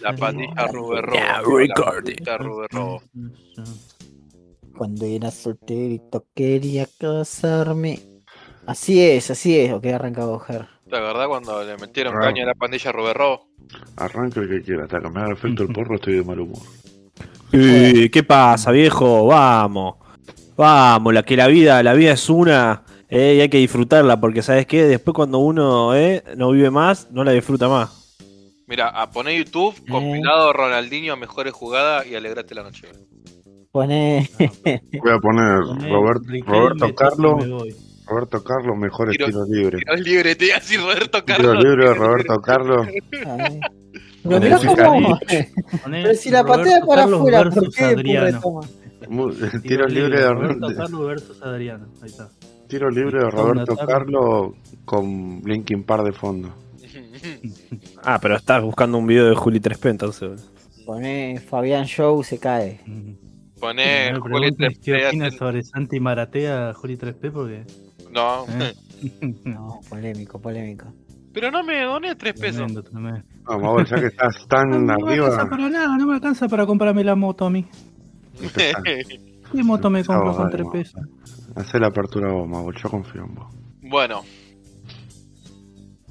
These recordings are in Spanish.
La pandilla, la Rubén Robo. Yeah, La recording. pandilla Robo. Cuando era solterito quería casarme. Así es, así es. Ok, arranca a Ger. ¿Te acordás cuando le metieron Claro. caña a la pandilla Rubén Robo? Arranca el que quiera, hasta que me haga efecto el porro estoy de mal humor. Eh, ¿Qué pasa, viejo? Vamos. Vamos, la que la vida, la vida es una eh, y hay que disfrutarla, porque ¿sabes qué? Después cuando uno eh, no vive más, no la disfruta más. Mira, a poner YouTube, compilado Ronaldinho, mejores jugadas y alegrate la noche. Pone. Voy a poner Poné Robert- Roberto Carlos. Roberto Carlos, mejores Tiro- tiros libres. Tiros libres, te iba a decir Roberto Tiros Carlos. libres de Roberto Carlos. Pero Poné mirá cómo. Poné Pero si la Roberto patea para Carlos afuera, ¿por versus qué Adriano. retoma? Mu- Tiro Tiros libres de Roberto. Carlos versus Adriano. Ahí está. Tiro libre de Roberto. Carlos con Linkin Park de fondo. Ah, pero estás buscando un video de Juli 3P entonces. Pone Fabián Show, se cae. Poné Juli preguntas 3P qué opina hacen- sobre Santi Maratea, Juli 3P, porque. No, eh, No, polémico, polémico. pero no me doné 3 pesos. Vamos, a ver, ya que estás tan No me alcanza arriba. para nada, no me alcanza para comprarme la moto a mí. ¿Qué moto me compro con Sábado, 3 no. pesos? Hacé la apertura vos, Mago, yo confío en vos. bueno,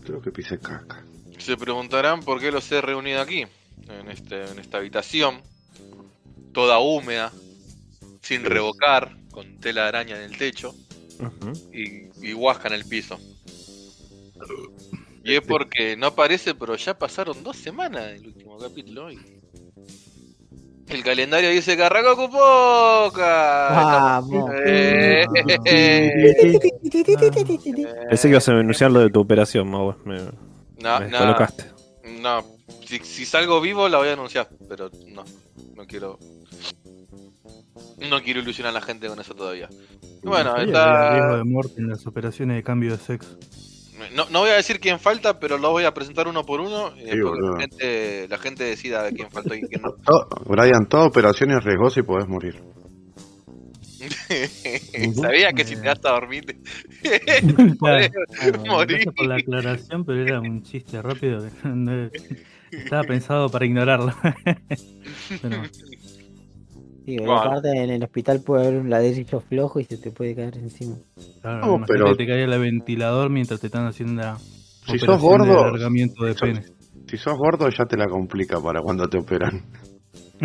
Creo que pise caca. se preguntarán por qué los he reunido aquí, en, este, en esta habitación, toda húmeda, sin revocar, con tela de araña en el techo y, y guasca en el piso. Y es porque no aparece, pero ya pasaron dos semanas del último capítulo. Y... El calendario dice que arrancó con poca. Vamos. Eh, Pensé que ibas a anunciar lo de tu operación, Mau. Me, no, me no, colocaste. no. Si, si salgo vivo la voy a anunciar, pero no, no quiero. No quiero ilusionar a la gente con eso todavía. Bueno, había riesgo está. de muerte en las operaciones de cambio de sexo. No, no voy a decir quién falta, pero lo voy a presentar uno por uno. y Sí, boludo. la, gente, la gente decida quién faltó y quién no. Brian, toda operación es riesgosa y podés morir. Sabía que si te vas a dormir. te- Claro. Morí. Gracias por la aclaración, pero era un chiste rápido. Estaba pensado para ignorarlo. Pero, Sí, Bueno. aparte en el hospital puede haber un ladrillo flojo y se te puede caer encima. claro, No, imagínate pero- que te cae el ventilador mientras te están haciendo la Si sos gordo- de alargamiento de pene. Si sos gordo ya te la complica para cuando te operan.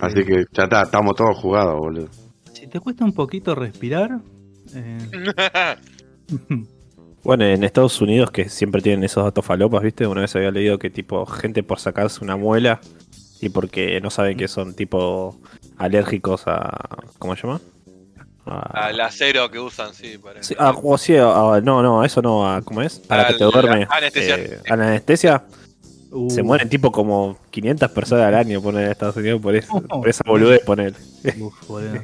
Así que ya está, estamos todos jugados, boludo. Si te cuesta un poquito respirar, eh, Bueno, en Estados Unidos que siempre tienen esos datos falopas, ¿viste? Una vez había leído que tipo gente por sacarse una muela y porque no saben que son tipo alérgicos a ¿cómo se llama? A- Al acero que usan, sí. Para... Sí, a- o sí, a- a- no, no, eso no, a- ¿cómo es? Para que te duerme. anestesia. eh, a la anestesia uh, se mueren tipo como 500 personas al año poner en Estados Unidos por, eso, Oh. por esa boludez poner. uf, boludo.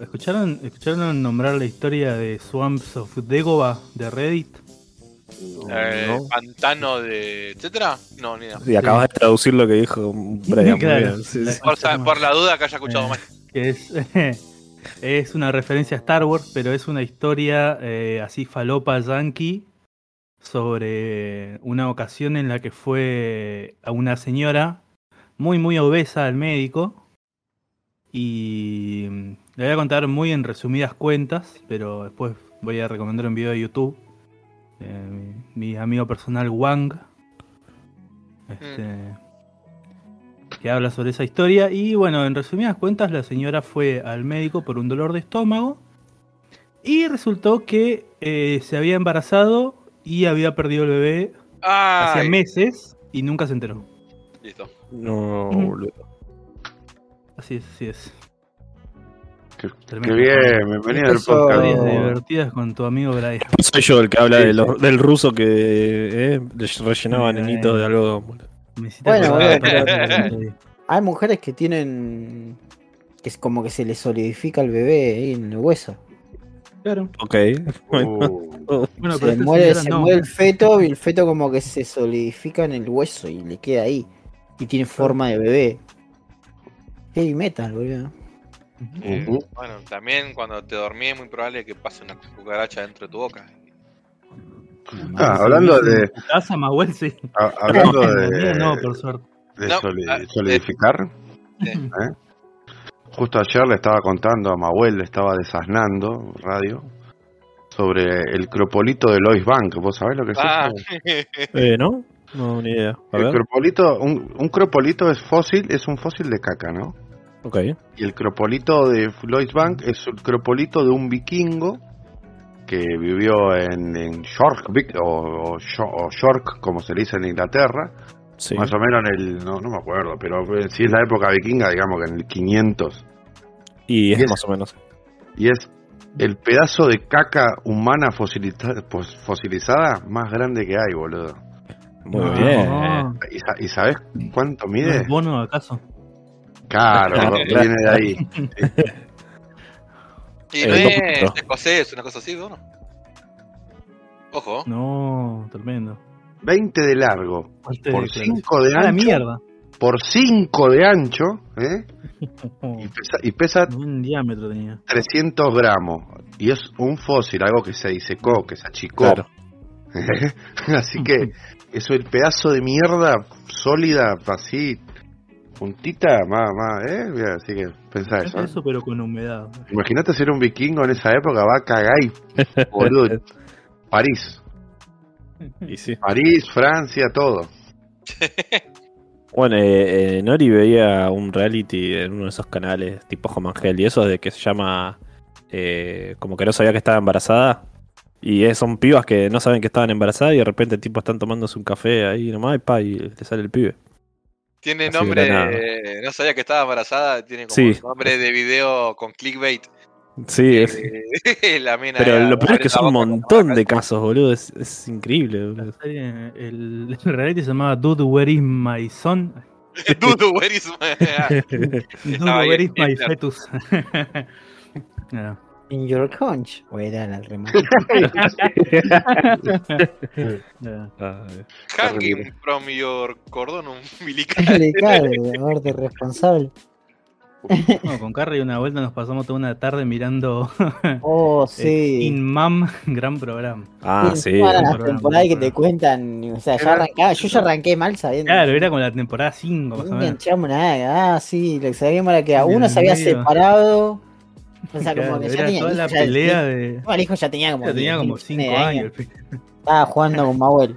¿Escucharon, ¿Escucharon nombrar la historia de Swamps of Dagobah de Reddit? Eh, ¿no? Pantano de. etcétera? No, ni idea. Y acabas de traducir lo que dijo Brian. Claro. sí, sí. Por, la duda que haya escuchado Eh. mal. que es, es una referencia a Star Wars, pero es una historia eh, así falopa yankee sobre una ocasión en la que fue a una señora muy muy obesa al médico y le voy a contar muy en resumidas cuentas, pero después voy a recomendar un video de YouTube. Eh, mi, mi amigo personal Wang. Este, que habla sobre esa historia. Y bueno, en resumidas cuentas, la señora fue al médico por un dolor de estómago. Y resultó que eh, se había embarazado y había perdido el bebé hacía meses y nunca se enteró. listo. No, boludo. Así es, así es. Qué, bien, bienvenido al podcast. Divertidas con tu amigo Brian. Soy yo el que habla de del ruso que eh, le rellenaba Eh, nenitos de algo. Bueno, acordar bueno, pero- Hay mujeres que tienen. que es como que se les solidifica el bebé ahí en el hueso. Claro. Ok. Bueno. Uh, Bueno, se pero muere, señora se no. muere el feto y el feto como que se solidifica en el hueso y le queda ahí. Y tiene forma de bebé. Heavy metal, boludo. Eh. Bueno, también cuando te dormís es muy probable que pase una cucaracha dentro de tu boca. Ah, hablando de, casa, Mahuel, sí. a- hablando de, no, por suerte. de No, soli- ah, solidificar, Sí. ¿eh? justo ayer le estaba contando a Mahuel, le estaba desasnando radio, sobre el cropolito de Lois Bank. ¿Vos sabés lo que es Ah, eso? Eh, ¿no? No, ni idea. A El ver. cropolito, un, un cropolito es fósil, es un fósil de caca, ¿no? Ok. Y el cropolito de Lois Bank es el cropolito de un vikingo que vivió en, en York, o, o Yo- o York, como se le dice en Inglaterra, Sí. más o menos en el, no, no me acuerdo, pero si es la época vikinga, digamos que en el 500. Y es y es- más o menos. Y es el pedazo de caca humana fosiliza- fosilizada más grande que hay, boludo. Muy No, bien. no. ¿Y, y sabes cuánto ¿No mide? es bono acaso? Claro, viene de ahí. y Eh, no es escocés, una cosa así, ¿no? Ojo. No, tremendo. 20 de largo, Fuerte por declaración. 5 de la ancho, mierda. por 5 de ancho, ¿eh? y, pesa, y pesa Un diámetro tenía. 300 gramos. Y es un fósil, algo que se disecó, que se achicó. Claro. así que eso, el pedazo de mierda sólida, así, puntita, más, más, ¿eh? Mira, Así que pensá Es eso. ¿eh? eso, pero con humedad. Imagínate ser un vikingo en esa época, va a cagar y, boludo. París, Y sí. París, Francia, todo. Bueno, eh, eh, Nori veía un reality en uno de esos canales tipo Hell y eso de que se llama eh, como que no sabía que estaba embarazada y es- son pibas que no saben que estaban embarazadas y de repente tipo están tomándose un café ahí nomás y pa y le sale el pibe. Tiene Así nombre, no sabía que estaba embarazada, tiene como Sí. nombre de video con clickbait. Sí, es- la mina pero lo peor es que son un montón de casos, boludo, es, es increíble. boludo. La serie, el, el reality se llamaba Dude, Where is my son? Dudu, where is my- Dude, Where is my fetus? Ah. In your conch. O era el remate. Ah. Hanging from your cordón umbilical. De responsable. No, con Carrie una vuelta nos pasamos toda una tarde mirando Oh, sí. In Mam, gran programa. Ah, Sí, sí. todas las temporadas que te cuentan, o sea, ya arrancaba, yo ya arranqué mal sabiendo. Claro, era como la temporada 5 más o No enganchamos nada, ah, sí, lo que sabíamos era que a uno se había medio. separado. O sea, como que ya era tenía. toda hijo, la ya- pelea de. no, el hijo ya tenía como. Ya tenía 10.000 como millones 5 de años. Estaba jugando con Mauel.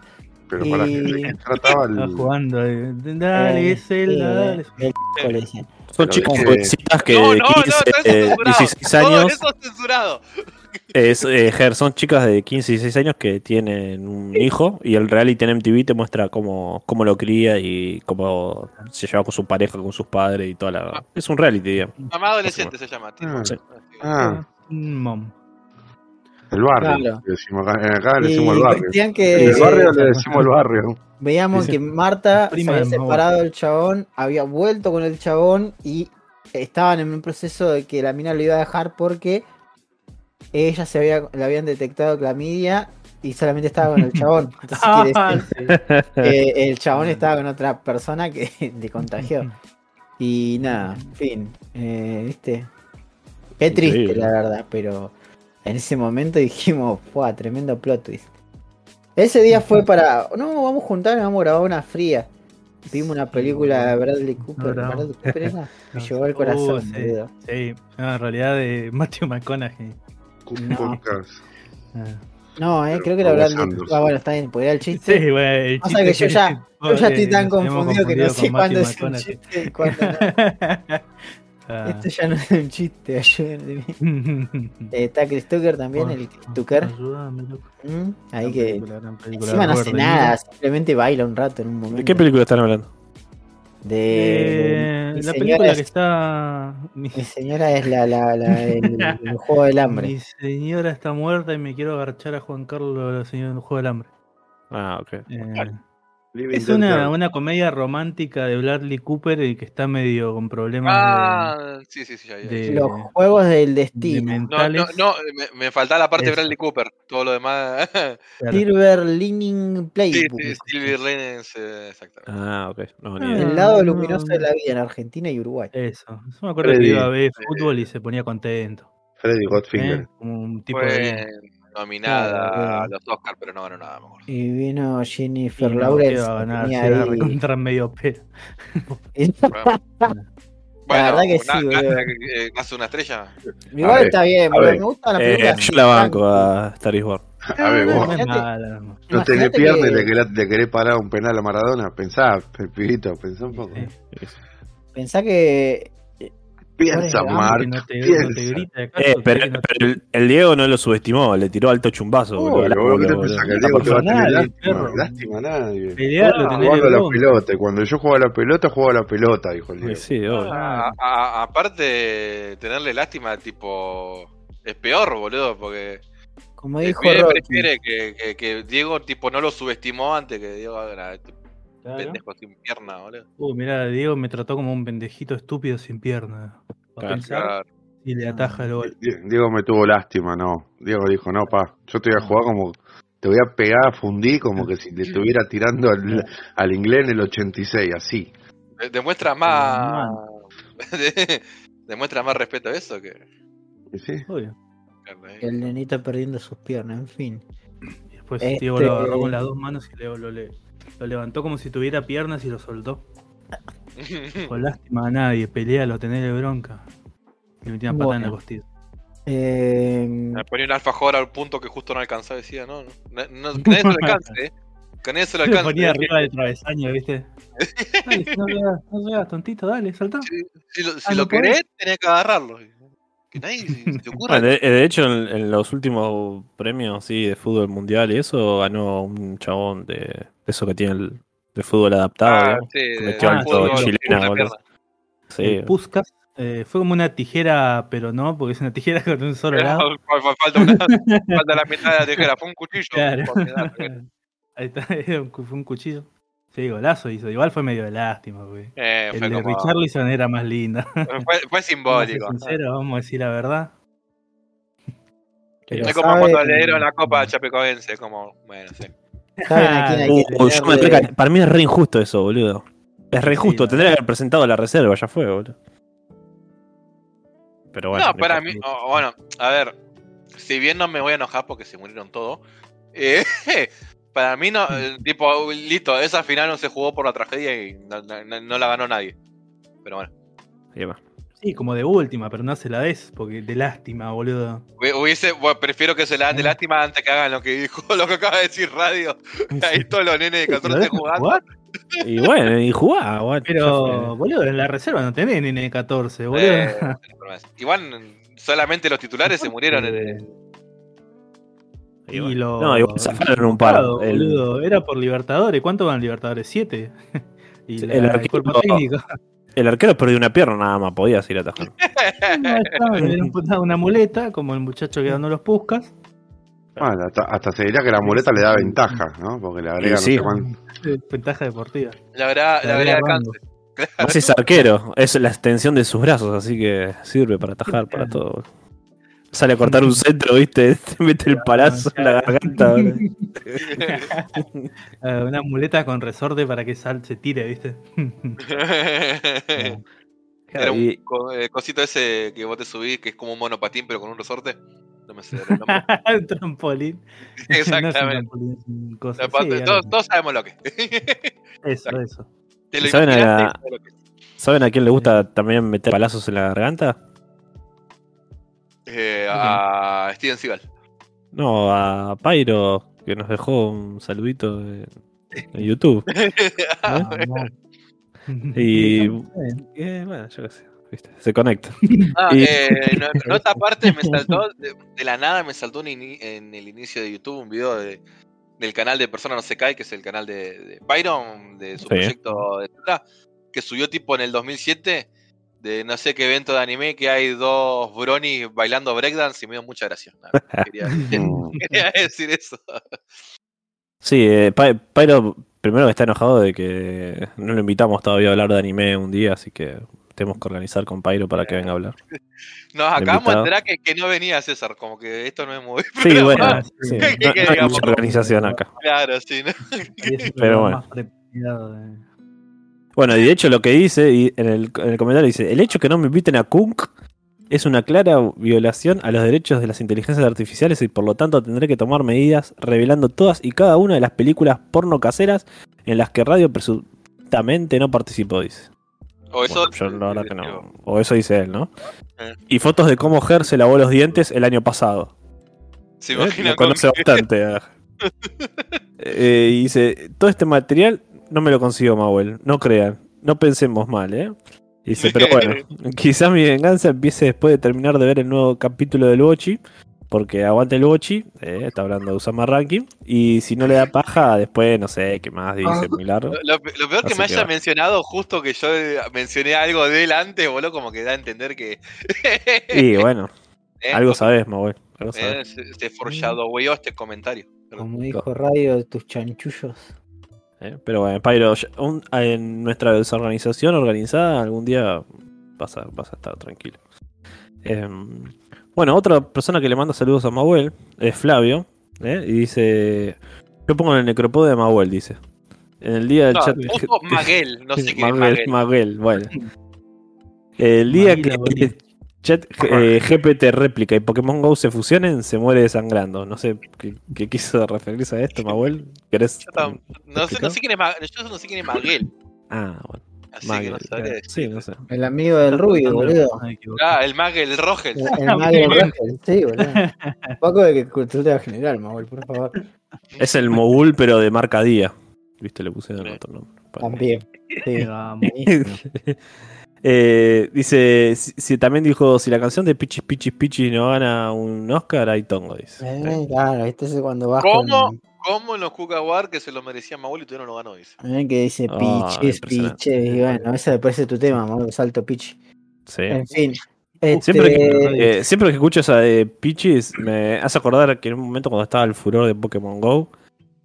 Pero para Y- que trataba Estaba el, jugando. eh, Dale, Eh, es él, sí, dale. el chico le decían. Son chicas es que- no, no, no, 15, está eso eh, censurado. 16 Todo años. eso es censurado. Es, eh, son chicas de 15 y 16 años que tienen un hijo y el reality en MTV te muestra cómo, cómo lo cría y cómo se lleva con su pareja, con sus padres y toda la... Es un reality, digamos. Mamá adolescente se llama. tipo. Ah, Sí. ah, Mom. el barrio. Claro. le decimos acá, acá le Y decimos el barrio. que el barrio le decimos el barrio. veíamos que Marta se había separado del chabón, había vuelto con el chabón y estaban en un proceso de que la mina lo iba a dejar porque ella se había, le habían detectado clamidia y solamente estaba con el chabón. Entonces quiere Ah, decir que el chabón estaba con otra persona que le contagió. Y nada, en fin, eh, ¿viste? Qué triste, Increíble. la verdad, pero en ese momento dijimos, ¡fua! Tremendo plot twist. Ese día fue para, no, vamos a juntarnos, vamos a grabar una fría. Vimos una película de Bradley Cooper. ¿Bradley Cooper era? Me No, llegó al uh, corazón, sí. boludo. Sí, no, en realidad de Matthew McConaughey. No. Podcast. No, eh, Pero creo que Anderson. Cooper. Ah, bueno, está bien, porque era el chiste. Sí, bueno, el O sea que yo ya- Yo ya estoy tan confundido que no sé cuándo es un chiste y cuándo no. Ah. Esto ya no es un chiste, ayúdenme. Eh, está Chris Tucker también, el Chris Tucker. Ayúdame, loco. Mm, Ahí que película, gran película. encima no hace nada, simplemente baila un rato en un momento. ¿De qué película están hablando? De, Eh, mi la señora película es- que está. Mi, Mi señora es la, la, la el, el juego del mi hambre. señora está muerta y me quiero agarchar a Juan Carlos, la señora del juego del hambre. Ah, ok. Eh, Living es una, una comedia romántica de Bradley Cooper y que está medio con problemas Ah, sí, sí, sí. Ya, ya, de- ya. de- Los juegos del de destino. No, mentales. no, no, me, me faltaba la parte de. Bradley Cooper. Todo lo demás. Silver Lining sí, Playbook. sí, Silver Linens, eh, exactamente. Ah, ok. No, ni Ah. El lado no. luminoso de la vida en Argentina y Uruguay. Eso. Yo me acuerdo Freddy. que iba a ver fútbol y se ponía contento. Freddy ¿eh? Godfinger. Como un tipo de. Nominada Claro, a los Oscars, pero no ganó nada, me acuerdo. Y vino Jennifer Y no, Lawrence. ¿qué va a ganar? ahí- recontra medio pe. Bueno, verdad que na- sí, boludo. eh, nace una estrella. Igual ver, está bien, ver. Me gusta la Eh, película. yo la banco a Star is Born. A ver, no, vos No es Imagínate- mala, no. no tenés Imagínate pierna y que- le querés, le querés parar un penal a Maradona. Pensá, pibito, pensá un poco. Sí. Pensá que. Piensa, no te, no piensa. te grita acaso, Eh, pero, no te- pero el, el Diego no lo subestimó, le tiró alto chumbazo. Uy, boludo, al boludo, ¿qué te ángulo, pensás que el boludo. Diego te va a tener Nadie, lástima? nadie. Pelealo, Jugando tenés a la pelota. Cuando yo juego a la pelota, juego a la pelota, dijo el Sí, Diego. Sí, obvio. A- a- aparte, tenerle lástima, tipo, es peor, boludo, porque Como el dijo prefiere que, que, que Diego, tipo, no lo subestimó antes que Diego este Claro. pendejo sin pierna, boludo. Uh, mirá, Diego me trató como un pendejito estúpido sin pierna. Va a Claro. pensar Claro. y le ataja el gol. Die- Diego me tuvo lástima, no. Diego dijo, no, pa, yo te voy a jugar como. Te voy a pegar a fundir como que si te estuviera tirando al, al inglés en el 86, así. De- Demuestra más. demuestra más respeto a eso que. ¿Y sí? Obvio. El nenito perdiendo sus piernas, en fin. Y después Este- Diego lo agarró con las dos manos y Leo lo, le- lo levantó como si tuviera piernas y lo soltó. Con lástima a nadie, pelealo, tenele bronca. Y le metía una patada en la Bueno. costilla. Eh, Me ponía un alfajor al punto que justo no alcanzaba. Decía, no, no, no, no que nadie se lo alcance, eh. Que nadie se lo Lo alcance. ponía eh. arriba del travesaño, ¿viste? Dale, no veas, no veas, tontito, dale, saltá. Si, si lo, si Ah, lo querés, tenés que agarrarlo. Que nadie se, se te ocurra. Bueno, de, de hecho, en, en los últimos premios sí, de fútbol mundial y eso ganó un chabón de, de eso que tiene el de fútbol adaptado. Ah, digamos. sí, de- Ah, chilena, Puskas eh, fue como una tijera, pero no, porque es una tijera con un solo lado. Fal- fal- Falta, una, falta la mitad de la tijera. Fue un cuchillo. Claro. Ahí está, fue un cuchillo. Sí, golazo hizo. Igual fue medio de lástima, güey. Eh, El de como- Richarlison era más linda. fue, fue Vamos a ser simbólico. sinceros, vamos a decir la verdad. pero Es como cuando le dieron la copa a Chapecoense. Como, bueno, sí. Uh, yo me para mí es re injusto eso, boludo. Es re Sí, injusto, la tendría que haber presentado la reserva, ya fue, boludo. Pero bueno. no, para mí, oh, bueno, a ver, si bien no me voy a enojar porque se murieron todos, eh, para mí no, eh, tipo, listo, esa final no se jugó por la tragedia y no, no- no- no la ganó nadie. Pero bueno, Ahí va. Sí, como de última, pero no se la des, porque de lástima, boludo. Hu- hubiese, bueno, prefiero que se la dan de lástima antes que hagan lo que dijo, lo que acaba de decir Radio. Ahí todos los nenes de ¿Lo 14 dejan jugando. jugar? Y bueno, y jugá, ya Pero, boludo, en la reserva no tenés nene 14, boludo. Eh, igual solamente los titulares se murieron en el. Y bueno. lo- No, igual zafaron un par. Claro, El- boludo, era por Libertadores. ¿Cuánto van Libertadores? ¿Siete? y Sí, la- el el, arquero- cuerpo técnico. El arquero perdió una pierna nada más, podía ir a atajar. No, le puta una muleta, como el muchacho que ganó los Puscas. Bueno, hasta, hasta se diría que la muleta le da ventaja, ¿no? Porque le agrega sí. no sé cuánto. Ventaja deportiva. La verdad, la La verdad, verdad, cáncer. Más es arquero, es la extensión de sus brazos, así que sirve para atajar, para todo. Sale a cortar un centro, viste, te mete el palazo en la garganta. Eh, una muleta con resorte para que sal, se tire, ¿viste? Era un eh, cosito ese que vos te subís, que es como un monopatín, pero con un resorte. No me sé el nombre. un trampolín. No Exactamente. trampolín, cosa. Sí, todos, sabemos lo que es. Eso, eso. Te lo ¿Saben a imaginaste, la- sabes lo que es. ¿Saben a quién le gusta también meter palazos en la garganta? Eh, a Steven Seagal. No, a Pyro, que nos dejó un saludito en, en YouTube. Ah, no. Y eh, bueno, yo qué sé, ¿viste? se conecta. Ah, Y- eh, no- nota aparte, me saltó, de, de la nada me saltó un ini- en el inicio de YouTube un video de, del canal de Persona No Se Cae, que es el canal de, de Byron, de su Sí. proyecto de que subió tipo en el 2007 de no sé qué evento de anime que hay dos bronis bailando breakdance y me dio mucha gracia. Nada, quería, Mm. quería decir eso. Sí, eh, Py- Pyro primero que está enojado de que no lo invitamos todavía a hablar de anime un día, así que tenemos que organizar con Pyro para que venga a hablar. Nos acabamos de enterar que, que no venía César, como que esto no es muy. Sí, bueno, Ah, sí. sí, ¿Qué no, no hay mucha organización acá. Claro, sí, ¿no? Pero bueno. más preparado de- Bueno, y de hecho lo que dice y en, el, en el comentario dice, el hecho que no me inviten a Kunk es una clara violación a los derechos de las inteligencias artificiales y por lo tanto tendré que tomar medidas revelando todas y cada una de las películas porno caseras en las que Radio presuntamente no participó, dice. O eso. Bueno, yo la verdad que no. O eso dice él, ¿no? Eh. Y fotos de cómo Ger se lavó los dientes el año pasado. Se ¿Eh? imaginan Lo conoce con- bastante. ah. Eh, y dice, todo este material no me lo consiguió Mauel, no crean, no pensemos mal, ¿eh? Dice, pero bueno, quizás mi venganza empiece después de terminar de ver el nuevo capítulo del Bochi, porque aguante el Bochi, eh, está hablando de Usama Ranking, y si no le da paja, después no sé qué más dice, muy largo. Lo, lo peor que Así me que haya va. mencionado justo que yo eh, mencioné algo de él antes, boludo, como que da a entender que. Y bueno, Eh, algo sabes, Mauel, algo eh, se, se foreshadoweó este comentario. Como dijo Radio, tus chanchullos. ¿Eh? Pero bueno, Pyro, un- en nuestra desorganización organizada, algún día vas a, vas a estar tranquilo. Em, bueno, otra persona que le manda saludos a Mahuel es Flavio, ¿eh? y dice: Yo pongo en el necropod de Mahuel, dice. En el día del No, chat. puso Maguel, no sé qué es Maguel, Maguel. Bueno. El día Maguila que. Chat eh, GPT réplica y Pokémon Go se fusionen, se muere desangrando. No sé qué, qué quiso referirse a esto, Mahuel. ¿Querés? Yo no, sé, no sé quién es Ma- yo no sé quién es Maguel. Ah, bueno. Así que no Sí, no sé. El amigo del Rubio, boludo. Ah, el Maguel, el Rogel. El, el mago del Rangel, sí, boludo. Un poco de cultura general, Manuel, por favor. Es el mogul, pero de marca día. Viste, le puse Sí. otro nombre. También. Sí. Eh, dice, si, si también dijo, si la canción de Pichis Pichis Pichis no gana un Oscar, hay tongo, dice. Eh, claro, este es cuando vas ¿Cómo? con... ¿Cómo en los Cuca War que se lo merecía Maguel y todavía no lo ganó? Dice. eh, que dice Ah, piches, impresionante. piches, y bueno, ese me parece tu tema, Manuel, salto pitch. Sí. En fin. Siempre este, que, eh, siempre que escucho esa de Pichis, me hace acordar que en un momento cuando estaba el furor de Pokémon Go,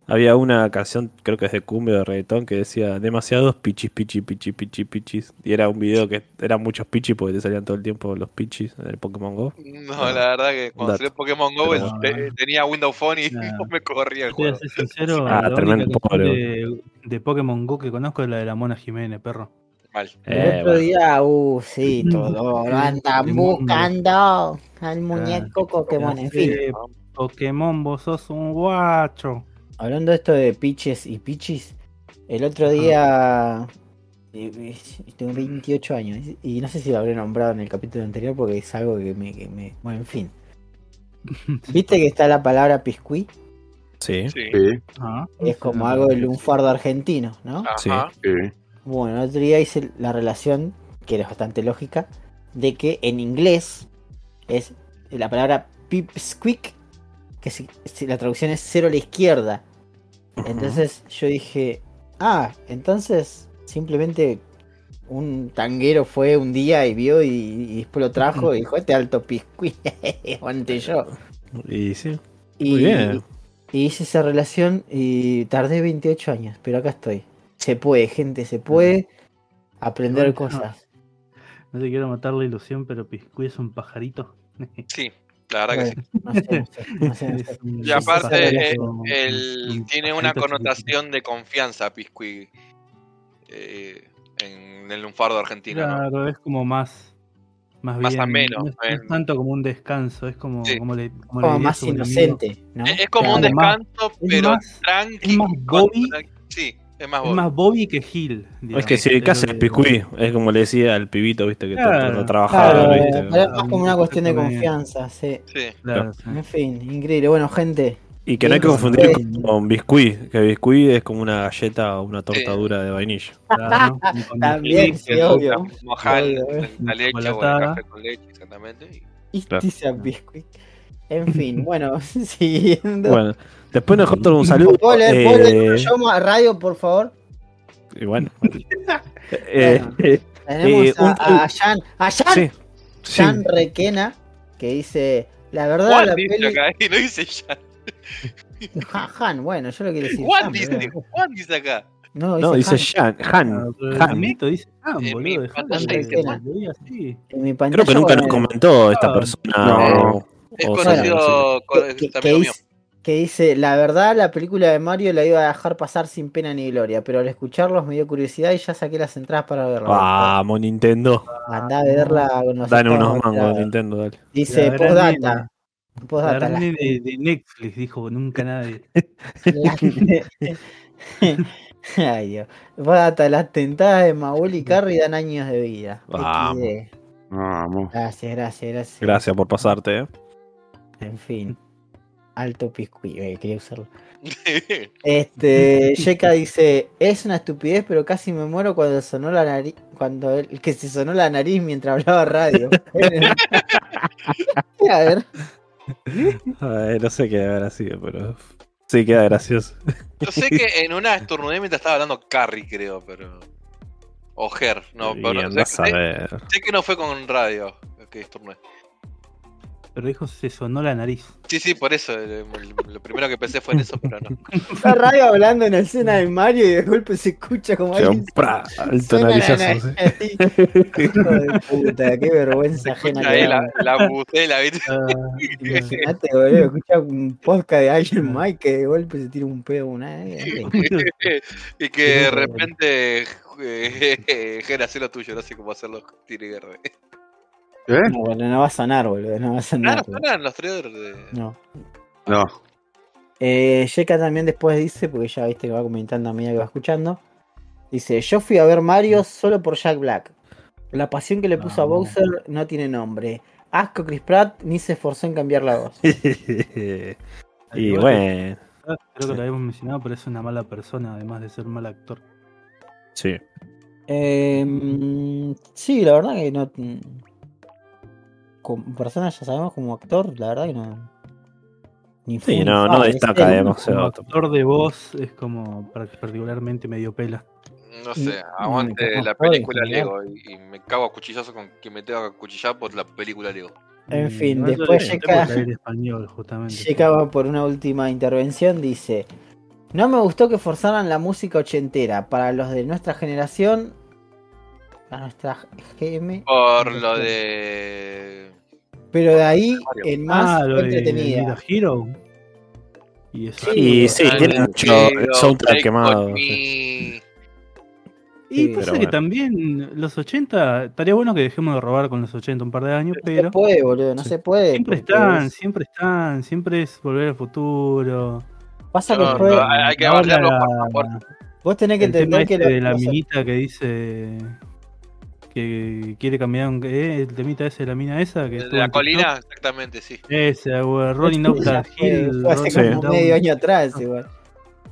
había una canción, creo que es de cumbia o de reggaetón, que decía demasiados Pichis, Pichis, Pichis, Pichis, Pichis. Y era un video que eran muchos Pichis porque te salían todo el tiempo los Pichis en el Pokémon Go. No, la verdad que cuando salió Pokémon Go Pero- el- te- tenía Windows Phone y Nah. no me corría el juego. ser sincero, Ah, la tremendo única de, de Pokémon Go que conozco es la de la Mona Jiménez, perro. Mal. El Eh, otro bueno. día, uh, sí, todo. Lo andan El buscando al muñeco Pokémon. En fin, Eh, Pokémon, vos sos un guacho. Hablando de esto de pitches y pichis, el otro día. eh, eh, Tengo 28 años y no sé si lo habré nombrado en el capítulo anterior porque es algo que me. que me- bueno, en fin. ¿Viste que está la palabra piscuí? Sí. Ah, Es como algo del lunfardo argentino, ¿no? Sí. Ajá. sí. Bueno, el otro día hice la relación, que era bastante lógica, de que en inglés es la palabra pipsqueak, que si, si la traducción es cero a la izquierda. Entonces yo dije, ah, entonces simplemente un tanguero fue un día y vio y, y después lo trajo y dijo, este alto piscuí, aguante yo. Y sí. Y, Muy bien. y hice esa relación y tardé 28 años, pero acá estoy. Se puede, gente, se puede aprender Bueno, cosas. no te quiero matar la ilusión, pero Piscuí es un pajarito. Sí, la verdad que sí. No sé, no sé, no sé, no sé. Es un- Y aparte, es eh, Él un tiene una connotación de confianza, Pisqui, eh, en el lunfardo argentino. ¿no? Claro, es como más. Más, Más bien, ameno, No es, no es eh. tanto como un descanso, es como, Sí. como le, como más inocente, ¿no? Es, es como un más- descanso, es pero más- tranqui. es más Bobby. Sí, es más Es Bobby. más Bobby que Gil. Es digamos, que si pero ubicás el piscuí, es como le decía al pibito, viste, que está Claro. tratando de trabajar, Claro, viste. es más como una cuestión de confianza, sí. Sí. Claro. En fin, increíble. Bueno, gente, Y que no hay que confundir sí. con, biscuit, que biscuit es como una galleta o una torta Sí. dura de vainilla. También, Sí, obvio. mojal, la leche o el café con leche, exactamente. y- Claro. Biscuit. En fin, bueno, siguiendo. Bueno, después nosotros un saludo. ¿Puedo leer, ¿puedo leer eh, yo a radio, por favor? y bueno. Eh, Bueno. eh, Tenemos Eh, a, un- a Jan, a Jan, sí, sí. Jan Requena, que dice, la verdad, Juan la dice peli... acá, no dice Jan. Ja- Jan, bueno, yo lo quiero decir. Juan dice, boludo. Juan dice acá. No, No, dice Jan. Jan, Han, Han. amiguito dice Han, En boludo. mi de- dice. En mi pantalla, Creo que nunca nos comentó esta Ah, persona. no. o- Es conocido sea, con que, es que- que amigo mío. Que dice, la verdad la película de Mario la iba a dejar pasar sin pena ni gloria, pero al escucharlos me dio curiosidad y ya saqué las entradas para verla. Vamos, Nintendo. Andá a verla con nosotros. Dale unos mangos, Nintendo, dale. Dice, postdata. Postdata, La de, de Netflix dijo nunca nadie. Ay, Dios. Postdata, las tentadas de Maul y Carrie dan años de vida. Vamos. Gracias, gracias, gracias. Gracias por pasarte, eh. En fin. Alto piscuí, eh, quería usarlo. Este, Yeka dice, es una estupidez, pero casi me muero cuando sonó la nariz, cuando el que se sonó la nariz mientras hablaba radio. a ver, Ay, no sé qué habrá sido, pero. Sí, queda gracioso. Yo sé que en una estornudé mientras estaba hablando Carrie, creo, pero. O Ger, no, pero no, sé, a ver. sé que no fue con radio que estornudé. Pero dijo se sonó la nariz. Sí, sí, por eso. Lo primero que pensé fue en eso, pero no. está radio hablando en la escena de Mario y de golpe se escucha como alguien Comprá, alto la narizazo. nariz. sí. Hijo de puta, qué vergüenza ajena que la, la bucela, ¿viste? Imagínate, boludo, escuchar un podcast de más y que de golpe se tira un pedo una y que de repente eh, Ger hace lo tuyo, no sé cómo hacerlo. Tire guerra. ¿Eh? No, bueno, no va a sonar, boludo, no va a sonar. Claro, eran los trailers de. No. No. Eh, Yeka también después dice, porque ya viste que va comentando a medida que va escuchando. Dice, yo fui a ver Mario solo por Jack Black. La pasión que le puso a No. Bowser no tiene nombre. Asco Chris Pratt ni se esforzó en cambiar la voz. y bueno, que- Creo que lo habíamos mencionado, pero es una mala persona, además de ser un mal actor. sí. Eh, mm, sí, la verdad que no. Como persona ya sabemos como actor, la verdad que no. Ni Sí, no, no es destaca demasiado. Como actor de voz es como par- particularmente medio pela. No sé, aguante la película. Lego y, y me cago a cuchillazo con quien me tenga que cuchillar por la película Lego. En fin, no, después le- llega- tengo que leer español, justamente. Llega va por una última intervención, dice. No me gustó que forzaran la música ochentera. Para los de nuestra generación. Para nuestra GM. Por lo de. Pero de ahí en más Ah, lo de entretenida. Guitar Hero. Y eso. Sí, Y sí, tiene mucho soundtrack quemado. sí. Y Sí, pasa que bueno. también los 80, estaría bueno que dejemos de robar con los 80 un par de años, No pero se puede, boludo, no Sí. se puede. siempre están, es- siempre están, siempre es volver al futuro. Pasa que No, después- no, hay- que Ahora bardearlo la- por- vos tenés que el tema entender que este lo- de la minita que dice que quiere cambiar un, eh, el temita ese de la mina esa que De la colina, exactamente, sí. Ese o Rolling fue- Hill fue hace Rolling como Down. medio año atrás, igual.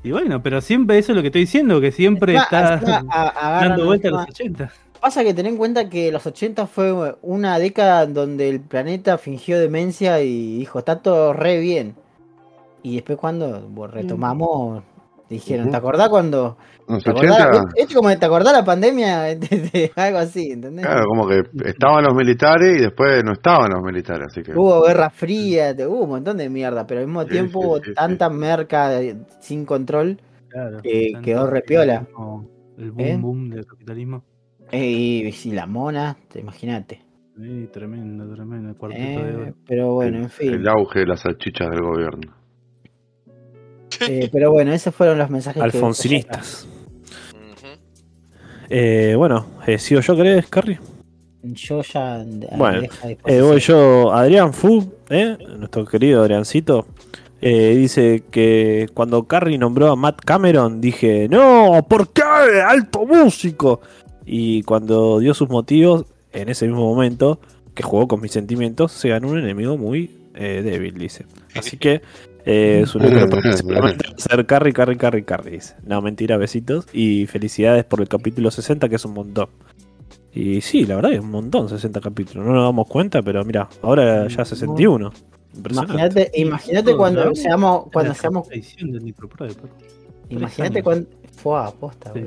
y bueno pero siempre eso es lo que estoy diciendo que siempre está a- dando vuelta a los 80 Pasa que ten en cuenta que los 80 fue una década donde el planeta fingió demencia y dijo, está todo re bien. Y después cuando retomamos, dijeron. ¿te acordás cuando? En los ¿Te acordás, 80, es como te acordás la pandemia? Algo así, ¿entendés? claro, como que estaban los militares y después no estaban los militares, así que. Hubo guerra fría, hubo un montón de mierda, pero al mismo Sí, tiempo sí, hubo sí, sí. tanta merca sin control Claro, Que quedó re piola. capitalismo, el boom ¿Eh? boom del capitalismo eh, y, si la mona, te imagínate. Sí, tremendo tremendo el cuarteto de Eh, oro pero bueno, en fin. el auge de las salchichas del gobierno. Eh, pero bueno, esos fueron los mensajes que- Alfonsinistas. Ujú. Eh, bueno, eh, ¿sigo yo, crees, Carrie? Yo ya. Bueno, deja de Eh, voy yo, Adrián Fu, ¿eh? nuestro querido Adriancito, eh, dice que cuando Carrie nombró a Matt Cameron, dije, no, ¿por qué? Alto músico. Y cuando dio sus motivos, en ese mismo momento, que jugó con mis sentimientos, se ganó un enemigo muy eh, débil, dice. Así que eh, número principalmente va a ser Carrie, Carrie, Carrie, Carrie, dice. No, mentira, besitos. Y felicidades por el capítulo 60, que es un montón. Y sí, la verdad es un montón, 60 capítulos. No nos damos cuenta, pero mira, ahora ya 61. Impresionante. Imagínate, imagínate cuando ¿no? seamos, cuando Es seamos, imagínate cuando fue a posta, Sí.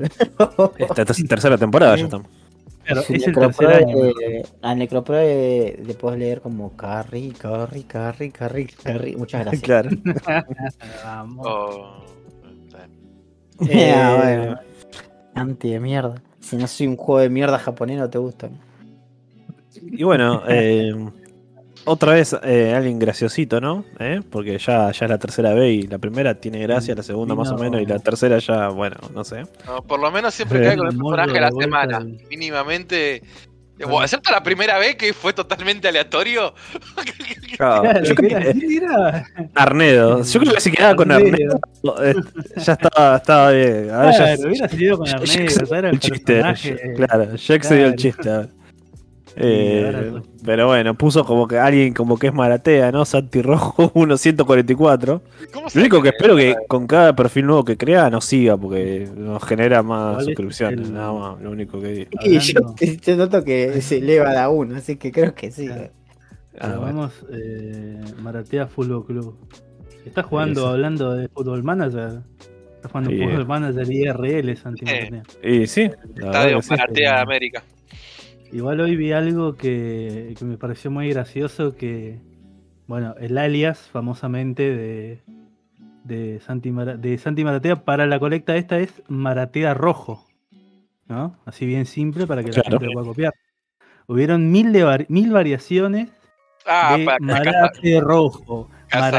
Esta ter- tercera temporada ya estamos. Claro, es el Necropro tercer año. de- Al Necropro de- le puedes leer como Carrie, Carrie, Carrie, Carrie, Carrie. Muchas gracias. Claro. Vamos. Oh, bien. Eh, Eh, bueno. Anti de mierda. Si no soy un juego de mierda japonés, no te gusta. Y bueno, eh, otra vez eh, alguien graciosito, ¿no? ¿Eh? Porque ya, ya es la tercera vez y la primera tiene gracia, la segunda más o menos y la tercera ya, bueno, no sé. No, por lo menos siempre cae con el El personaje de la semana. y- Mínimamente. eh, bueno, excepto la primera vez que fue totalmente aleatorio. Claro, yo creo que era- Arnedo. Yo creo que si quedaba con Arnedo. Arnedo, eh, ya estaba, estaba bien. Ahora ya, Claro, hubiera salido con Arnedo, el el chiste. Claro, ya excedió el Claro. chiste. Eh, pero bueno, puso como que alguien como que es Maratea, ¿no? Santi Rojo 1144. ¿Cómo Lo único que espero que con cada perfil nuevo que crea nos siga porque nos genera más ¿Cuál es suscripciones, el- nada más, lo único que digo. Y yo, Hablando- yo noto que se eleva de a uno, así que creo que sí. Claro. Ah, bueno. vamos, eh, Maratea Fútbol Club. Está jugando, Eso. hablando de Fútbol Manager. Está jugando Sí. Fútbol Manager IRL, Santi Eh. Maratea. Y sí, la Estadio. Maratea de América. Igual hoy vi algo que, que me pareció muy gracioso que, bueno, el alias famosamente de, de, Santi, Mara- de Santi Maratea para la colecta esta es Maratea Rojo, ¿no? Así bien simple para que la gente lo pueda copiar. Hubieron mil, de mil variaciones Ah, de para casa, Marate Rojo, casa.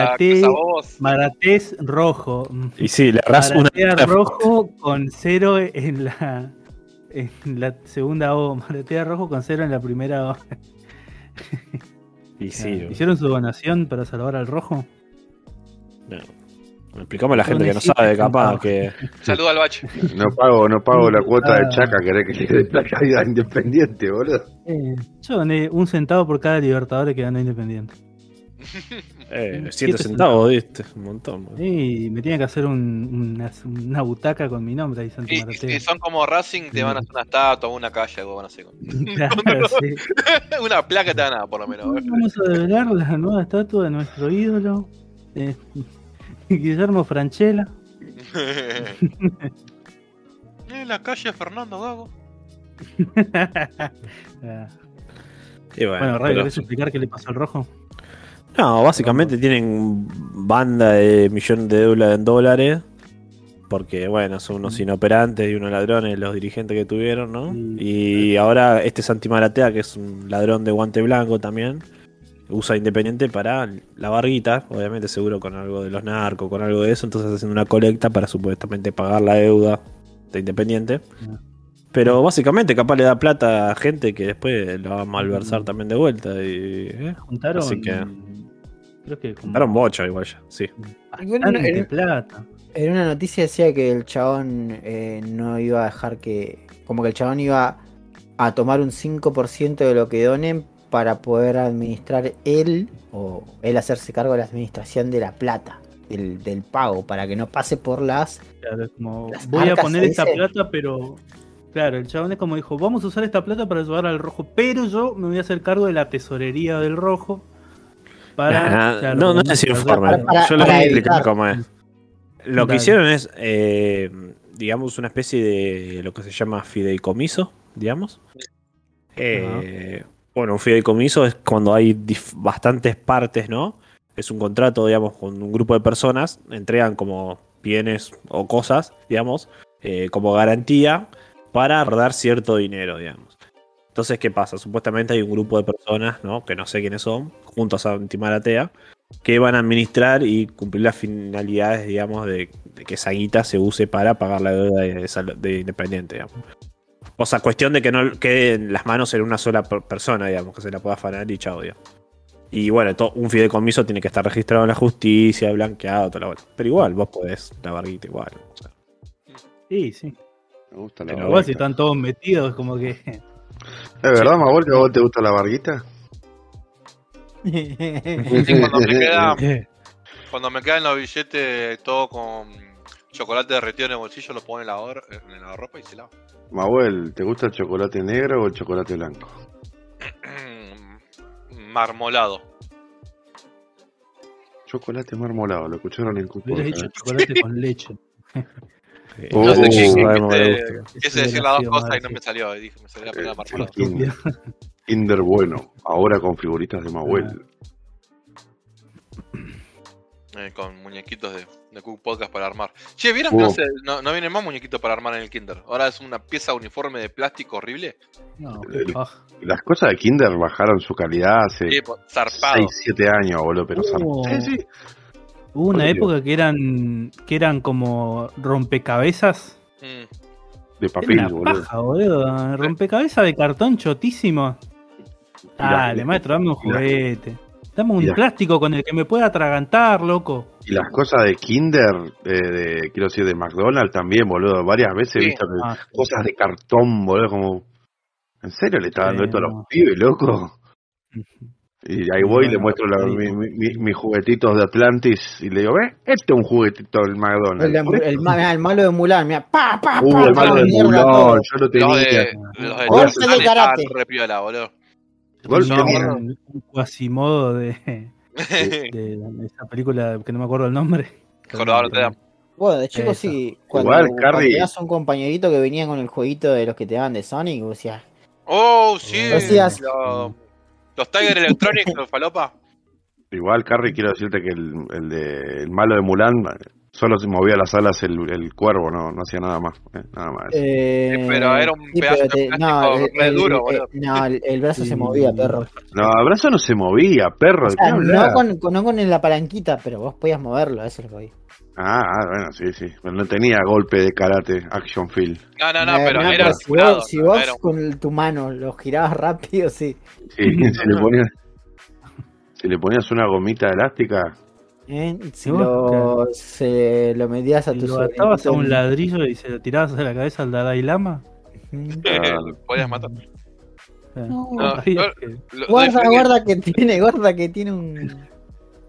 Maratés Rojo, Y sí, le una. Maratea Rojo con cero en la, en la segunda O, Maratea Rojo con cero en la primera O. Y sí, ¿Hicieron su donación para salvar al rojo? no. Explicamos a la gente que no sabe, capaz que. Saludo al bache. No pago, no pago la cuota de Ah. Chaca, querés que le dé la caída independiente, boludo. Yo doné un centavo por cada Libertadores que ganó Independiente. Eh, 7 Siete centavos, viste, un montón. Y me tiene que hacer un- una, una butaca con mi nombre ahí, Santi Y, si son como Racing, te van a hacer una estatua, una calle, algo van a hacer. Claro, sí. una placa te van a dar, por lo menos. Vamos a develar la nueva estatua de nuestro ídolo, eh, Guillermo Franchella. Eh, la calle Fernando Gago. Ah, Y bueno, bueno, Radio, pero- ¿querés explicar qué le pasó al rojo? No, básicamente tienen banda de millones de dólares en dólares. Porque, bueno, son unos inoperantes y unos ladrones los dirigentes que tuvieron, ¿no? Y ahora este Santi Maratea, que es un ladrón de guante blanco también, usa Independiente para la barguita, obviamente seguro con algo de los narcos, con algo de eso, entonces haciendo una colecta para supuestamente pagar la deuda de Independiente. Pero básicamente capaz le da plata a gente que después lo va a malversar también de vuelta. Y, ¿eh? Juntaron. Así que- Creo que. como Juntaron bocha igual ya, sí. bastante en- plata. En una noticia decía que el chabón eh, no iba a dejar que. Como que el chabón iba a tomar un 5% de lo que donen para poder administrar él o él hacerse cargo de la administración de la plata, del, del pago, para que no pase por las. Claro, es como, Las voy a poner dice. plata, pero. Claro, el chabón es como dijo, vamos a usar esta plata para ayudar al rojo, pero yo me voy a hacer cargo de la tesorería del rojo. Para. No, no es para- informe. para- para- Yo lo voy a explicar cómo es. Lo que Dale. hicieron es, eh, digamos, una especie de lo que se llama fideicomiso, digamos. Eh, Bueno, un fideicomiso es cuando hay bastantes partes, ¿no? Es un contrato, digamos, con un grupo de personas, entregan como bienes o cosas, digamos, eh, como garantía para dar cierto dinero, digamos. Entonces, ¿qué pasa? Supuestamente hay un grupo de personas, ¿no? Que no sé quiénes son, juntos a Antimaratea, que van a administrar y cumplir las finalidades, digamos, de, de que esa guita se use para pagar la deuda de, de sal- de Independiente, digamos. O sea, cuestión de que no quede en las manos en una sola per- persona, digamos, que se la pueda afanar y chao, digamos. Y bueno, to- un fideicomiso tiene que estar registrado en la justicia, blanqueado, toda la. Pero igual, vos podés la barguita igual. o sea. Sí, sí. Me gusta la Pero Igual si están todos metidos, como que. ¿Es verdad, Mabel, que a vos te gusta la barguita? Sí, cuando me queda, cuando me quedan los billetes todo con chocolate derretido en el bolsillo, lo pongo en la, en la ropa y se lava. Mabuel, ¿te gusta el chocolate negro o el chocolate blanco? Marmolado. Chocolate marmolado, lo escucharon en Cupo. Hubieras dicho chocolate con leche. Eh, Oh, No sé qué, le qué- decir hubiera las dos cosas y no me salió. Dije, me salió la primera marmolado. Kinder, bueno, ahora con figuritas de Mabuel. eh, con muñequitos de, de Cook Podcast para armar. Che, ¿vieron que no, se- no, no vienen más muñequitos para armar en el Kinder? Ahora es una pieza uniforme de plástico horrible. No, El-. Las cosas de Kinder bajaron su calidad hace Sí, po- zarpado. 6, 7 años, boludo, pero zar- Oh. Sí, sí. Hubo una época que eran que eran como rompecabezas. Mm. De papel, una boludo. paja, boludo. Rompecabezas de cartón chotísimo. Dale, maestro, dame un juguete. Dame un plástico con el que me pueda atragantar, loco. Y las cosas de Kinder, eh, de, quiero decir, de McDonald's también, boludo. Varias veces he Sí. visto Ah, cosas de cartón, boludo, como... ¿En serio le está dando Sí, esto a los no. pibes, loco? Y ahí voy y le muestro la- sí. mi- mi- mi- mis juguetitos de Atlantis y le digo, ¿ves? Este es un juguetito del McDonald's. El, de- el el malo de Mulan, mira, pa, pa, Uh, pa, el malo de Mulan, yo lo tenía. Los de, los de Golpe Tarzán de estaban karate. re piola, boludo. Tenía. un, un cuasimodo de, de, de esa película que no me acuerdo el nombre. Jorobado. Bueno, de chico Eso. sí, cuando, Igual, cuando tenías un compañerito que venía con el jueguito de los que te daban de Sonic, vos decías, Oh, sí. Decías- Los, los Tiger Electronics, los falopa. Igual, Carrie, quiero decirte que el, el, de, el malo de Mulan solo se movía las alas el, el cuervo, no, no hacía nada más. eh, nada más. eh, pero era un sí, pedazo de plástico no, el, re el- duro, boludo. no, el, el brazo se movía, perro. No, el brazo no se movía, perro. No con, con- no con la palanquita, pero vos podías moverlo, eso es lo que voy. Ah, ah, bueno, sí, sí. Pero no tenía golpe de karate, action feel. No, no, no, pero no, era si vos, si con tu mano lo girabas rápido, sí. Sí, si le ponías. Si le ponías una gomita elástica, ¿eh? Si vos, lo, se, lo metías a tu lo atabas a un ladrillo y se lo tirabas a la cabeza al Dalai Lama. Claro. podías matar. Eh, No. Guarda, guarda que tiene, guarda que tiene un,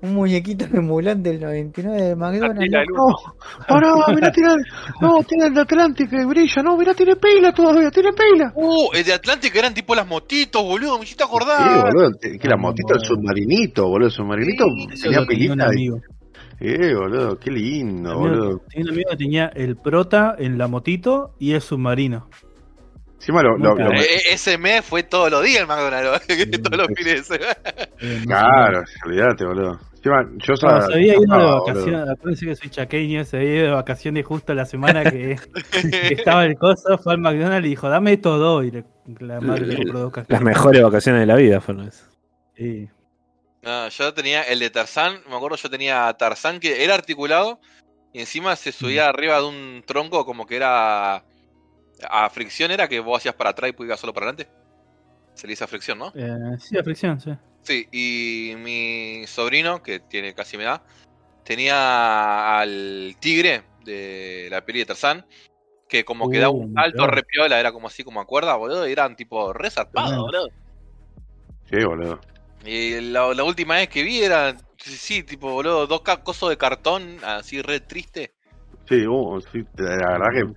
un muñequito de Mulan del 99 de McDonald's. El ¿no? ¡Pará! ¡Mirá, tiene! ¡No, tiene el de Atlántico que brilla! ¡No, mirá, tiene pila todavía! ¡Tiene pila! Uh, el de Atlantic eran tipo las motitos, boludo, me hiciste Sí, acordar. boludo. Que la motito del submarinito, boludo. El submarinito tenía tenía pilita. amigo. Eh, boludo, qué lindo, Tenía- boludo. tenía un amigo que tenía el prota en la motito y el submarino. Encima lo, lo- Nunca. lo- Eh, eh, ese mes fue todos los días el McDonald's, todos los fines de semana. Eh, Claro, olvídate, boludo. Encima, yo No, sa- se había ido de vacaciones, acuérdense que soy chaqueño, se había ido de vacaciones justo la semana que, que estaba el coso, fue al McDonald's y dijo, dame todo, y le- la madre le compró Las mejores vacaciones de la vida fueron esas. Sí. No, yo tenía el de Tarzán, me acuerdo yo tenía Tarzán que era articulado y encima se subía arriba de un tronco como que era a fricción era que vos hacías para atrás y podías solo para adelante. Se le dice a fricción, ¿no? Eh, sí, a fricción, sí. Sí, y mi sobrino, que tiene casi mi edad, tenía al tigre de la peli de Tarzán, que como que daba Uh, un salto mirá. re piola, era como así como a cuerda, boludo, y eran tipo re zarpados, Tremendo. boludo. Sí, boludo. Y la, la última vez que vi era, sí, tipo, boludo, dos cosos de cartón, así re triste. Sí, uh, sí, la verdad que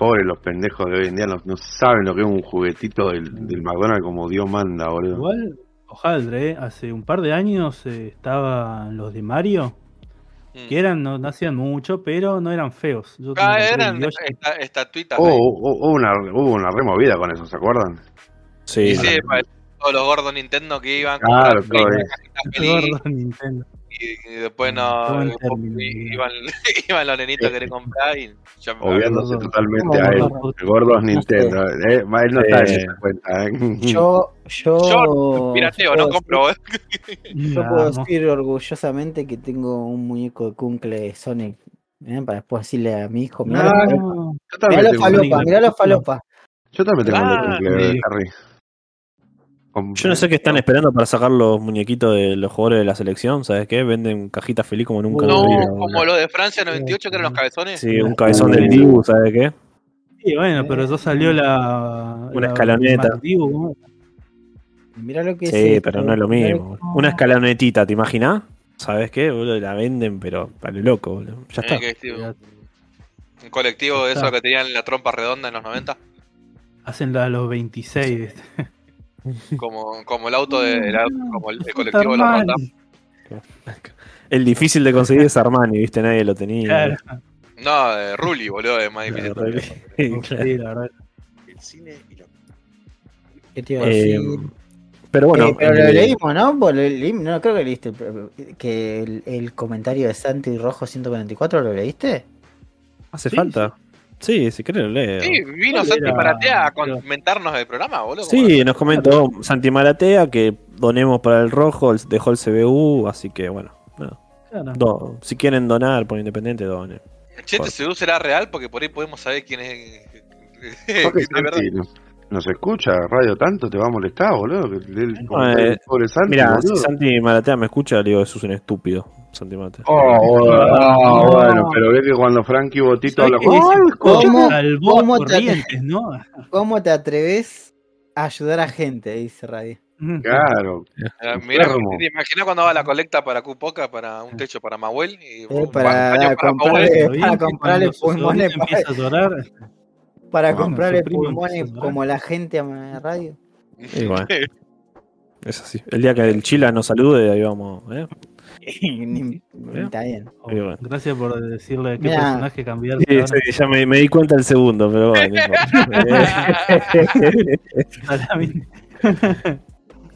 pobres los pendejos de hoy en día no, no saben lo que es un juguetito del, del McDonald's como Dios manda, boludo. Igual, hojaldre, ¿eh? hace un par de años eh, estaban los de Mario, Mm. que eran, no, no hacían mucho, pero no eran feos. Yo Ah, eran esta- estatuitas. Oh, una, hubo una removida con eso, ¿se acuerdan? Sí. y sí, parecían todos los gordos Nintendo que iban Claro, con todo las y, y después no iban, iban los nenitos a querer comprar y ya me Obviándose totalmente ¿Cómo a él. gordo? El gordo es Nintendo. Eh, él no está en cuenta, ¿eh? Yo, yo, Yo, Pirateo, no compro. ¿eh? decir- Yo puedo decir orgullosamente que tengo un muñeco de Kuncle de Sonic. ¿eh? Para después decirle a mi hijo, mirá Ah, los- No, Yo mirá también los tengo, Sonic falopa, de mirá falopa. yo también tengo Ah, el de sí. Harry. Con- Yo no sé qué están esperando para sacar los muñequitos de los jugadores de la selección, ¿sabes qué? Venden cajitas feliz como nunca. en No, como lo de Francia 98, que eran los cabezones. Sí, un cabezón del Dibu, ¿sabes qué? Sí, bueno, pero ya salió la. Una la escaloneta. Mirá lo que es Sí, esto, pero no es lo mismo. Una escalonetita, ¿te imaginas? ¿Sabes qué? Boludo? La venden, pero para lo loco, boludo. Ya está. un colectivo de esos que tenían la trompa redonda en los 90. Hacen la- los 26. ¿viste? Como, como el auto de, el auto- como el, el colectivo de los Armani. ronda. El difícil de conseguir es Armani, ¿viste? Nadie lo tenía. Claro, No, de Ruli, boludo, es más difícil. Claro, sí, la verdad. El cine y la que te iba a Eh, decir. Pero bueno, Eh, pero lo eh, leímos, ¿no? Vos lo leí- no, creo que leíste. Que el, el comentario de Santi Rojo 144 lo leíste. ¿hace Sí, falta? Sí, si querés lo leo. Sí, vino ¿Cuál Santi? Maratea a comentarnos del programa, boludo. Sí, nos comentó Santi Maratea que donemos para el rojo, el- dejó el CBU, así que bueno. no, Claro. do- si quieren donar por Independiente, donen. Che, este seguro será real porque por ahí podemos saber quién es. Santi, nos, nos escucha radio tanto, te va a molestar, boludo. El eh, del pobre Santi, Mira, boludo. si Santi Maratea me escucha, le digo, sos un estúpido. Santi Maratea. Oh, bueno, ah, No. bueno, pero ve que cuando Frankie Botito ¿Sabés habla con... dice? ¿Cómo- cómo a te- ¿no? ¿Cómo te atreves a ayudar a gente? Dice Radio. Claro, Mira, te imaginas cuando va la colecta para Cupoca, para un techo para Mahuel y Eh, para para comprarle- Mahuel. Para comprarle pulmones sobrino empieza a llorar, Para Bueno, comprarle pulmones a como la gente a Radio. Y bueno, es así. El día que el Chila nos salude, ahí vamos. ¿eh? Está bien. oh, bueno. gracias por decirle qué Mirá. personaje cambiar. Sí, sí, ya me, me di cuenta el segundo, pero bueno.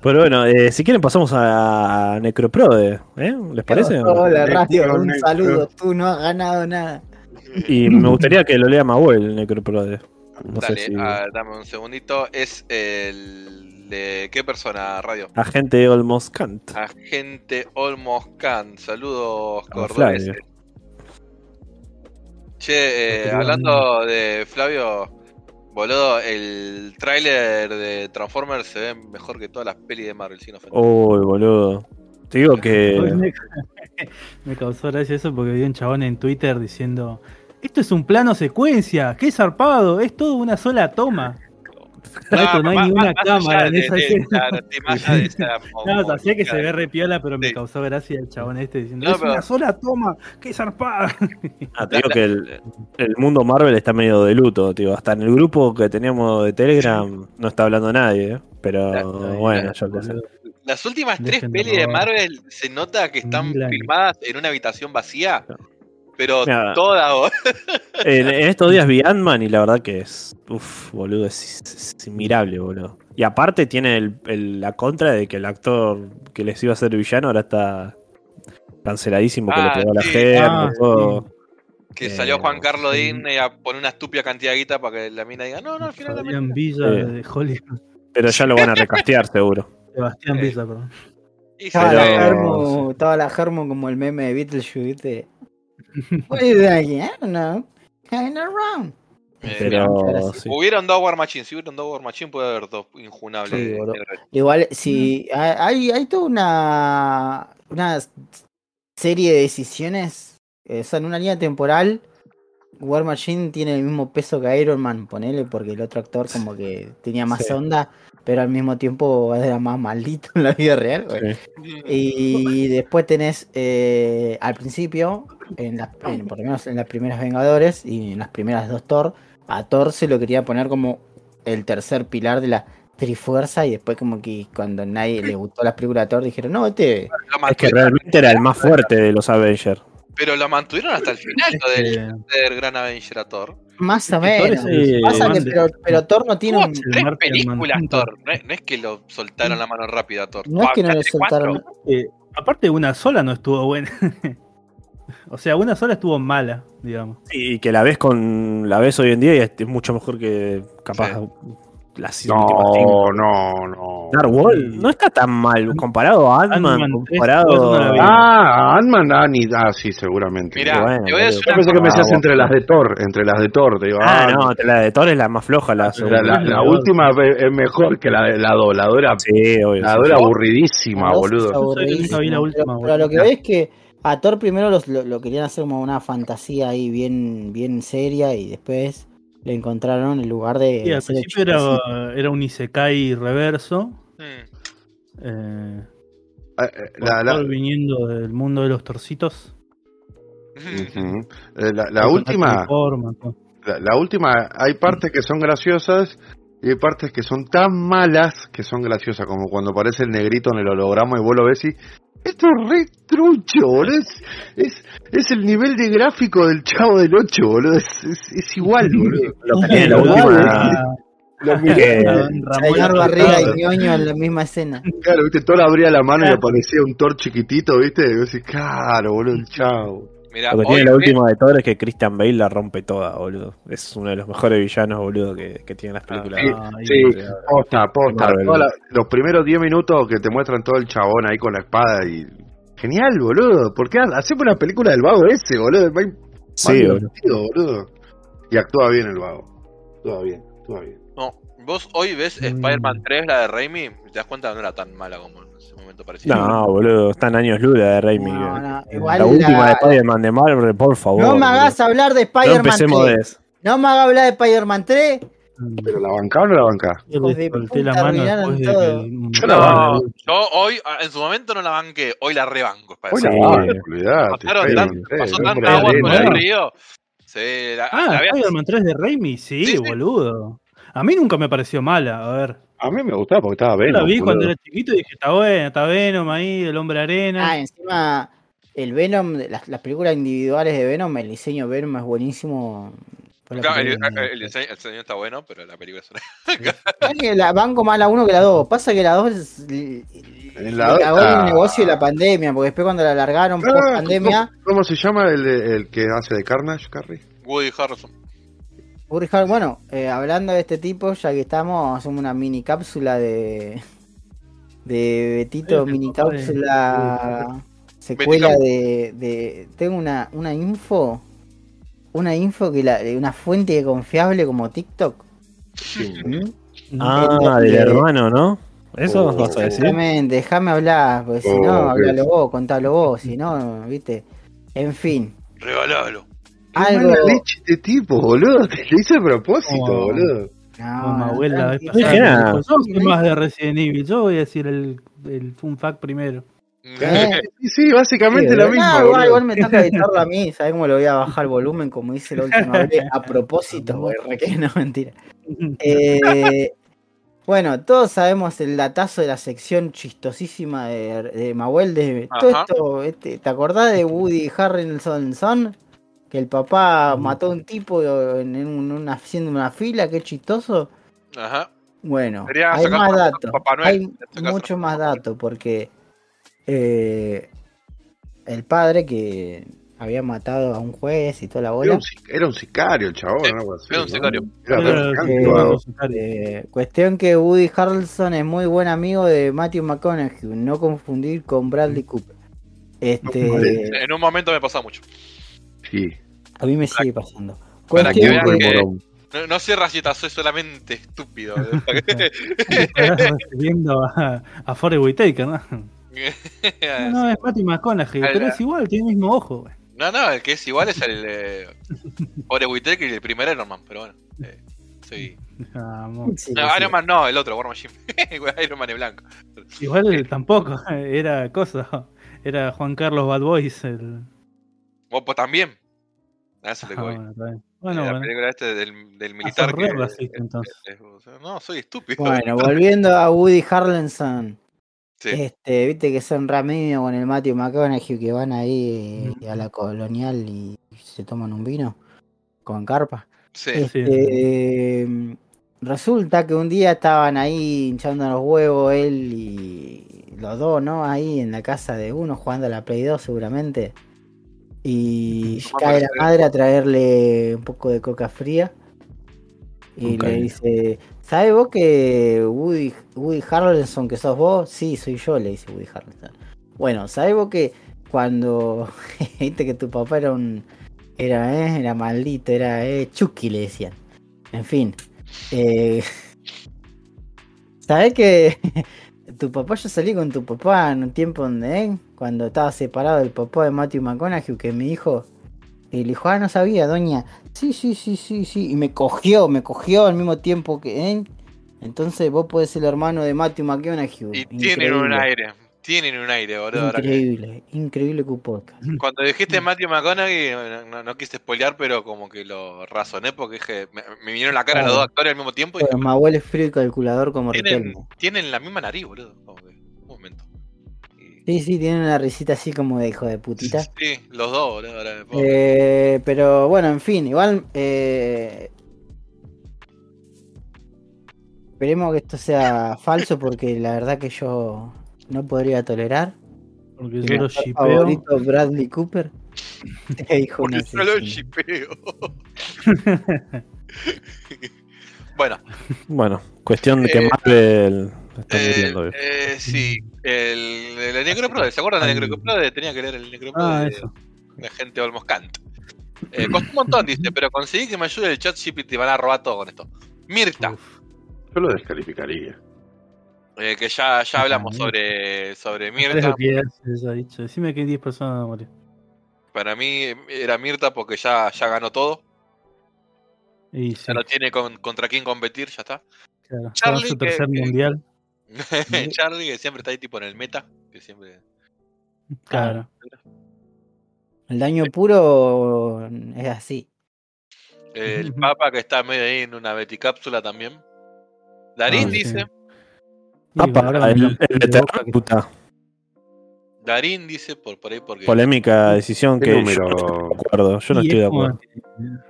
pero bueno, eh, si quieren pasamos a Necroprode, ¿eh? ¿Les parece? Hola Radio, un Necro. saludo. Tú no has ganado nada. Y me gustaría que lo lea Mahuel, el Necroprode. No Dale, sé si... ah, dame un segundito. Es el de qué persona, Radio. Agente Olmos Kant. Agente Olmos Khan. Saludos. Flavio. Che, eh, hablando de Flavio, boludo, el tráiler de Transformers se ve mejor que todas las pelis de Marvel, sin ofender. Uy, boludo. Te digo que. Me, me causó gracia eso porque vi un chabón en Twitter diciendo: Esto es un plano secuencia, qué zarpado, es todo una sola toma. Maestro, no hay más- ni una más cámara en esa escena. claro, sí, más allá de esa No, sé que se ve re piola, pero me causó gracia el chabón este diciendo: No, Es pero- una sola toma, qué zarpada. Ah, te digo que el, el mundo Marvel está medio de luto, tío. Hasta en el grupo que teníamos de Telegram no está hablando nadie, ¿eh? Pero Claro, bueno, yo qué sé. Las últimas tres pelis de. Marvel se nota que están filmadas en una habitación vacía, pero Mira. boludo. En, en estos días vi Ant-Man y la verdad que es. Uf, boludo, es, es- es admirable, boludo. Y aparte tiene el- el- la contra de que el actor que les iba a ser villano ahora está canceladísimo, que Ah, le pegó a la gente, Ah, todo. Que Eh, salió Juan Carlos sí. Disney a poner una estúpida cantidad de guita para que la mina diga, no, no, al final la mina. Fabián Villa Sí. de Hollywood. Pero ya lo van a recastear, seguro. Sebastián Eh. Villa, perdón. Y la germo, estaba la germo como el meme de Beetlejuice, ¿viste? You know. Hanging around. eh, Pero mira, sí. Hubieron dos War Machine, si hubieron dos War Machine puede haber dos injunables. Sí, de- Igual, si hay, hay toda una, una serie de decisiones, eh, o sea, en una línea temporal, War Machine tiene el mismo peso que Iron Man, ponele, porque el otro actor como que tenía más Sí. onda, pero al mismo tiempo era más maldito en la vida real. güey. Sí. Y después tenés eh, al principio, en las, en- por lo menos en las primeras Vengadores y en las primeras dos Thor, a Thor se lo quería poner como el tercer pilar de la Trifuerza y después como que cuando nadie le gustó las películas de Thor dijeron, no, este... Es que realmente era el más fuerte de los Avengers. pero lo mantuvieron hasta el final, lo del ser Gran Avenger a Thor. Más o menos. el Pasa que, pero, pero Thor no tiene un... tres películas. Thor, no es, no es que lo soltaron la mano rápida a Thor. No es que no cuatro. soltaron... eh, aparte, una sola no estuvo buena. o sea, una sola estuvo mala, digamos. Y que la ves con. La ves hoy en día y es, es mucho mejor que capaz Sí. Las últimas cinco. No, no, no. Narwhal Sí. no está tan mal comparado a Ant-Man, comparado la vi. Ah, Ant-Man, ah, ni, ah, sí, seguramente. Mirá, bueno, te voy a decir Yo una pensé que me decías entre las de Thor, entre las de Thor, te digo, Ah, ah, no, la de Thor es la más floja, la La, la- la última es mejor que la de la 2. La 2 era, Sí, obvio. la era aburridísima, boludo. la última, pero lo que veo es que a Thor primero los- lo, lo querían hacer como una fantasía ahí bien, bien seria y después le encontraron el lugar de... Sí, al principio era, era un Isekai reverso. Mm. Eh, Eh, eh, La, viniendo del mundo de los torcitos. Eh, la- última, todo. la, la última, hay partes que son graciosas y hay partes que son tan malas que son graciosas, como cuando aparece el negrito en el holograma y vos lo ves y esto es re trucho, boludo. Es, es, es el nivel de gráfico del chavo del 8, boludo. Es, es, es igual, boludo. Lo que tiene la última, Lo miré. Señor Barriga y ñoño en la misma escena. Claro, viste, Thor abría la mano y aparecía un Thor chiquitito, viste. Y decís, claro, boludo, chao. Mira, Lo que tiene la última de Thor es que Christian Bale la rompe toda, boludo. Es uno de los mejores villanos, boludo, que, que tienen las películas. Sí, Ay, sí, posta, posta. La- los primeros 10 minutos que te muestran todo el chabón ahí con la espada y. Genial, boludo. ¿Por qué hacemos una película del vago ese, boludo? Sí, boludo. Y actúa bien el vago. Actúa bien, actúa bien. No, vos hoy ves Mm. Spider-Man 3, la de Raimi, te das cuenta que no era tan mala como en ese momento parecía. No, boludo, están años luz la de Raimi. No, no, la última la- de Spider-Man de Marvel, por favor. No me boludo. hagas hablar de No Spider-Man empecemos 3. de eso. No me hagas hablar de Spider-Man 3. ¿Pero la bancá o no la bancá? Yo le solté la mano después de que Yo la No, banco. yo hoy, ah, en su momento no la banqué, hoy la rebanco. Hoy la banco, pasó hombre tanta agua por el ahí. río. Sí, la, Ah, Spider-Man 3 de Raimi, sí, Sí, sí. boludo. A mí nunca me pareció mala, a ver. A mí me gustaba porque estaba Yo Venom. la vi cuando era chiquito y dije, está bueno, está Venom ahí, el hombre arena. Ah, encima el Venom, las, las películas individuales de Venom, el diseño de Venom es buenísimo. Claro, el, el- diseño, el diseño está bueno, pero la película es una. La banco más la 1 que la 2. Pasa que la 2 es- le En la el negocio de la pandemia, porque después cuando la alargaron Ah, post pandemia, ¿cómo, cómo se llama el, el que hace de Carnage, Carrie? Woody Harrelson. Woody Harrelson- bueno, eh, hablando de este tipo, ya que estamos, hacemos una mini cápsula de de Betito, mini cápsula secuela de, de tengo una, una info una info que la, de una fuente confiable como TikTok. ¿Mm? Ah, del Eh, hermano, ¿no? ¿Eso Oh, vas a decir? Exactamente, déjame hablar, porque si no, hablalo vos, contalo vos, si no, viste. En fin, Regalalo. Algo. mala leche este tipo, boludo. Te lo hice a propósito, Oh. boludo. No, mi no, abuela. Dije nada. Yo soy más de Resident Evil. Yo voy a decir el, el fun fact primero. ¿Eh? Sí, sí, básicamente Sí, la no, misma. igual, me toca editarlo a mí, ¿sabes cómo lo voy a bajar el volumen? Como hice la última vez, a propósito, güey, que no, mentira. Eh, bueno, todos sabemos el datazo de la sección chistosísima de, de Mahuel. De, todo esto, este, ¿te acordás de Woody Harrelson? Que el papá mató a un tipo en, en una, haciendo una fila, qué chistoso. Ajá. Bueno, Debería hay más Papá- datos. Hay este mucho más datos porque eh, el padre que había matado a un juez y toda la Era bola. un, era un sicario el chabón, Sí, algo así. era un ¿no? sicario. Era Era- traficante, eh, cuestión que Woody Harrelson es muy buen amigo de Matthew McConaughey, no confundir con Bradley Cooper. Este. En un momento me pasaba mucho. Sí. a mí me sigue pasando. Para que vean que- que- Morón. No, no sé racista, soy solamente estúpido. Estás refiriendo a, a Forrest Whitaker, ¿no? No, no, es Matty McConaughey, pero es igual, tiene el mismo ojo, güey. No, no, el que es igual es el eh, Pobre Whitaker y el primer Iron Man, pero bueno. eh, soy... Vamos. Sí, No, sí. Iron Man no, el otro, War Machine. Iron Man es blanco. Igual tampoco, era cosa. Era Juan Carlos Bad Boys. El... Pues, también. A eso le Ah, voy. bueno, bien. Eh, Bueno, la bueno. película este del, del militar que. entonces. no, soy estúpido. Bueno, volviendo a Woody Harrelson. Sí. Este, viste que son Ramiro con el Matthew McConaughey que van ahí a la colonial y se toman un vino con carpa. Sí. Sí. Este, resulta que un día estaban ahí hinchando los huevos él y los dos, ¿no? Ahí en la casa de uno jugando a la Play 2 seguramente. Y cae la madre a traerle un poco de coca fría. Y le dice, ¿sabes vos que Woody, Woody Harrelson que sos vos? Sí, soy yo, le dice Woody Harrelson. Bueno, ¿sabes vos que cuando viste que tu papá era un era, eh, era maldito, era eh, Chucky le decían. En fin. Eh, ¿Sabes que tu papá, yo salí con tu papá en un tiempo donde, eh, cuando estaba separado del papá de Matthew McConaughey, que mi hijo, y le dijo, ah, no sabía, doña. Sí, sí, sí, sí, sí. Y me cogió, me cogió al mismo tiempo que, ¿eh? Entonces vos podés ser el hermano de Matthew McConaughey. Y tienen un aire. Tienen un aire, boludo. que- Increíble, increíble que podcast. Cuando dijiste Matthew McConaughey, no, no- no quise spoilear, pero como que lo razoné porque dije, me, me vinieron la cara los dos actores al mismo tiempo y Pero dije, abuelo es frío y calculador como tienen, Riquelme. tienen la misma nariz, boludo. Como Sí, sí, tiene una risita así como de hijo de putita. Sí, los dos, boludo. Ahora Eh, pero bueno, en fin, igual. eh, esperemos que esto sea falso porque la verdad que yo no podría tolerar. Porque yo lo shipeo. favorito, Bradley Cooper. De un Porque yo lo asesino. shipeo. bueno, Bueno, cuestión de que Eh, Marvel está eh, muriendo. eh. eh, sí, el, el, Necroprode, ¿se acuerdan del Necroprode? Tenía que leer el Necroprode Ah, de, eso. de gente Olmos Kant. Eh, costó un montón, dice, pero conseguí que me ayude el chat GPT y van a robar todo con esto. Mirta, Uf. Yo lo descalificaría. eh, que ya, ya hablamos Ah, sobre, sobre Mirta. estupideces ha dicho. Decime que 10 personas a morir. Para mí era Mirta porque ya, ya ganó todo. Y sí, Ya no tiene con- contra quién competir, ya está. claro. Charlie, su que- tercer que- mundial. Charlie, que siempre está ahí tipo en el meta. Que siempre. Claro. El daño puro es así. El. Papa que está medio ahí en una beticápsula también. Darín Ah, sí. dice. Ahora el, el puta. Darín dice por, por ahí porque. Polémica decisión ¿Qué que yo número? no estoy de acuerdo. Yo no estoy es de acuerdo.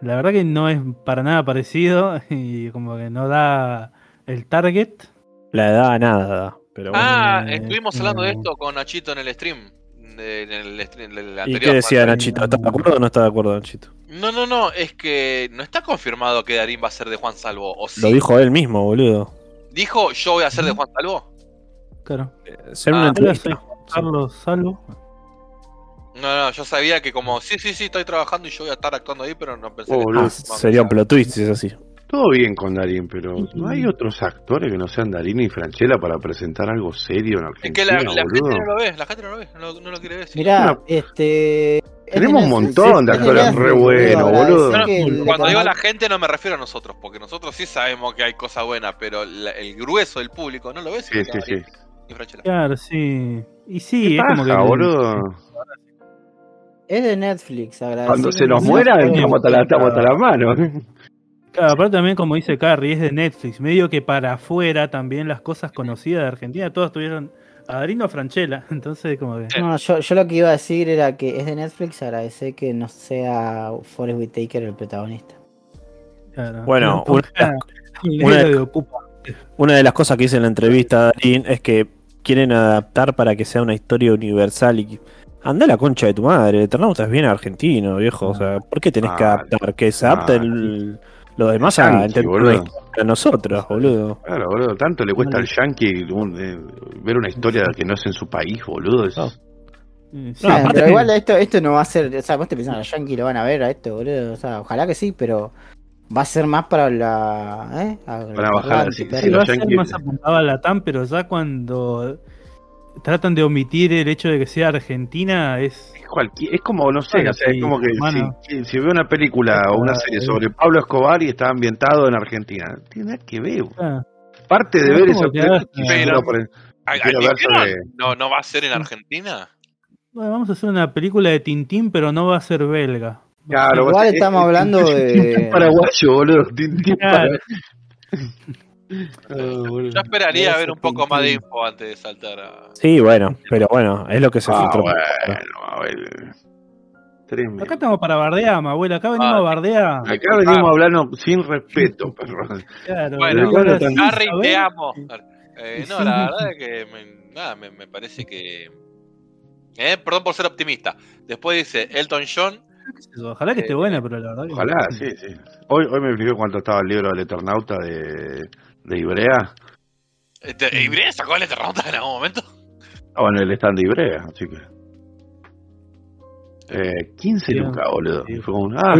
La verdad que no es para nada parecido y como que no da el target. La edad nada, pero bueno. Ah, Eh, estuvimos hablando de eh. esto con Nachito en el stream. de- en el stream del ¿Y anterior. qué decía Bueno, Nachito? ¿Está de acuerdo o no está de acuerdo, Nachito? No, no, no, es que no está confirmado que Darín va a ser de Juan Salvo. O sí. Lo dijo él mismo, boludo. Dijo, yo voy a ser de Juan Salvo. Claro. Ser Ah, una entrevista. Carlos Salvo. No, no, yo sabía que como, sí, sí, sí, estoy trabajando y yo voy a estar actuando ahí, pero no pensé Oh, que boludo. Ah, sería un plot twist si es así. Todo bien con Darín, pero ¿no hay otros actores que no sean Darín y Franchella para presentar algo serio en Es Argentina, que la, gente no lo ve, la gente no lo ve, no, lo- no lo quiere ver. sí. Mirá, No. este. Tenemos es un montón de es actores re buenos, boludo. Cuando digo canal- la gente no me refiero a nosotros, porque nosotros sí sabemos que hay cosas buenas, pero la- el grueso del público no lo ve. Sí, sí, sí. Y Franchella. Claro, sí. Y sí, ¿Qué es como que. paja, boludo? Es de Netflix, agradecer Cuando se nos no muera, estamos hasta la mano. Claro, aparte también, como dice Carrie, es de Netflix. Medio que para afuera también las cosas conocidas de Argentina, todas tuvieron a Darino Franchella. Entonces, como que. No, yo, yo lo que iba a decir era que es de Netflix, agradecer que no sea Forrest Whitaker el protagonista. claro. Bueno, una- de-. Una las cosas que hice en la entrevista a Darín es que quieren adaptar para que sea una historia universal y anda la concha de tu madre, el Eternauta es bien argentino, viejo, o sea, ¿por qué tenés que Ah, adaptar? Que se adapte ah, el- lo demás a Yankee, entender boludo. a nosotros, boludo. Claro, boludo, tanto le cuesta al yankee un- eh, ver una historia que no es en su país, boludo. Es- No. Pero que- igual esto, esto no va a ser, o sea, vos te pensás, los Yankees lo van a ver a esto, boludo, o sea, ojalá que sí, pero va a ser más para la, ¿eh? Para bajar, sí, sí, va a ser más apuntado a la TAM, pero ya cuando tratan de omitir el hecho de que sea Argentina es cualquier- es como, no sé, Bueno, o sea, es como que si, si veo una película o una Ah, serie eh. sobre Pablo Escobar y está ambientado en Argentina, no tiene nada que ver. ah, Parte de ver como esa que película, hagas- quiero por- ¿Al- quiero al ver Tintín no- no, va a ser en Argentina? bueno, vamos a hacer una película de Tintín, pero no va a ser belga. Claro, Igual es- estamos es- hablando es- de- es paraguayo, boludo. Tintín Claro. para- Ah. Yo esperaría ver un poco más de info antes de saltar a. Sí, bueno, pero bueno, es lo que se Ah, filtró. bueno, a ver. Tremendo. Acá estamos para bardear, mi abuela. Acá venimos Ah, a bardear. Acá venimos hablando sin respeto, perro. Claro, Bueno, bueno, a Harry, te amo. Eh, no, la verdad es que me, nada, me, me parece que. Eh, perdón por ser optimista. Después dice Elton John. yo, Ojalá que esté Eh, buena, pero la verdad que. Ojalá, sí, sí. Hoy, hoy me fijé cuánto estaba el libro del Eternauta de, de Ibrea. Este, ¿Y Brian sacó el Eternauta en algún momento? Ah, bueno, el stand de Ibrea, así que. Eh, 15 Bien. lucas, boludo. Sí. Fue un. Ah,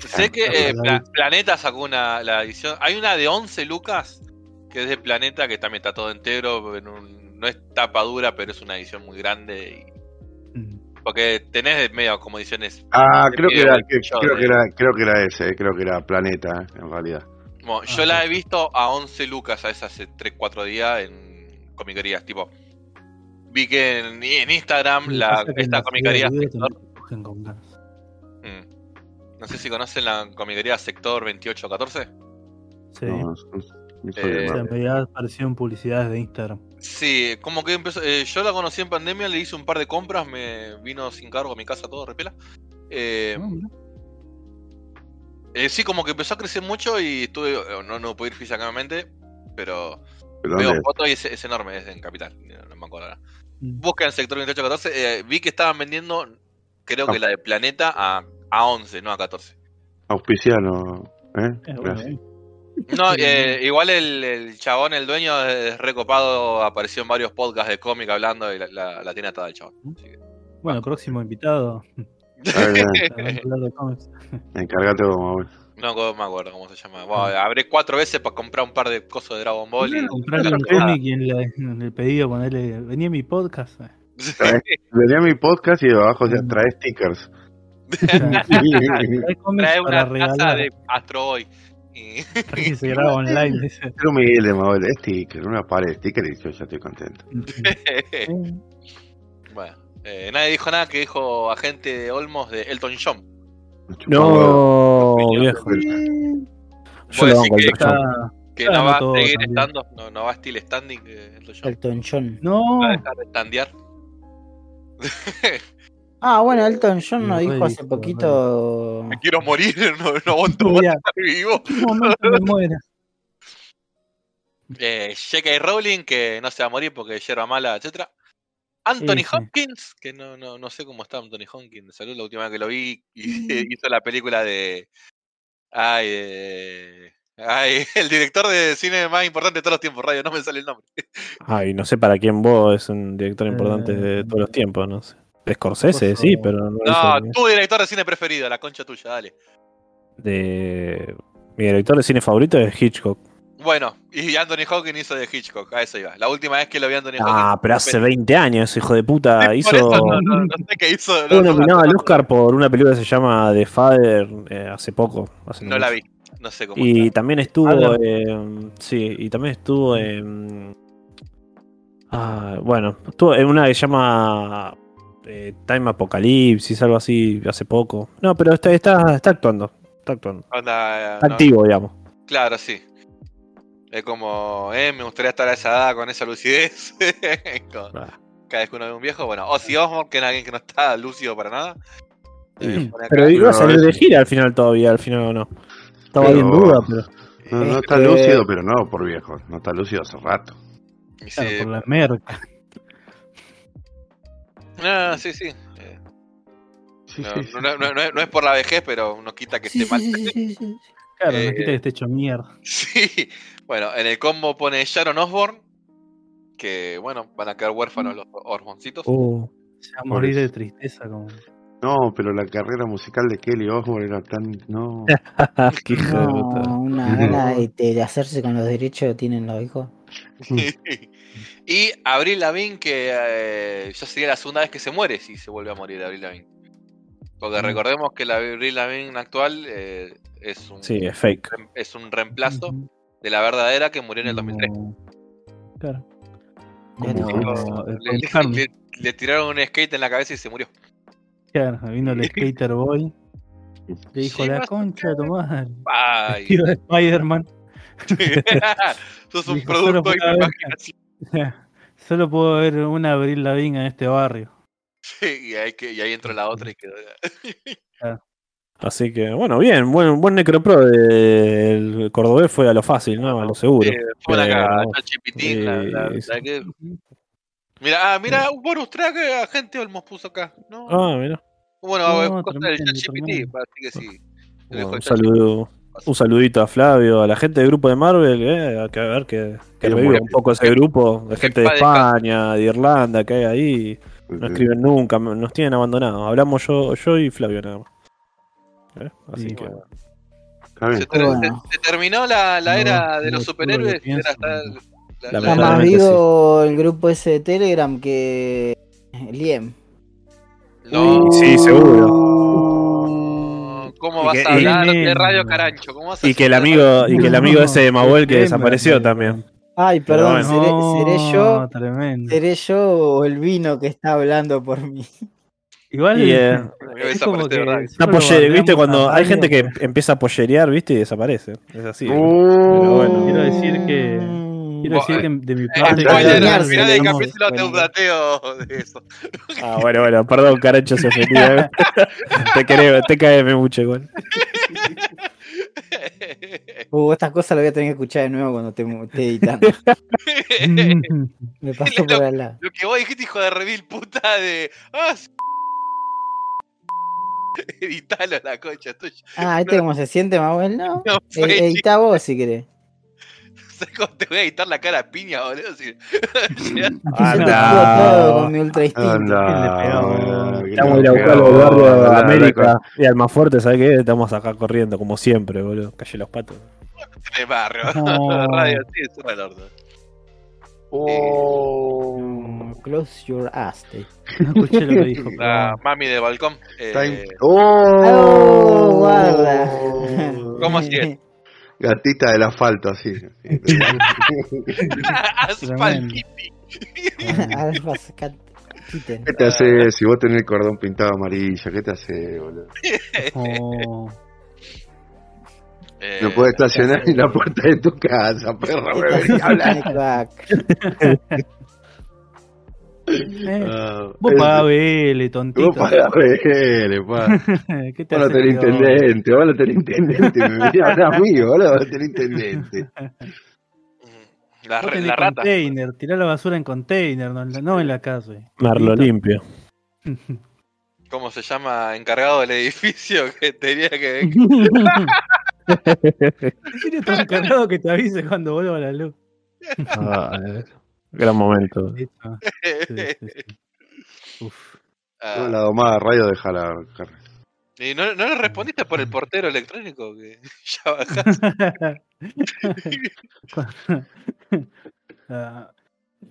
Sé que está eh, Pla-. Planeta sacó una la edición. Hay una de 11 lucas que es de Planeta que también está todo entero. en un- no es tapa dura, pero es una edición muy grande. y- Mm. porque tenés medio como ediciones. ah de creo, que era, de que- creo, de- que era, creo que era ese, eh, creo que era Planeta, eh, en realidad. Bueno, yo Ah, la sí. he visto a 11 lucas a esa hace 3-4 días en comiquerías. Tipo, vi que en, en Instagram la, esta comiquería sector. Mm. No sé si conocen la comiquería sector 2814. Sí. No, no soy de Eh, O sea, Marvel. me había aparecido en publicidades de Instagram. Sí, como que empezó. eh, yo la conocí en pandemia, le hice un par de compras, me vino sin cargo a mi casa todo, repela. Eh, Ah. Eh, sí, como que empezó a crecer mucho y estuve. eh, No, no pude ir físicamente, pero ¿Pero veo fotos y es, es enorme, es en Capital. No, no me acuerdo ahora. Mm. Busca en sector 2814. eh, vi que estaban vendiendo, creo que Ah. la de Planeta a, a 11, no a 14. Auspiciano. ¿eh? Eh, bueno, eh. No, eh, igual el, el chabón, el dueño, es recopado. Apareció en varios podcasts de cómic hablando y la, la, la tiene atada el chabón. Que- Bueno, próximo invitado. Encárgate vos. No no me acuerdo cómo se llama. Bueno, habré cuatro veces para comprar un par de cosas de Dragon Ball y. Comprarle un cómic y en, la- en el pedido ponerle, venía mi podcast. eh. Venía mi podcast y debajo decía, trae stickers. Trae una taza de Astro Boy. Y- se graba online. dice. Pero. Es sticker, una pared de sticker y yo ya estoy contento. Eh, nadie dijo nada que dijo agente de Olmos de Elton John. No, viejo. Yo lo que Está- no va a seguir estando, no, no va a still standing eh, Elton John. Elton John. No, Va a dejar de standear. Ah, bueno, Elton John nos dijo hace poquito. Me quiero morir, no, no aguanto más estar vivo. me muera. Eh, J.K. Rowling, que no se va a morir porque yerba mala, etcétera. Anthony Sí. Hopkins, que no, no, no sé cómo está Anthony Hopkins salud, la última vez que lo vi, y hizo la película de. Ay, eh, ay, el director de cine más importante de todos los tiempos, radio, no me sale el nombre. Ay, no sé para quién vos es un director importante de Eh, todos los tiempos, no sé. Scorsese, sí, pero no, No, hizo- tu director de cine preferido, la concha tuya, dale. de mi director de cine favorito es Hitchcock. Bueno, y Anthony Hopkins hizo de Hitchcock, a eso iba. La última vez que lo vi a Anthony Ah, Hopkins. pero hace 20 años, hijo de puta, Sí, por hizo eso no, no- no sé qué hizo. No- nominado no- al Oscar por una película que se llama The Father eh, hace poco. hace No la vi, no sé cómo Y está. también estuvo, eh, sí, y también estuvo en, ah, bueno, estuvo en una que se llama eh, Time Apocalipsis, algo así, hace poco. No, pero está, está, está actuando, está actuando, Onda, está no- activo, digamos. Claro, sí. Es como, eh, me gustaría estar a esa edad con esa lucidez. Con- Ah. Cada vez que uno ve un viejo, bueno, Ozzy Osbourne, que es alguien que no está lúcido para nada. Eh. Pero iba a No, salir de ese- gira al final todavía, al final o no. Estaba Pero- ahí en duda, pero. No, no está Este- lúcido, pero no por viejo. No está lúcido hace rato. Y Claro, sí, por la merca. ah, sí, sí. Eh, Sí, no, sí, sí. no- no- no- no es- no por la vejez, pero no quita que Sí, esté mal. Claro, Eh, no quita que esté hecho mierda. Sí. Bueno, en el combo pone Sharon Osbourne. Que bueno, van a quedar huérfanos los orfoncitos. Uh, Se va a morir de tristeza. Como... No, pero la carrera musical de Kelly Osbourne era tan. No. qué de puta. Una gana de, de hacerse con los derechos tienen los hijos. y Abril Lavigne, que eh, ya sería la segunda vez que se muere si se vuelve a morir Abril Lavigne. Porque Mm. recordemos que la Abril Lavigne actual eh, es, un, Sí, es fake. es un reemplazo de la verdadera que murió en el 2003. Como- Claro. Como el Le, Paul le- McCartney. le- le tiraron un skate en la cabeza y se murió. Claro, vino el Skater Boy. Le dijo Sí, la concha de tu madre. Tío de Spider-Man. Sos un Dijo, producto de imaginación. Solo puedo ver una Abril Lavigne en este barrio. Sí, y ahí, que, y ahí entró la otra y quedó. Así que, bueno, bien, buen, buen necropro del cordobés fue a lo fácil, ¿no? A lo seguro. Eh, fue el chipitín, la, la- Sí, la que- Mira, ah, mira, un bonus track que a gente Olmos puso acá. No, Ah, mira. bueno, no, ChatGPT, tremendo. así que sí. Un el saludo, un saludito a Flavio, a la gente del grupo de Marvel, eh, a que a ver que, que muy- un poco ese grupo de gente de. España, de Irlanda, que hay ahí. No escriben nunca, nos tienen abandonados. Hablamos yo, yo y Flavio nada más. Eh, Así Sí, que, bueno. Está bien. Se, ter- Bueno. se- se terminó la, la No, era de los superhéroes. lo era hasta la- la- más vivo el grupo ese de Telegram que Liem. No, sí, seguro. ¿Cómo vas que- a hablar de Radio Carancho? ¿Cómo vas a y que el hacer- amigo, y que el amigo No, ese de Mahuel que desapareció tremendo. también. Ay, perdón, bueno. seré, seré yo, tremendo. seré yo o el vino que está hablando por mí. Igual Y, eh, es como que verdad. Está solo polle- ¿viste? Cuando hay gente que empieza a pollerear, ¿viste? Y desaparece. Es así. Pero Uh, bueno. Quiero decir que- Mm. Quiero decir que de mi parte. al final del capítulo te updateo de eso. Ah, bueno, bueno, perdón, Carancho se ofendió. ¿eh? te queremos, te caeme mucho igual. Uh, estas cosas las voy a tener que escuchar de nuevo cuando te esté editando. Me pasó por al lado. Lo que vos dijiste, hijo de remil puta, de. Ah, Editalo la concha tuya. Ah, ¿este cómo se siente, Manuel? No. No, Eh, fue, edita vos si querés. ¿Sabes cómo te voy a editar la cara a piña, boludo? Si- Hago todo con mi ultra instinto. Anda. Estamos ir a buscar al barrio de América y al más fuerte, ¿sabes qué? Estamos acá corriendo, como siempre, boludo. Calle los patos. de barrio. No. Radio, sí, es el orto. Oh. Close your ass. te- No escuché lo que dijo. La pero- mami de balcón. eh, Oh. Oh, guarda. ¿Cómo así es? Gatita del asfalto, así. Quiten. ¿Qué te hace si vos tenés el cordón pintado amarillo? ¿Qué te hace, boludo? Oh. Eh, No puedes estacionar en la puerta de tu casa, perro. me venía a hablar. Crack. Eh, Ah, vos pagá BL, tontito. Vos pagás BL, pa. ¿Qué te Vos no hace tenés que- intendente, vos no tenés intendente. Me venía a hablar a mí, tenés intendente. La, Vos re- la rata. container, tirá la basura en container, no, en la- no en la calle. Marlo limpio. ¿Cómo se llama? Encargado del edificio que tenía que. Tiene todo encargado que te avise cuando vuelva la luz. Ah, gran momento. Listo. Sí, sí, sí. Uf. Ah, No, la domada radio déjala. Carlos. ¿Y no, no le respondiste por el portero electrónico? Que ya bajás. Ah,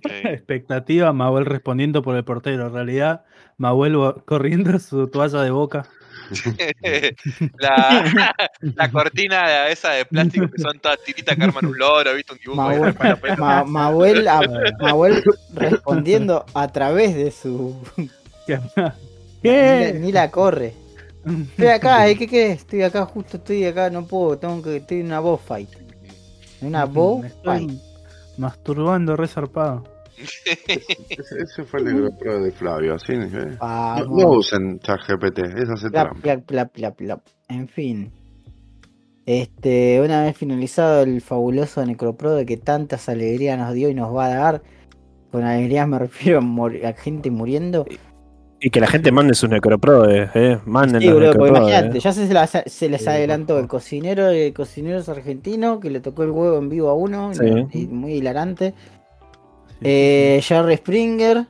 expectativa, Mahuel respondiendo por el portero. En realidad, Mahuel corriendo su toalla de boca. la, la cortina esa de plástico que son todas tiritas que arman un loro, ¿viste? Un dibujo. para- Ma- Mahuel, a- Mahuel respondiendo a través de su. Ni, la- ¿Qué? ni la corre. Estoy acá, ¿eh? ¿qué querés? Estoy acá, justo estoy acá, no puedo, tengo que. Estoy en una boss fight. En una boss fight. masturbando resarpado. Ese, ese fue el negro pro de Flavio, así. ¿eh? No, usen ChatGPT, eso hace Plap, trampa. plap, plap, plap, plap. En fin. Este, una vez finalizado el fabuloso Necropro de que tantas alegrías nos dio y nos va a dar. Con alegrías me refiero a, mor- a gente muriendo. Y que la gente mande sus necroprodes, eh. Manden Sí, los necroprodes. imagínate, eh. ya se, la- se les Sí, adelantó el cocinero, el cocinero es argentino, que le tocó el huevo en vivo a uno, Sí. y muy hilarante. Eh, Jerry Springer,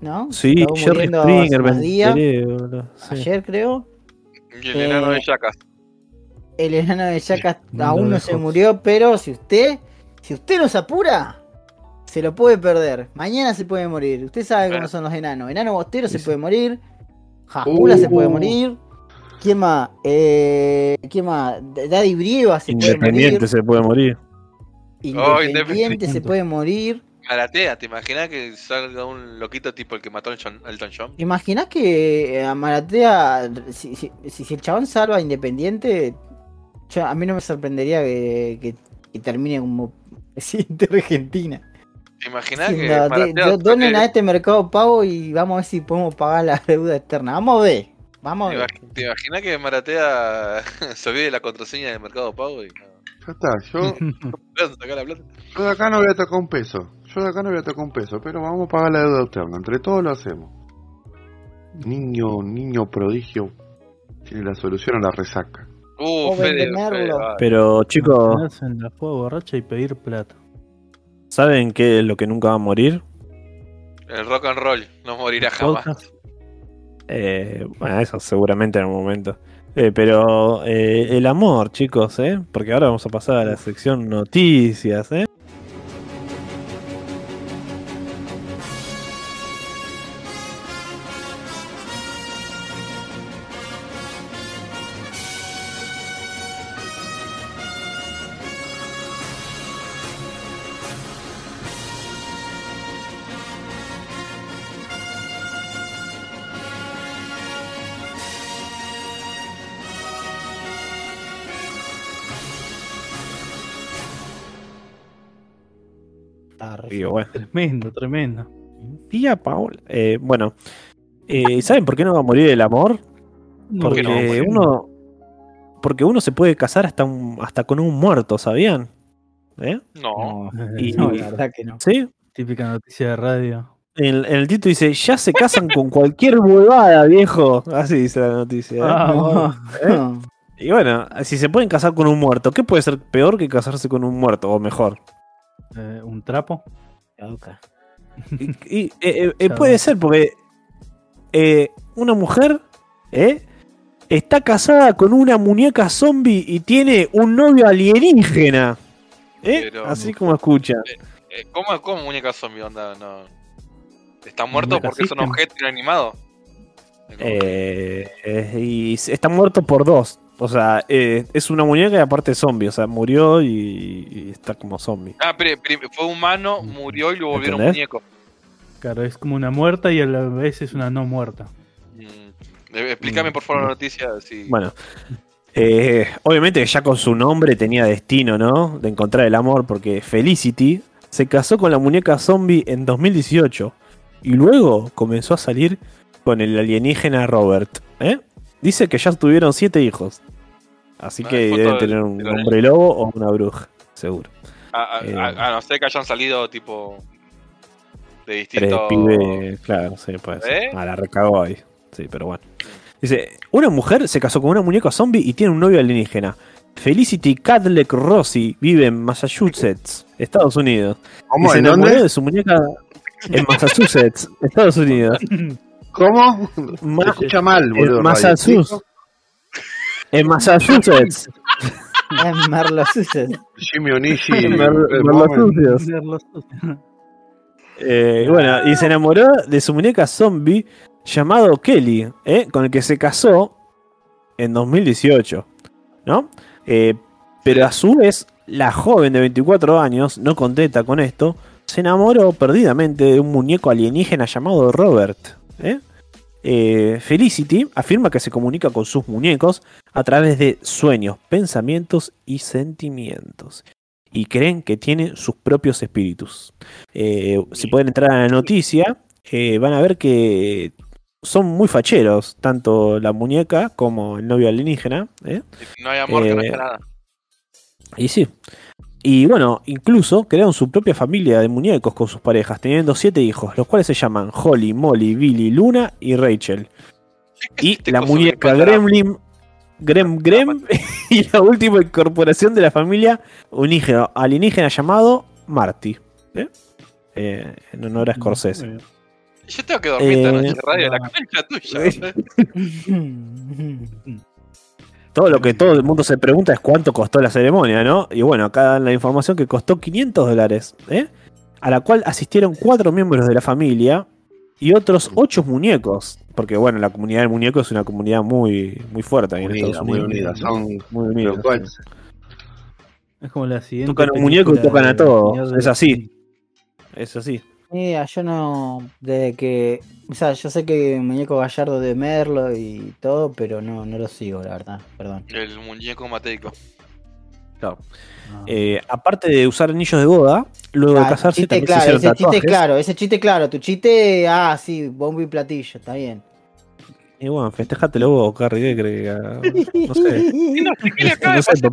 ¿no? Sí, Jerry hace Springer. Sí. ayer creo. Y el enano de Eh, Yacas. El enano de Yacas no aún no se murió, pero si usted, si usted no se apura, se lo puede perder. Mañana se puede morir. Usted sabe cómo son los enanos. Enano bostero se Sí. puede morir. Jajula se puede Uh. morir. ¿Quién más? Eh, ¿Quién más? Daddy Brieva se puede Independiente morir. se puede morir. Oh, Independiente se Independiente. puede morir. Maratea, ¿te imaginas que salga un loquito tipo el que mató al John- Elton John? ¿Imaginás que eh, a Maratea, si, si, el chabón salva a Independiente, yo- a mí no me sorprendería que, que- que termine como presidente de Argentina? ¿Te imaginas Sí, que no, de- Maratea do- donen a este mercado pago y vamos a ver si podemos pagar la deuda externa. Vamos a ver. Vamos a ¿Te ver. ¿Te imaginas que Maratea se olvide la contraseña del mercado pago y no, Ya está, yo, puedan sacar la plata? yo de acá no voy a tocar un peso. Yo de acá no voy a tocar un peso, pero vamos a pagar la deuda externa. Entre todos lo hacemos. Niño, niño prodigio tiene la solución a la resaca. Uh, O Fede. Fede. Pero chicos, en la fuego borracha y pedir plata. ¿saben qué es lo que nunca va a morir? el rock and roll no morirá jamás. Eh, bueno, eso seguramente en algún momento. Eh, pero eh, el amor, chicos, ¿eh? Porque ahora vamos a pasar a la sección noticias, ¿eh? Bueno, Tremendo, tremendo. tía Paola. Eh, bueno, eh, ¿saben por qué no va a morir el amor? Porque no, uno, porque uno se puede casar hasta, un- hasta con un muerto, ¿sabían? ¿Eh? No. No, Y- no, la verdad que no. ¿Sí? Típica noticia de radio. En, en el título dice, ya se casan con cualquier huevada, viejo. Así dice la noticia. ¿eh? Ah, No, no. Y bueno, si se pueden casar con un muerto, ¿qué puede ser peor que casarse con un muerto? O mejor. Eh, ¿Un trapo? Y, y, eh, eh, eh, puede ser porque eh, una mujer ¿eh? está casada con una muñeca zombie y tiene un novio alienígena. ¿eh? Pero- Así como escucha. Eh, ¿Cómo, ¿Cómo muñeca zombie onda? No. ¿Está muerto Muñeca porque es un System. objeto inanimado? Eh, eh, y está muerto por dos. O sea, eh, es una muñeca y aparte zombie. O sea, murió y, y está como zombie. Ah, pero pero fue humano, murió y lo volvieron ¿Entendés? muñeco. Claro, es como una muerta y a la vez es una no muerta. Mm. Eh, Explícame por favor la noticia. Si... Bueno, eh, obviamente que ya con su nombre tenía destino, ¿no? De encontrar el amor, porque Felicity se casó con la muñeca zombie en 2018 y luego comenzó a salir con el alienígena Robert. ¿eh? Dice que ya tuvieron siete hijos. Así Ah, que deben tener un del hombre lobo o una bruja, seguro. a, a- eh, a- a no ser que hayan salido tipo de distintos. pibes, claro, sí, puede ser. ¿Eh? Ah, la recagó ahí. Sí, pero bueno. Dice, una mujer se casó con una muñeca zombie y tiene un novio alienígena. Felicity Cadleck Rossi vive en Massachusetts, Estados Unidos. ¿Cómo? Y se ¿En enamoró dónde? de su muñeca en Massachusetts, Estados Unidos. ¿Cómo? Se escucha mal, boludo. en. Massachusetts. En Massachusetts. Es Merlo Suset. Jimmy Onishi. En. Massachusetts. Eh, bueno, y se enamoró de su muñeca zombie llamado Kelly, ¿eh? con el que se casó en 2018. ¿no? Eh, pero a su vez, la joven de 24 años, no contenta con esto, se enamoró perdidamente de un muñeco alienígena llamado Robert. ¿eh? Eh, Felicity afirma que se comunica con sus muñecos a través de sueños, pensamientos y sentimientos. Y creen que tiene sus propios espíritus. Eh, si pueden entrar a la noticia, eh, van a ver que son muy facheros, tanto la muñeca como el novio alienígena. ¿eh? No hay amor que no haya nada. Y sí. Y bueno, incluso crearon su propia familia de muñecos con sus parejas, teniendo siete hijos, los cuales se llaman Holly, Molly, Billy, Luna y Rachel. Y Este la muñeca Gremlin, Grem Grem, y la última incorporación de la familia, un hijo alienígena llamado Marty. ¿eh? Eh, en honor a Scorsese. Yo tengo que dormir esta Eh, noche radio, la no. concha tuya. Todo lo que todo el mundo se pregunta es cuánto costó la ceremonia, ¿no? Y bueno, acá dan la información que costó 500 dólares, ¿eh? A la cual asistieron cuatro miembros de la familia y otros ocho muñecos. Porque bueno, la comunidad del muñeco es una comunidad muy, muy fuerte ahí en Unida, Estados muy Unidos. unida. Son. Muy unida, Pero cuál- sí. Es como la siguiente. Tocan un muñeco y tocan a todo. Es así. Es así. Mira, yo no. Desde que. O sea, yo sé que Muñeco Gallardo de Merlo y todo, pero no, no lo sigo, la verdad. Perdón. El muñeco mateico. Claro. Ah. Eh, aparte de usar anillos de boda, luego de casarse chiste también se claro, hicieron ese chiste tatuajes. claro, ese chiste claro. Tu chiste, ah, sí, bombo y platillo, está bien. Y bueno, festejátelo vos, Carrie, ¿qué crees? No sé. No sé No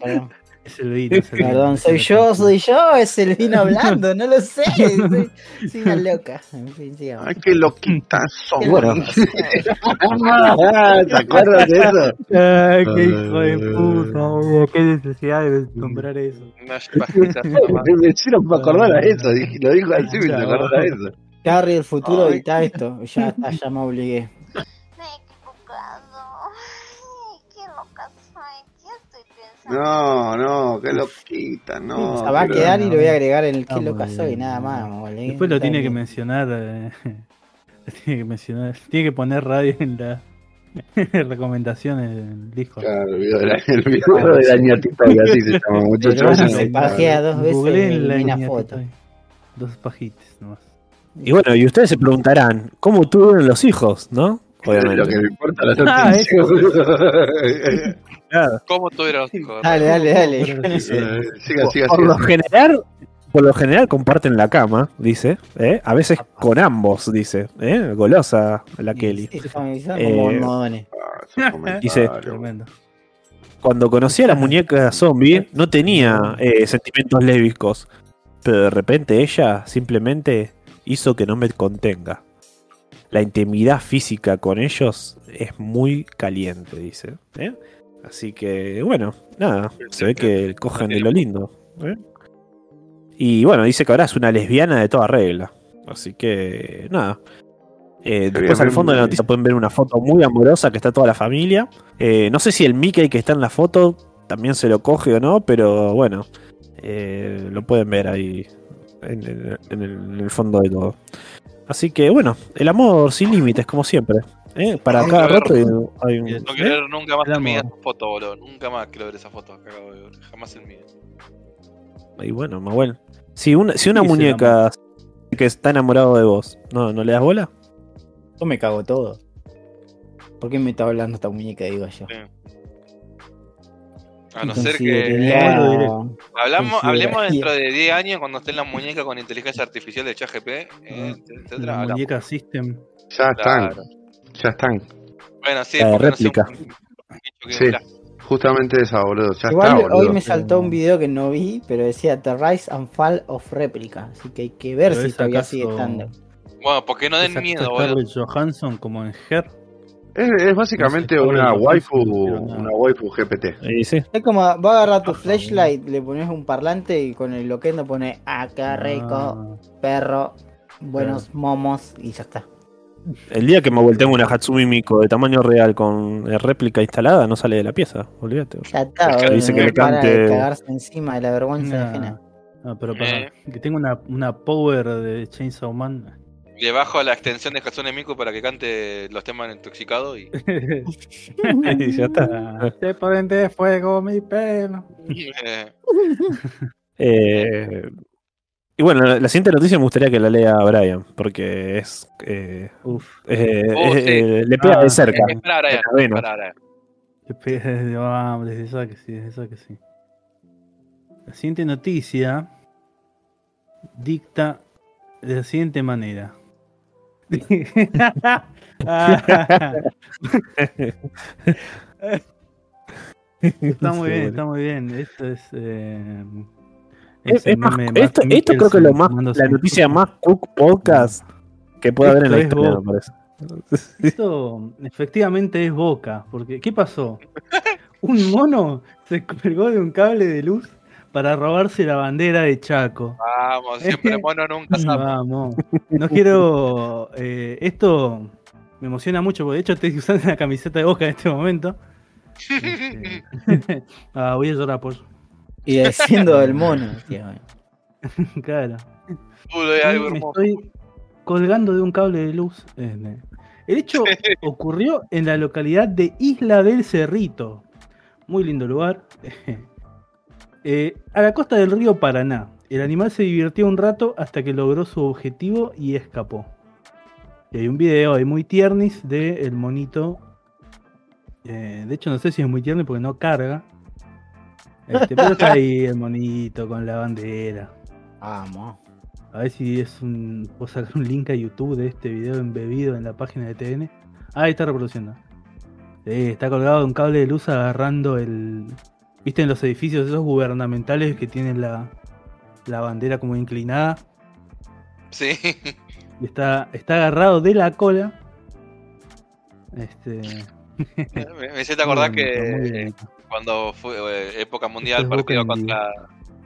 sé, Es el vino. es el vino. Perdón, soy yo, soy yo, es el vino hablando, no lo sé. Soy, soy una loca. En fin, sigamos. Ay, qué loquitas son. Bueno. Ah, ¿Te acuerdas de eso? Ay, qué hijo de puta, qué necesidad de nombrar eso. Me hicieron me acordar a eso. Lo dijo así, me acordar a eso. Carrie, el futuro, edita esto. Ya está, ya me obligué. No, no, qué loquita, no. o sea, va a quedar y lo voy a agregar en el qué Ah, loca soy, nada más. obligué. Después lo tiene que mencionar. eh, tiene que mencionar. Tiene que poner radio en la recomendaciones del disco. Claro, el video de la, el video de la ñatita y así se llama, muchachos. se no- pajea dos veces Googleé y en la niña foto. Dos pajites nomás. Y bueno, y ustedes se preguntarán, ¿cómo tuvieron los hijos, no? Obviamente. Lo que me importa la Ah. Claro. ¿Cómo tuvieron los hijos? Dale, dale, dale. Siga, siga, Por lo siga. general, por lo general comparten la cama, dice. ¿eh? A veces con ambos, dice. ¿eh? Golosa la Kelly. Sí, se Eh, como esos comentarios. Dice- Tremendo. Cuando conocí a la muñeca zombie, no tenía eh, sentimientos lésbicos. Pero de repente ella simplemente hizo que no me contenga. La intimidad física con ellos es muy caliente, dice. ¿eh? Así que, bueno, nada. Se ve que cogen de lo lindo. ¿eh? Y bueno, dice que ahora es una lesbiana de toda regla. Así que, nada. Eh, después al fondo de la noticia pueden ver una foto muy amorosa que está toda la familia. Eh, no sé si el Mickey que está en la foto también se lo coge o no, pero bueno, eh, lo pueden ver ahí en, el- en el, en el fondo de todo. Así que bueno, el amor sin límites, como siempre. ¿Eh? Para cada ver. rato hay, hay un. No quiero ¿eh? ver nunca más en mi vida amor. esa foto, boludo. Nunca más quiero ver esa foto que acabo de ver. Jamás en mi vida. Y bueno, Mahuel. Si una, si una Sí, muñeca que está enamorado de vos, ¿no, ¿no le das bola? Yo me cago todo. ¿Por qué me está hablando esta muñeca, digo yo? A no ser que Bueno, diré. hablamos, hablemos dentro de 10 años cuando esté la muñeca con inteligencia artificial de ChatGPT, eh, etcétera. La hablamos. muñeca System. Ya están, Claro. Ya están. Bueno, sí, La de no sé, Sí. Justamente esa, boludo. Ya Igual está, boludo. hoy me saltó un video que no vi, pero decía The Rise and Fall of Replica. Así que hay que ver Pero si todavía acaso- sigue estando. Bueno, porque no den ¿Es miedo, boludo. Johansson como en Her. Es, es básicamente una waifu, una waifu GPT. Sí. Es como, va a agarrar tu flashlight, le pones un parlante y con el loquendo pone, ah, qué rico, Ah, perro, buenos momos, y ya está. El día que me tengo una Hatsumi Miku de tamaño real con réplica instalada, no sale de la pieza. Olvídate. Ya está, Es que boludo, dice que le para de cante- cagarse encima de la vergüenza nah. ajena. No, pero para Eh. que tenga una, una power de Chainsaw Man. Le bajo la extensión de Hatsune Miku para que cante los temas intoxicados y. Y ya está. Se prende fuego mi pelo. eh, Eh, y bueno, la, la siguiente noticia me gustaría que la lea Brian, porque es. eh, Uf. eh, Oh, es- sí. eh, le pega Ah, de cerca. eh, espera, Brian, Brian. Te pega desde vamos, desde esa que sí, desde esa que sí. La siguiente noticia dicta de la siguiente manera. Ah, está muy bien, está muy bien. Esto es. Es- el es más- meme esto, creo que es lo más, la noticia más cook podcast que puede haber en la historia, me parece. Esto efectivamente es Boca, porque ¿qué pasó? Un mono se colgó de un cable de luz para robarse la bandera de Chaco. Vamos, siempre mono nunca sabe. Vamos, no quiero. eh, esto me emociona mucho, porque de hecho estoy usando una camiseta de Boca en este momento. Este, ah, voy a llorar por Y desciendo del mono, tío. claro. De algo me hermoso. estoy colgando de un cable de luz. eh, El hecho ocurrió en la localidad de Isla del Cerrito. Muy lindo lugar. Eh, a la costa del río Paraná. El animal se divirtió un rato hasta que logró su objetivo y escapó. Y hay un video ahí muy tiernis de el monito. Eh, de hecho, no sé si es muy tierno porque no carga. Este, pero está ahí el monito con la bandera. Vamos. A ver si es un. Puedo sacar un link a YouTube de este video embebido en la página de TN. Ah, ahí está reproduciendo. Sí, está colgado de un cable de luz agarrando el. ¿Viste en los edificios esos gubernamentales que tienen la, la bandera como inclinada? Sí. Y está, está agarrado de la cola. Este. Me, me hiciste acordar que. Cuando fue eh, época mundial, partido contra,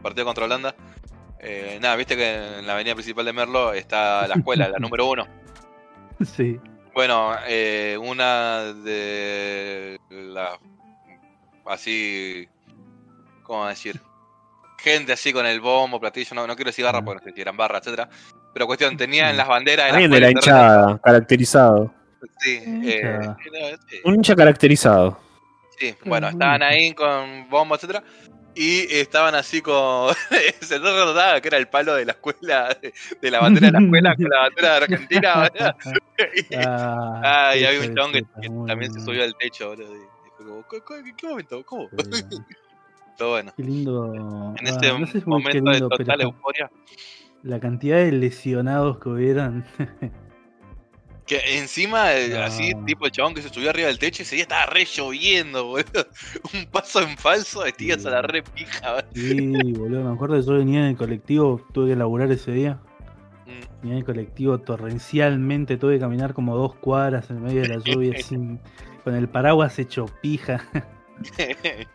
partido contra Holanda. eh, nada, viste que en la avenida principal de Merlo está la escuela, la número uno. Sí. Bueno, eh, una de las así, ¿cómo decir? Gente así con el bombo, platillo, no, no quiero decir garra porque no sé si eran barra, etcétera. Pero cuestión, tenía en las banderas de la Alguien de la hinchada, caracterizado. Sí, eh, sí, Un hincha caracterizado. Sí, bueno, estaban ahí con bombo, etcétera. Y estaban así con. Se notaba que era el palo de la escuela, de, de la bandera de la escuela con la bandera de Argentina. ¿verdad? Y- Ah, Ah, y había un chabón que, también se subió al techo, boludo. y fue como, ¿qué, qué- qué momento? ¿Cómo? Pero bueno, Qué lindo. en ah, este no sé si momento de lindo, pero total euforia. la cantidad de lesionados que hubieran. Que encima, eh, No. así, tipo el chabón que se subió arriba del techo y ese día estaba re lloviendo, boludo. Un paso en falso, vestías a la re pija, boludo. Sí, boludo, me acuerdo que yo venía en el colectivo, tuve que laburar ese día. Mm. Venía en el colectivo torrencialmente, tuve que caminar como dos cuadras en medio de la lluvia sin, con el paraguas hecho pija.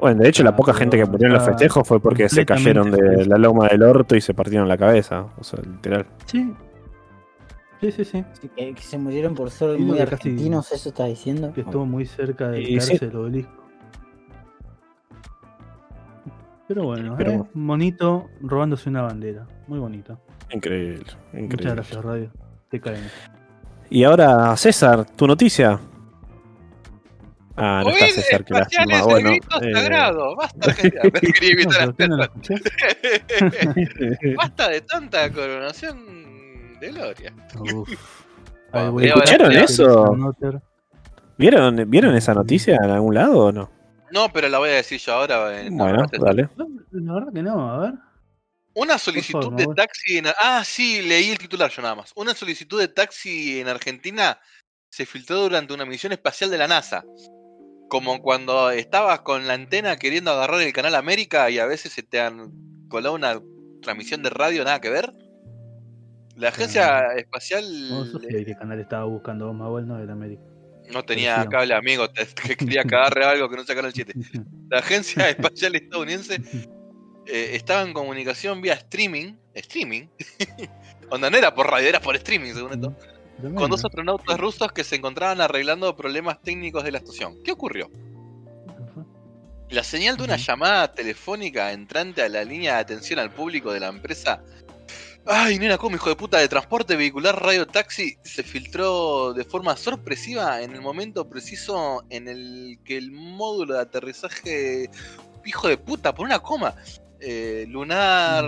Bueno, de hecho, la Ah, poca gente que murió en los festejos fue porque se cayeron de la loma del orto y se partieron la cabeza. O sea, literal. Sí. Sí, sí, sí. Sí, Que, que se murieron por ser Sí, muy casi- argentinos, eso está diciendo. Que estuvo muy cerca del sí. caerse el obelisco. Pero bueno, Pero- eh, bonito robándose una bandera. Muy bonito. Increíble, Muchas increíble. gracias, Radio. Te caen. Y ahora, César, tu noticia. Ah, no está César, espaciales, lástima. Bueno, eh, sagrado. Basta. Quería No. Basta de tanta coronación de gloria. Uf. ¿escucharon escuchar eso? ¿vieron, ¿Vieron esa noticia en algún lado o no? No, pero la voy a decir yo ahora. en- Bueno, no, dale. La verdad que no, a ver. Una solicitud favor, de taxi en... Ah, sí, leí el titular yo nada más. Una solicitud de taxi en Argentina se filtró durante una misión espacial de la NASA. Como cuando estabas con la antena queriendo agarrar el canal América y a veces se te han colado una transmisión de radio nada que ver. La agencia espacial No, sé qué canal estaba buscando vos, Manuel, no América. no tenía cable amigo, te- que quería que agarre algo que no sea Canal 7. La agencia espacial estadounidense eh, estaba en comunicación vía streaming. Streaming. Onda, no era por radio, era por streaming, según esto. Con dos astronautas rusos que se encontraban arreglando problemas técnicos de la estación. ¿Qué ocurrió? La señal de una llamada telefónica entrante a la línea de atención al público de la empresa. Ay, nena, ¿cómo hijo de puta de transporte vehicular Radio Taxi se filtró de forma sorpresiva en el momento preciso en el que el módulo de aterrizaje, hijo de puta, por una coma, eh, lunar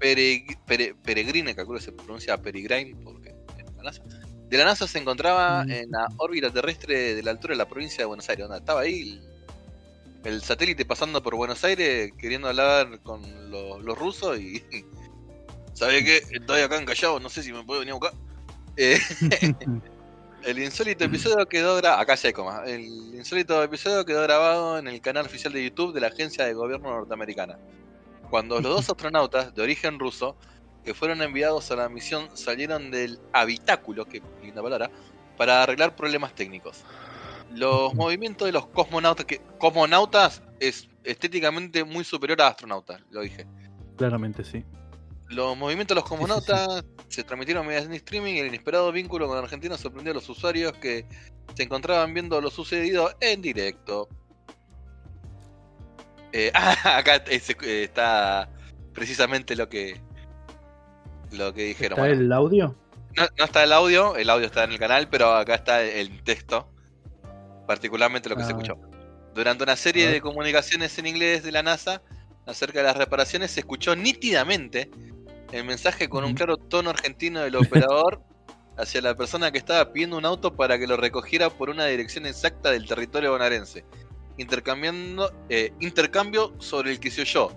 Pereg- Pere- Peregrine, calculo que se pronuncia Peregrine porque es la NASA. De la NASA se encontraba Mm. en la órbita terrestre de la altura de la provincia de Buenos Aires, donde estaba ahí el, el satélite pasando por Buenos Aires queriendo hablar con los, los rusos y. ¿Sabe qué? Estoy acá en Callao, no sé si me puedo venir a buscar. Eh, el insólito episodio quedó grabado. Acá hay coma. El insólito episodio quedó grabado en el canal oficial de YouTube de la Agencia de Gobierno Norteamericana. Cuando los dos astronautas de origen ruso que fueron enviados a la misión salieron del habitáculo, que linda palabra, para arreglar problemas técnicos. Los movimientos de los cosmonautas, que cosmonautas es estéticamente muy superior a astronautas, lo dije. Claramente sí. Los movimientos de los cosmonautas se transmitieron mediante streaming y el inesperado vínculo con Argentina sorprendió a los usuarios que se encontraban viendo lo sucedido en directo. Eh, ah, acá es- eh, está precisamente lo que lo que dijeron. ¿Está Bueno, el audio? no, no está el audio, el audio está en el canal, pero acá está el texto, particularmente lo que se Ah. escuchó. Durante una serie A ver. de comunicaciones en inglés de la NASA acerca de las reparaciones se escuchó nítidamente el mensaje con un claro tono argentino del operador hacia la persona que estaba pidiendo un auto para que lo recogiera por una dirección exacta del territorio bonaerense, intercambiando eh, intercambio sobre el que se oyó.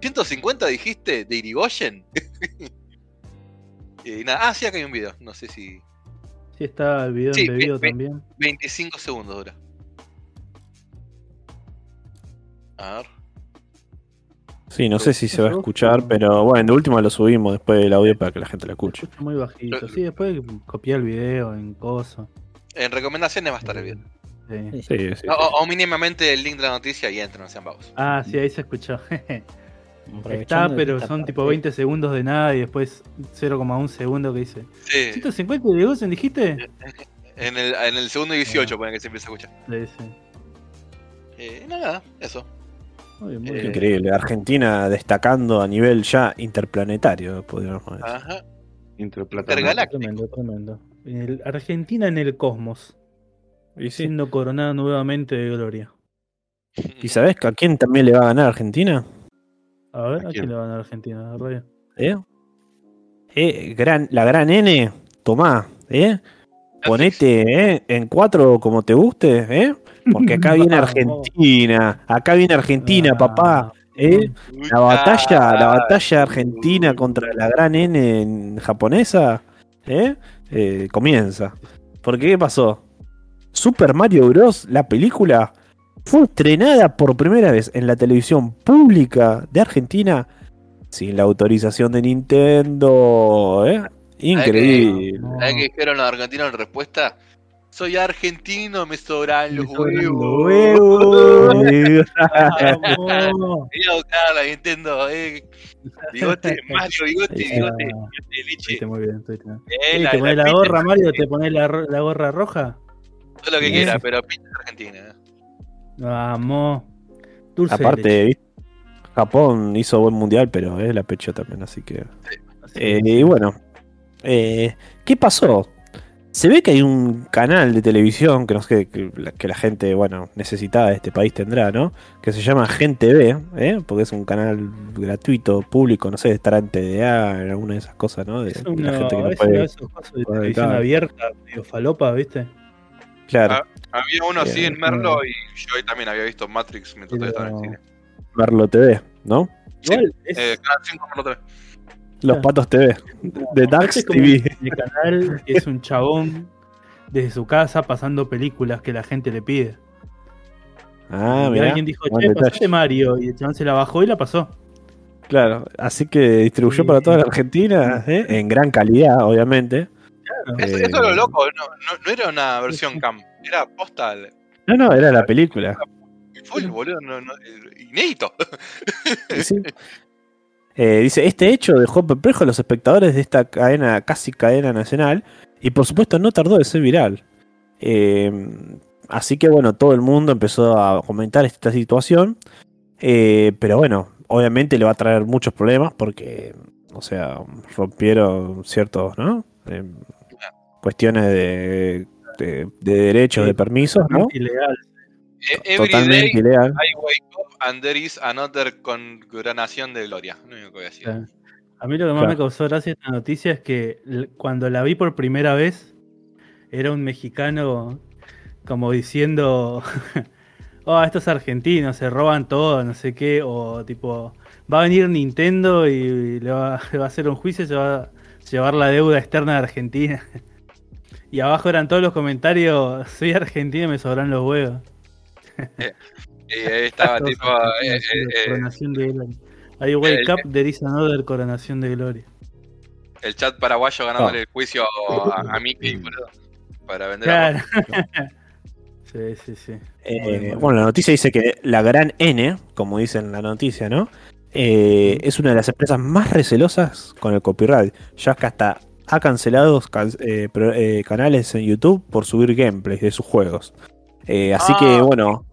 ¿150 dijiste de Irigoyen? y nada, ah, sí, acá hay un video, no sé si Sí, está el video Sí, ve- ve- también. 25 segundos dura. A ver. Sí, no sé si se va a escuchar, pero- bueno, de última lo subimos después del audio para que la gente lo escuche. escucha muy bajito. Sí, después copiar el video en coso. En recomendaciones va a estar el video. Sí. Sí, sí, sí. O, mínimamente el link de la noticia y entren, no sean vagos. Ah, sí, ahí se escuchó. Está, pero son parte. tipo 20 segundos de nada y después 0,1 segundo que dice. Sí, 150 de Gosen dijiste? en el, en el segundo 18 pone que se empieza a escuchar. Sí, sí. Eh, nada, eso. Muy bien, muy Eh. Increíble. Argentina destacando a nivel ya interplanetario, podríamos decir. Ajá. Intergaláctico. Tremendo, tremendo. El- Argentina en el cosmos, Y, sí. siendo coronada nuevamente de gloria. ¿Y sabés a quién también le va a ganar Argentina? A ver, ¿A ¿a quién? le van a Argentina? Radio. ¿Eh? Eh, gran, la gran N, tomá, ¿eh? Ponete ¿eh? en cuatro como te guste, ¿eh? Porque acá viene. Argentina, acá viene Argentina, papá, ¿eh? La batalla, la batalla argentina contra la gran N en japonesa, ¿eh? eh, comienza. Porque ¿qué pasó? Super Mario Bros. La película fue estrenada por primera vez en la televisión pública de Argentina sin la autorización de Nintendo. ¿eh? Increíble. ¿Sabes qué dijeron los argentinos en respuesta? Soy argentino, me sobran los huevos. huevos. Voy a buscar la Nintendo, eh. Bigote, Mario, bigote, bigote, bigote leche. Muy bien, estuviste bien. Eh, Sí, la- ¿Te pones la pinta gorra, Mario? ¿Te pones la, la gorra roja? Todo lo que Sí. quiera, pero pinta argentina. eh. Vamos. Dulce. Aparte, ¿viste? Japón hizo buen mundial, pero es la pecho también, así que. Así Eh, y bueno, eh, ¿qué pasó? Se ve que hay un canal de televisión que no sé que la, que la gente, bueno, necesitada de este país tendrá, ¿no? Que se llama Gente B, ¿eh? Porque es un canal gratuito, público, no sé, estará en TDA, en alguna de esas cosas, ¿no? De, la gente que no puede. esos casos de televisión abierta, medio falopa, ¿viste? Claro, Ah, Había uno así en Merlo y yo ahí también había visto Matrix mientras todavía estaba en el cine. Verlo TV, ¿no? Igual es, Eh, Canal 5 por otra vez. Los Claro. Patos TV, de Dax TV. el canal que es un chabón desde su casa pasando películas que la gente le pide. Ah, y mira. alguien dijo, che, pasate Mario. Y el chabón se la bajó y la pasó. Claro, así que distribuyó Sí. para toda la Argentina, ¿eh? en gran calidad, obviamente. Eso, Eh, eso es lo loco, no, no, no era una versión cam, era postal. No, no, era la película. Full, boludo, no, no, inédito. Sí. Eh, dice, este hecho dejó perplejo a los espectadores de esta cadena, casi cadena nacional, y por supuesto no tardó de ser viral. Eh, así que bueno, todo el mundo empezó a comentar esta situación, eh, pero bueno, obviamente le va a traer muchos problemas porque, o sea, rompieron ciertos, ¿no? Eh, cuestiones de, de- de derechos, de permisos, ¿no? Ilegal. Eh, Every Totalmente day ilegal. I wake up and there is another congregación de gloria. Lo único que voy a decir. A mí lo que más Claro. me causó gracia esta noticia es que cuando la vi por primera vez, era un mexicano como diciendo, oh, estos argentinos se roban todo, no sé qué, o tipo, va a venir Nintendo y le va, le va a hacer un juicio y se va a llevar la deuda externa de Argentina. Y abajo eran todos los comentarios, soy argentino y me sobran los huevos. Y ahí estaba tipo. eh, eh, eh, coronación de gloria. I wake up, there is another coronación de gloria. el chat paraguayo ganándole Ah. el juicio a, a Mickey, boludo. Para vender Claro. a sí, sí, sí. Eh, bueno, la noticia dice que la gran N, como dice en la noticia, ¿no? Eh, es una de las empresas más recelosas con el copyright, ya que hasta ha cancelado can- eh, eh, canales en YouTube por subir gameplays de sus juegos. Eh, así Ah. que, bueno,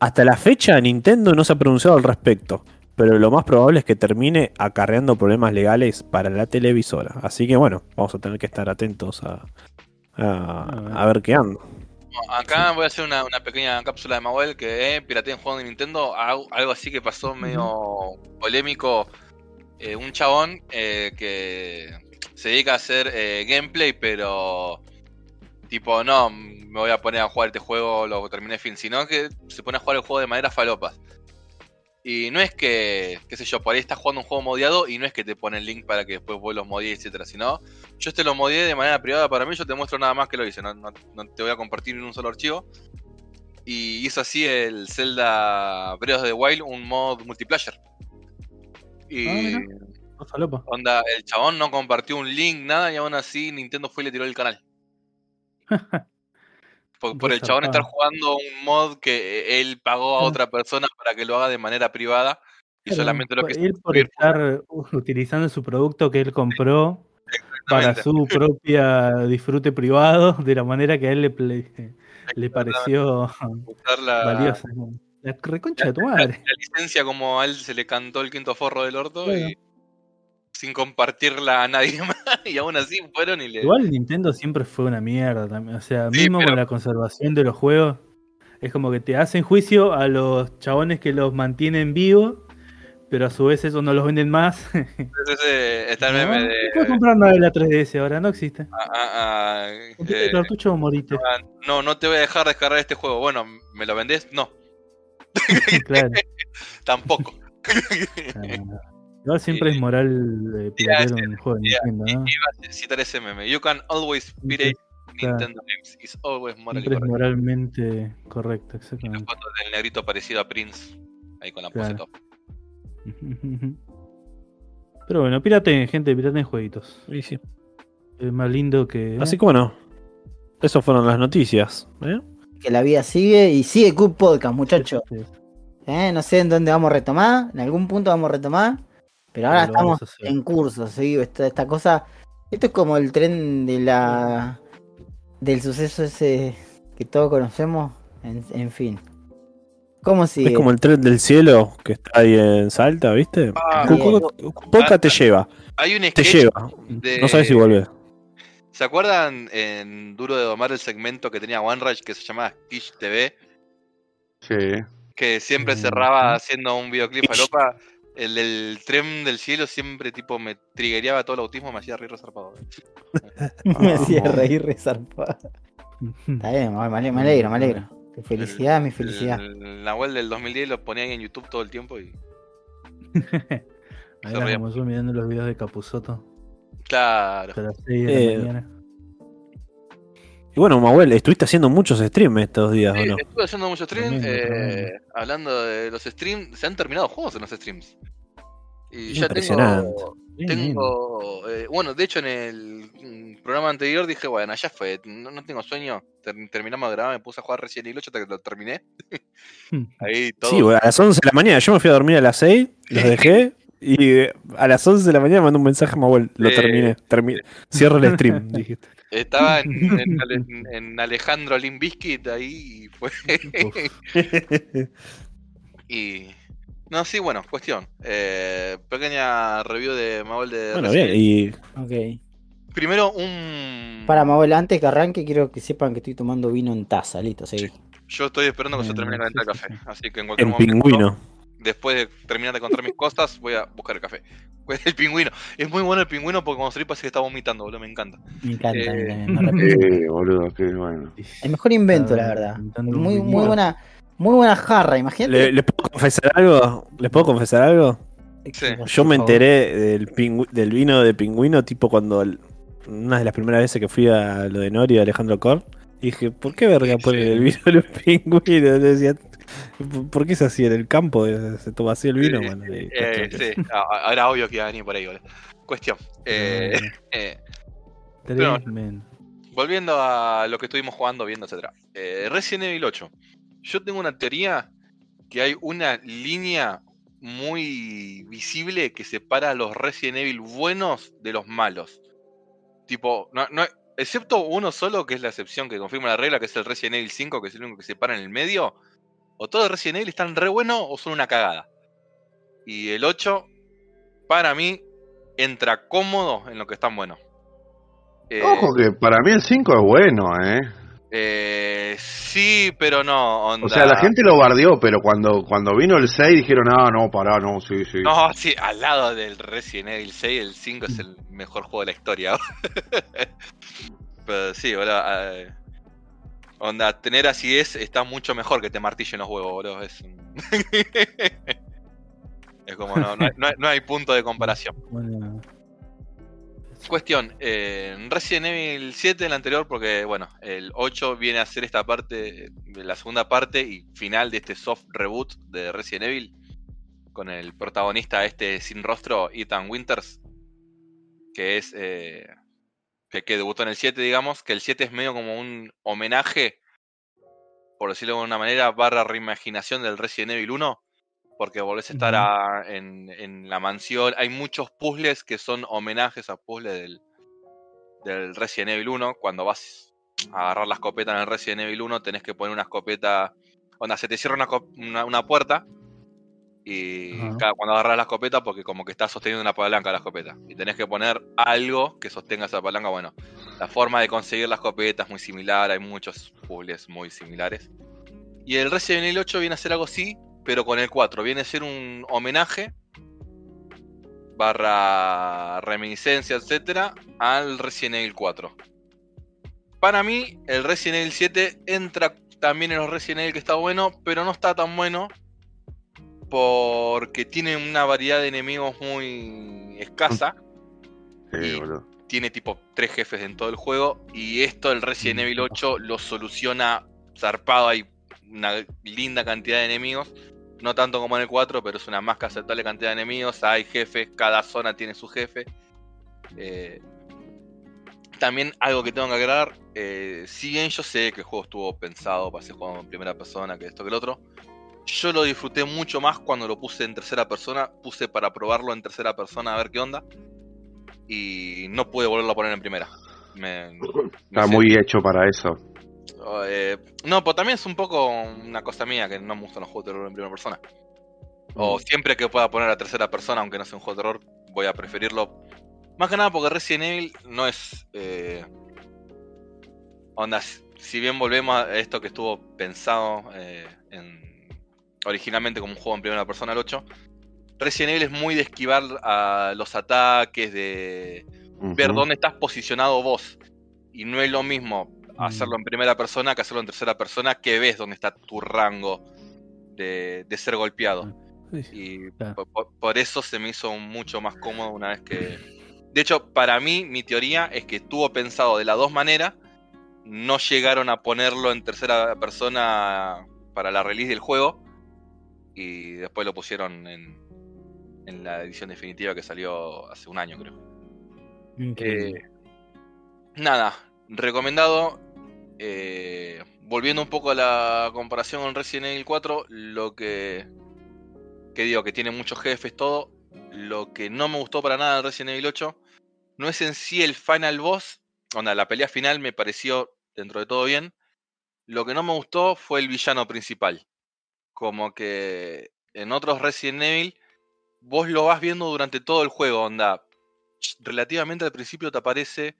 hasta la fecha Nintendo no se ha pronunciado al respecto, pero lo más probable es que termine acarreando problemas legales para la televisora. Así que, bueno, vamos a tener que estar atentos a, a, a ver qué anda. Acá voy a hacer una, una pequeña cápsula de Mawel que eh, piratea un juego de Nintendo. Algo, algo así que pasó medio polémico. Eh, un chabón eh, que se dedica a hacer eh, gameplay, pero tipo, no, me voy a poner a jugar este juego, lo terminé fin, sino que se pone a jugar el juego de manera falopas. Y no es que, qué sé yo, por ahí estás jugando un juego modiado y no es que te pone el link para que después vos lo modies, etcétera, sino yo este lo modié de manera privada para mí, yo te muestro nada más que lo hice, no, no- no te voy a compartir en un solo archivo. Y hizo así el Zelda Breath of the Wild, un mod multiplayer. Y Ah, onda, el chabón no compartió un link, nada, y aún así Nintendo fue y le tiró el canal. Por, por el chabón estar jugando un mod que él pagó a otra persona para que lo haga de manera privada. Y solamente lo que él por estar uh, utilizando su producto que él compró para su propia disfrute privado de la manera que a él le, ple- le pareció la, valiosa. La reconcha de tu madre. la licencia como a él se le cantó el quinto forro del orto y sin compartirla a nadie más. Y aún así fueron y le. Igual Nintendo siempre fue una mierda también. O sea, Sí, mismo pero- con la conservación de los juegos, es como que te hacen juicio a los chabones que los mantienen vivos, pero a su vez esos no los venden más. Entonces, eh, está el No, meme no de. puedes comprar nada de la 3DS ahora, no existe. ah, ah, ah, eh, cartucho o morite. ah, no, no te voy a dejar descargar este juego. Bueno, ¿me lo vendés? No, claro. tampoco. Igual siempre Sí. es moral eh, piratear un juego de yeah, Nintendo, ¿no? Iba a citar ese meme. You can always pirate. Nintendo games. It's always morally Siempre es correct. moralmente correcto, Y la exactamente. foto del negrito parecido a Prince. Ahí con la pose Claro. top. Pero bueno, piraten, gente, piraten jueguitos. Sí. Es más lindo que. Así que bueno, esas fueron las noticias. ¿eh? Que la vida sigue y sigue Cool Podcast, muchachos. Sí, ¿Eh? No sé en dónde vamos a retomar, en algún punto vamos a retomar, pero ahora Pero estamos a en curso, ¿sí? esta, esta cosa, esto es como el tren de la del suceso ese que todos conocemos, en, en fin. ¿Cómo sigue? Es como el tren del cielo que está ahí en Salta, ¿viste? Ah, Cucoca te lleva, Hay un te lleva. de- No sabes si vuelve. ¿Se acuerdan en Duro de Domar el segmento que tenía OneRage que se llamaba Stitch TV? Sí. Que siempre Mm, cerraba haciendo un videoclip falopa. El del tren del cielo siempre tipo me triggereaba todo el autismo, me hacía reír resarpado. me hacía reír resarpado. Está bien, me ale- me alegro, me alegro. Tu felicidad, mi felicidad. El Nahuel del 2010 lo ponía ahí en YouTube todo el tiempo y. Ahí yo mirando los videos de Capuzoto Claro. las 6 de Eh, la mañana. Y bueno, Mahuel, estuviste haciendo muchos streams estos días, ¿o no? estuve haciendo muchos streams. Eh, hablando de los streams, se han terminado juegos en los streams. Y ya Impresionante. tengo. Tengo. eh, bueno, de hecho, en el mm, programa anterior dije, bueno, ya fue, no, no tengo sueño. ter- terminamos de grabar, me puse a jugar Resident Evil 8 hasta que lo terminé. Ahí todo. Sí, bueno, a las 11 de la mañana. Yo me fui a dormir a las 6, los dejé. Y eh, a las 11 de la mañana mandé un mensaje a Mahuel. Lo Eh, terminé. termi- Cierro el stream, dijiste. Estaba en, en en Alejandro Limbiskit ahí y fue. y. No, sí, bueno, cuestión. Eh, pequeña review de Manuel de Bueno, Resident bien. Y Ok. Primero, un. Para Mabel, antes que arranque, quiero que sepan que estoy tomando vino en taza, listo, seguí. Yo estoy esperando que se termine de calentar el sí, café. sí, Así que en cualquier el momento. pingüino. Después de terminar de contar mis cosas, voy a buscar el café. El pingüino. Es muy bueno el pingüino porque cuando salí parece que está vomitando, boludo. Me encanta. Me encanta, Eh. Eh, boludo, qué bueno. El mejor invento, la verdad. Muy, muy buena, muy buena jarra, imagínate. ¿Le- ¿Les puedo confesar algo? ¿Les puedo confesar algo? Sí. Yo me enteré del, pingü- del vino de pingüino tipo cuando el- una de las primeras veces que fui a lo de Nori y Alejandro Cor. Y dije, ¿por qué verga ponen el vino de los pingüinos? Decía, ¿por qué es así? En el campo eh, se toma así el vino. Sí, Bueno, Eh, sí, a- a- ahora obvio que iba a venir por ahí, boludo. Cuestión. Eh, eh, pero- volviendo a lo que estuvimos jugando, viendo, etcétera. Eh, Resident Evil 8. Yo tengo una teoría que hay una línea muy visible que separa a los Resident Evil buenos de los malos. Tipo, no, no- excepto uno solo, que es la excepción que confirma la regla, que es el Resident Evil 5, que es el único que se para en el medio. O todos los Resident Evil están re buenos o son una cagada. Y el 8, para mí, entra cómodo en lo que están buenos. Eh, Ojo que para mí el 5 es bueno, ¿eh? eh, sí, pero no. Onda. O sea, la gente lo bardeó, pero cuando, cuando vino el 6 dijeron, ah, no, pará, no, sí, sí. No, sí, al lado del Resident Evil 6, el 5 es el mejor juego de la historia. pero sí, boludo. eh, onda, tener así es está mucho mejor que te martillen los huevos, boludo. Es, un- es como, no, no hay, no punto de comparación. Bueno, Cuestión, eh, Resident Evil 7, el anterior, porque bueno, el 8 viene a ser esta parte, de la segunda parte y final de este soft reboot de Resident Evil, con el protagonista este sin rostro, Ethan Winters, que es, eh, que, que debutó en el 7, digamos, que el 7 es medio como un homenaje, por decirlo de alguna manera, barra reimaginación del Resident Evil 1, porque volvés a estar a- en, en la mansión. Hay muchos puzzles que son homenajes a puzzles del, del Resident Evil 1. Cuando vas a agarrar la escopeta en el Resident Evil 1, tenés que poner una escopeta. Onda, se te cierra una, una- una puerta. Y cada- cuando agarras la escopeta, porque como que estás sosteniendo una palanca la escopeta. Y tenés que poner algo que sostenga esa palanca. Bueno, la forma de conseguir la escopeta es muy similar. Hay muchos puzzles muy similares. Y el Resident Evil 8 viene a ser algo así, pero con el 4. Viene a ser un homenaje barra reminiscencia, etcétera, al Resident Evil 4. Para mí, el Resident Evil 7 entra también en los Resident Evil que está bueno, pero no está tan bueno porque tiene una variedad de enemigos muy escasa. Sí, boludo. Tiene tipo tres jefes en todo el juego. Y esto el Resident Evil 8 lo soluciona zarpado. Hay una linda cantidad de enemigos. No tanto como en el 4, pero es una más que aceptable cantidad de enemigos. Hay jefes, cada zona tiene su jefe. Eh, también algo que tengo que aclarar. eh, si bien yo sé que el juego estuvo pensado para ser jugado en primera persona, que esto que el otro. Yo lo disfruté mucho más cuando lo puse en tercera persona. Puse para probarlo en tercera persona a ver qué onda. Y no pude volverlo a poner en primera. Me- Está muy hecho para eso. Eh, no, pues también es un poco una cosa mía que no me gustan los juegos de terror en primera persona. O Mm. siempre que pueda poner a tercera persona, aunque no sea un juego de terror, voy a preferirlo. Más que nada porque Resident Evil no es. eh, onda, si- si bien volvemos a esto que estuvo pensado eh, en- originalmente como un juego en primera persona, el 8, Resident Evil es muy de esquivar a los ataques, de ver dónde estás posicionado vos. Y no es lo mismo hacerlo en primera persona que hacerlo en tercera persona, que ves dónde está tu rango de, de ser golpeado. Sí, sí. Y Claro. po- po- por, eso se me hizo mucho más cómodo una vez que... De hecho, para mí, mi teoría es que estuvo pensado de las dos maneras. No llegaron a ponerlo en tercera persona para la release del juego. Y después lo pusieron en, en la edición definitiva que salió hace un año, creo. Eh, nada, recomendado. eh, volviendo un poco a la comparación con Resident Evil 4, lo que, que digo, que tiene muchos jefes, todo. Lo que no me gustó para nada de Resident Evil 8 no es en sí el final boss. Onda, la pelea final me pareció dentro de todo bien. Lo que no me gustó fue el villano principal. Como que en otros Resident Evil, vos lo vas viendo durante todo el juego, onda relativamente al principio te aparece,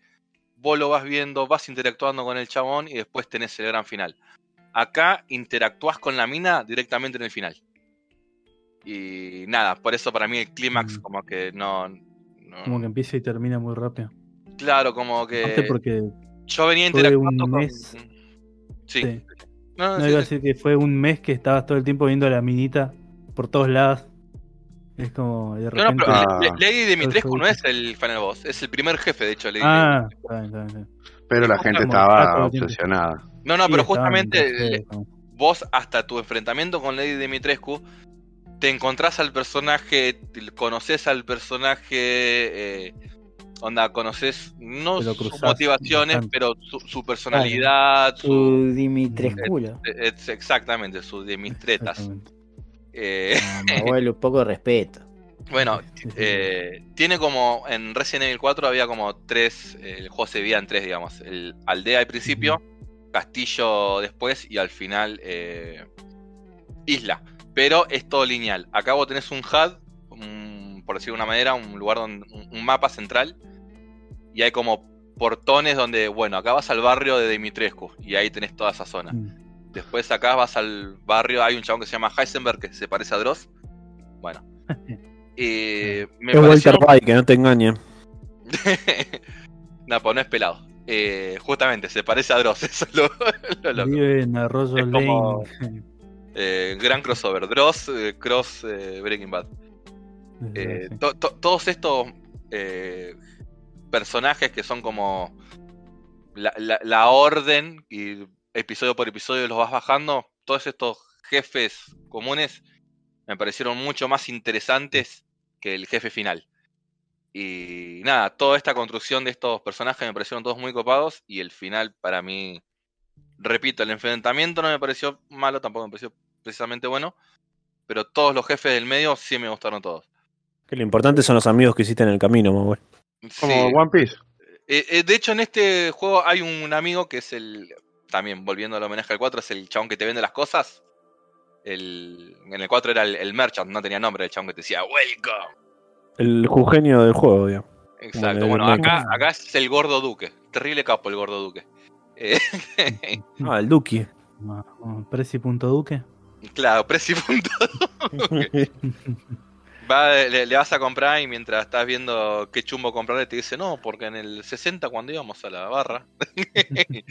vos lo vas viendo, vas interactuando con el chabón y después tenés el gran final. Acá interactúas con la mina directamente en el final. Y nada, por eso para mí el clímax Mm. como que no... no- Como que empieza y termina muy rápido. Claro, como que porque yo venía interactuando un con... Sí. No, No sí, iba a sí. decir que fue un mes que estabas todo el tiempo viendo a la minita por todos lados. Es como de No, no, repente. pero Ah. Lady Dimitrescu no es el final boss, es el primer jefe, de hecho, Lady ah, está bien, está bien, está bien. Pero la Como gente estaba obsesionada. No, no, Sí, pero justamente vos hasta tu enfrentamiento con Lady Dimitrescu te encontrás al personaje, conoces al personaje, eh, onda, conoces no sus motivaciones, bastante. pero su, su personalidad, su, Su Dimitresculo. eh, es exactamente, su Dimitretas. Exactamente. Eh, abuelo, un poco de respeto. bueno, eh, tiene como en Resident Evil 4 había como tres, eh, el juego se dividía en tres, digamos, el aldea al principio, castillo después y al final eh, isla. Pero es todo lineal. Acá vos tenés un HUD, un- por decirlo de una manera, un lugar donde, un, un mapa central y hay como portones donde, bueno, acá vas al barrio de Dimitrescu y ahí tenés toda esa zona. Mm. Después acá vas al barrio, hay un chabón que se llama Heisenberg que se parece a Dross. Bueno. Eh, me es pareció- Walter White, que no te engañe. no, pues no es pelado. Eh, justamente, se parece a Dross, eso es lo, lo loco. Vive en Arroyo Es como- Lane. Eh, gran crossover. Dross, eh, Cross, eh, Breaking Bad. Eh, Sí. to- to- todos estos eh, personajes que son como la, orden y episodio por episodio los vas bajando, todos estos jefes comunes me parecieron mucho más interesantes que el jefe final. Y nada, toda esta construcción de estos personajes me parecieron todos muy copados y el final para mí, repito, el enfrentamiento no me pareció malo, tampoco me pareció precisamente bueno, pero todos los jefes del medio sí me gustaron todos. Lo importante son los amigos que hiciste en el camino, Manuel. Como Sí. One Piece. Eh, eh, de hecho, en este juego hay un amigo que es el. También volviendo al homenaje al 4, es el chabón que te vende las cosas. El, en el 4 era el, el merchant, no tenía nombre, el chabón que te decía Welcome. El jugenio del juego, digamos. Exacto. Bueno, acá, acá es el gordo duque. Terrible capo el gordo duque. Eh, Ah, el Duki. Ah, ah, Prezi.duque. claro, Prezi punto. Va, le, le vas a comprar y mientras estás viendo qué chumbo comprarle, te dice no, porque en el 60 cuando íbamos a la barra.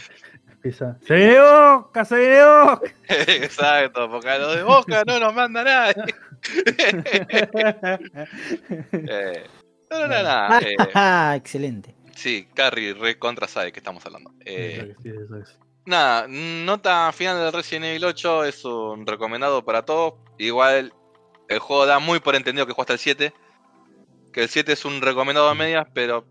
Empieza. ¡Se viene Boca! ¡Se viene Boca! Exacto, porque a lo de boca no nos manda nadie. Eh, no, no, no, no, eh, Ah, excelente. sí, Carrie re contra sabe que estamos hablando. Eh, Eso eso. Nada, nota final del Resident Evil 8 es un recomendado para todos. Igual el juego da muy por entendido que juega hasta el 7. Que el 7 es un recomendado a medias, pero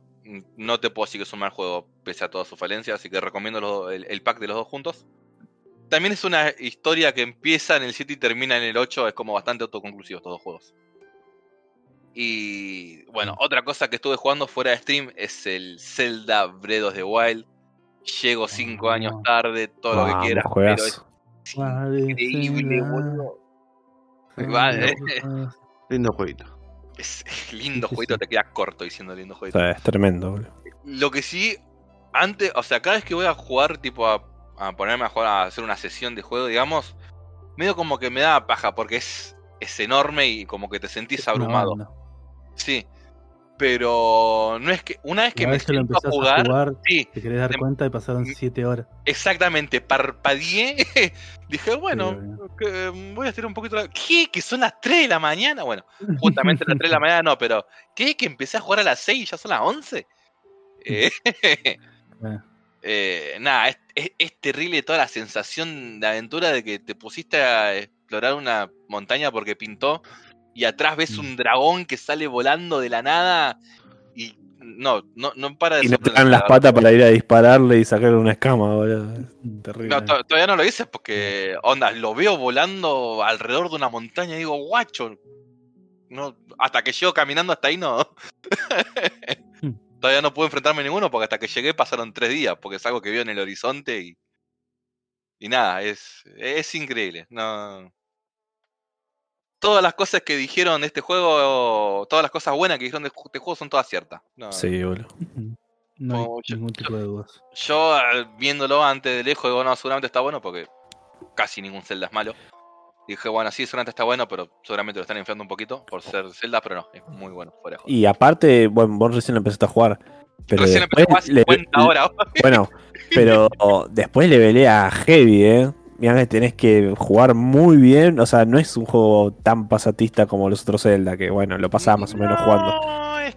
no te puedo decir que es un mal juego pese a todas sus falencias. Así que recomiendo los- el, el pack de los dos juntos. También es una historia que empieza en el 7 y termina en el 8. Es como bastante autoconclusivo estos dos juegos. Y bueno, otra cosa que estuve jugando fuera de stream es el Zelda Breath of the Wild. Llego 5 Ah. años tarde, todo lo que quieras, pero es increíble, boludo. Vale. Lindo jueguito. Es lindo Sí, sí, jueguito, sí. te queda corto diciendo lindo O jueguito. sea, es tremendo, boludo. Lo que sí, antes, o sea, cada vez que voy a jugar, tipo a, a ponerme a jugar, a hacer una sesión de juego, digamos, medio como que me da paja, porque es, es enorme y como que te sentís abrumado. Sí. Pero no es que, una vez que Una me vez que lo a jugar, a jugar, sí, te querés dar Em- cuenta y pasaron 7 horas. exactamente, parpadeé, dije, bueno, Sí, que, mm, voy a estirar un poquito la... ¿Qué? ¿Que son las 3 de la mañana? Bueno, justamente las 3 de la mañana no, pero ¿qué? ¿Que empecé a jugar a las 6 y ya son las 11? Eh, Bueno, eh, nada, es, es- es terrible toda la sensación de aventura de que te pusiste a explorar una montaña porque pintó y atrás ves Mm. un dragón que sale volando de la nada y no, no, no para de Y sorprender, dan la las patas para ir a dispararle y sacarle una escama, boludo. Terrible. No, to- todavía no lo hice porque, onda, lo veo volando alrededor de una montaña y digo, guacho. No, hasta que llego caminando hasta ahí no. todavía no puedo enfrentarme a ninguno porque hasta que llegué pasaron tres días, porque es algo que veo en el horizonte y. Y nada, es, es increíble. No. Todas las cosas que dijeron de este juego, todas las cosas buenas que dijeron de este juego son todas ciertas. No, Sí, boludo. No hay Como yo- ningún tipo de dudas. Yo viéndolo antes de lejos, digo, no, seguramente está bueno porque casi ningún Zelda es malo. Dije, bueno, sí, seguramente está bueno, pero seguramente lo están inflando un poquito por ser Zelda, pero no, es muy bueno, fuera de juego. Y aparte, bueno, vos recién lo empezaste a jugar. Pero Recién empecé a jugar después le- 50 horas. Bueno, pero después le velé a Heavy, ¿eh? Mirá que tenés que jugar muy bien. O sea, no es un juego tan pasatista como los otros Zelda, que bueno, lo pasaba más o menos jugando.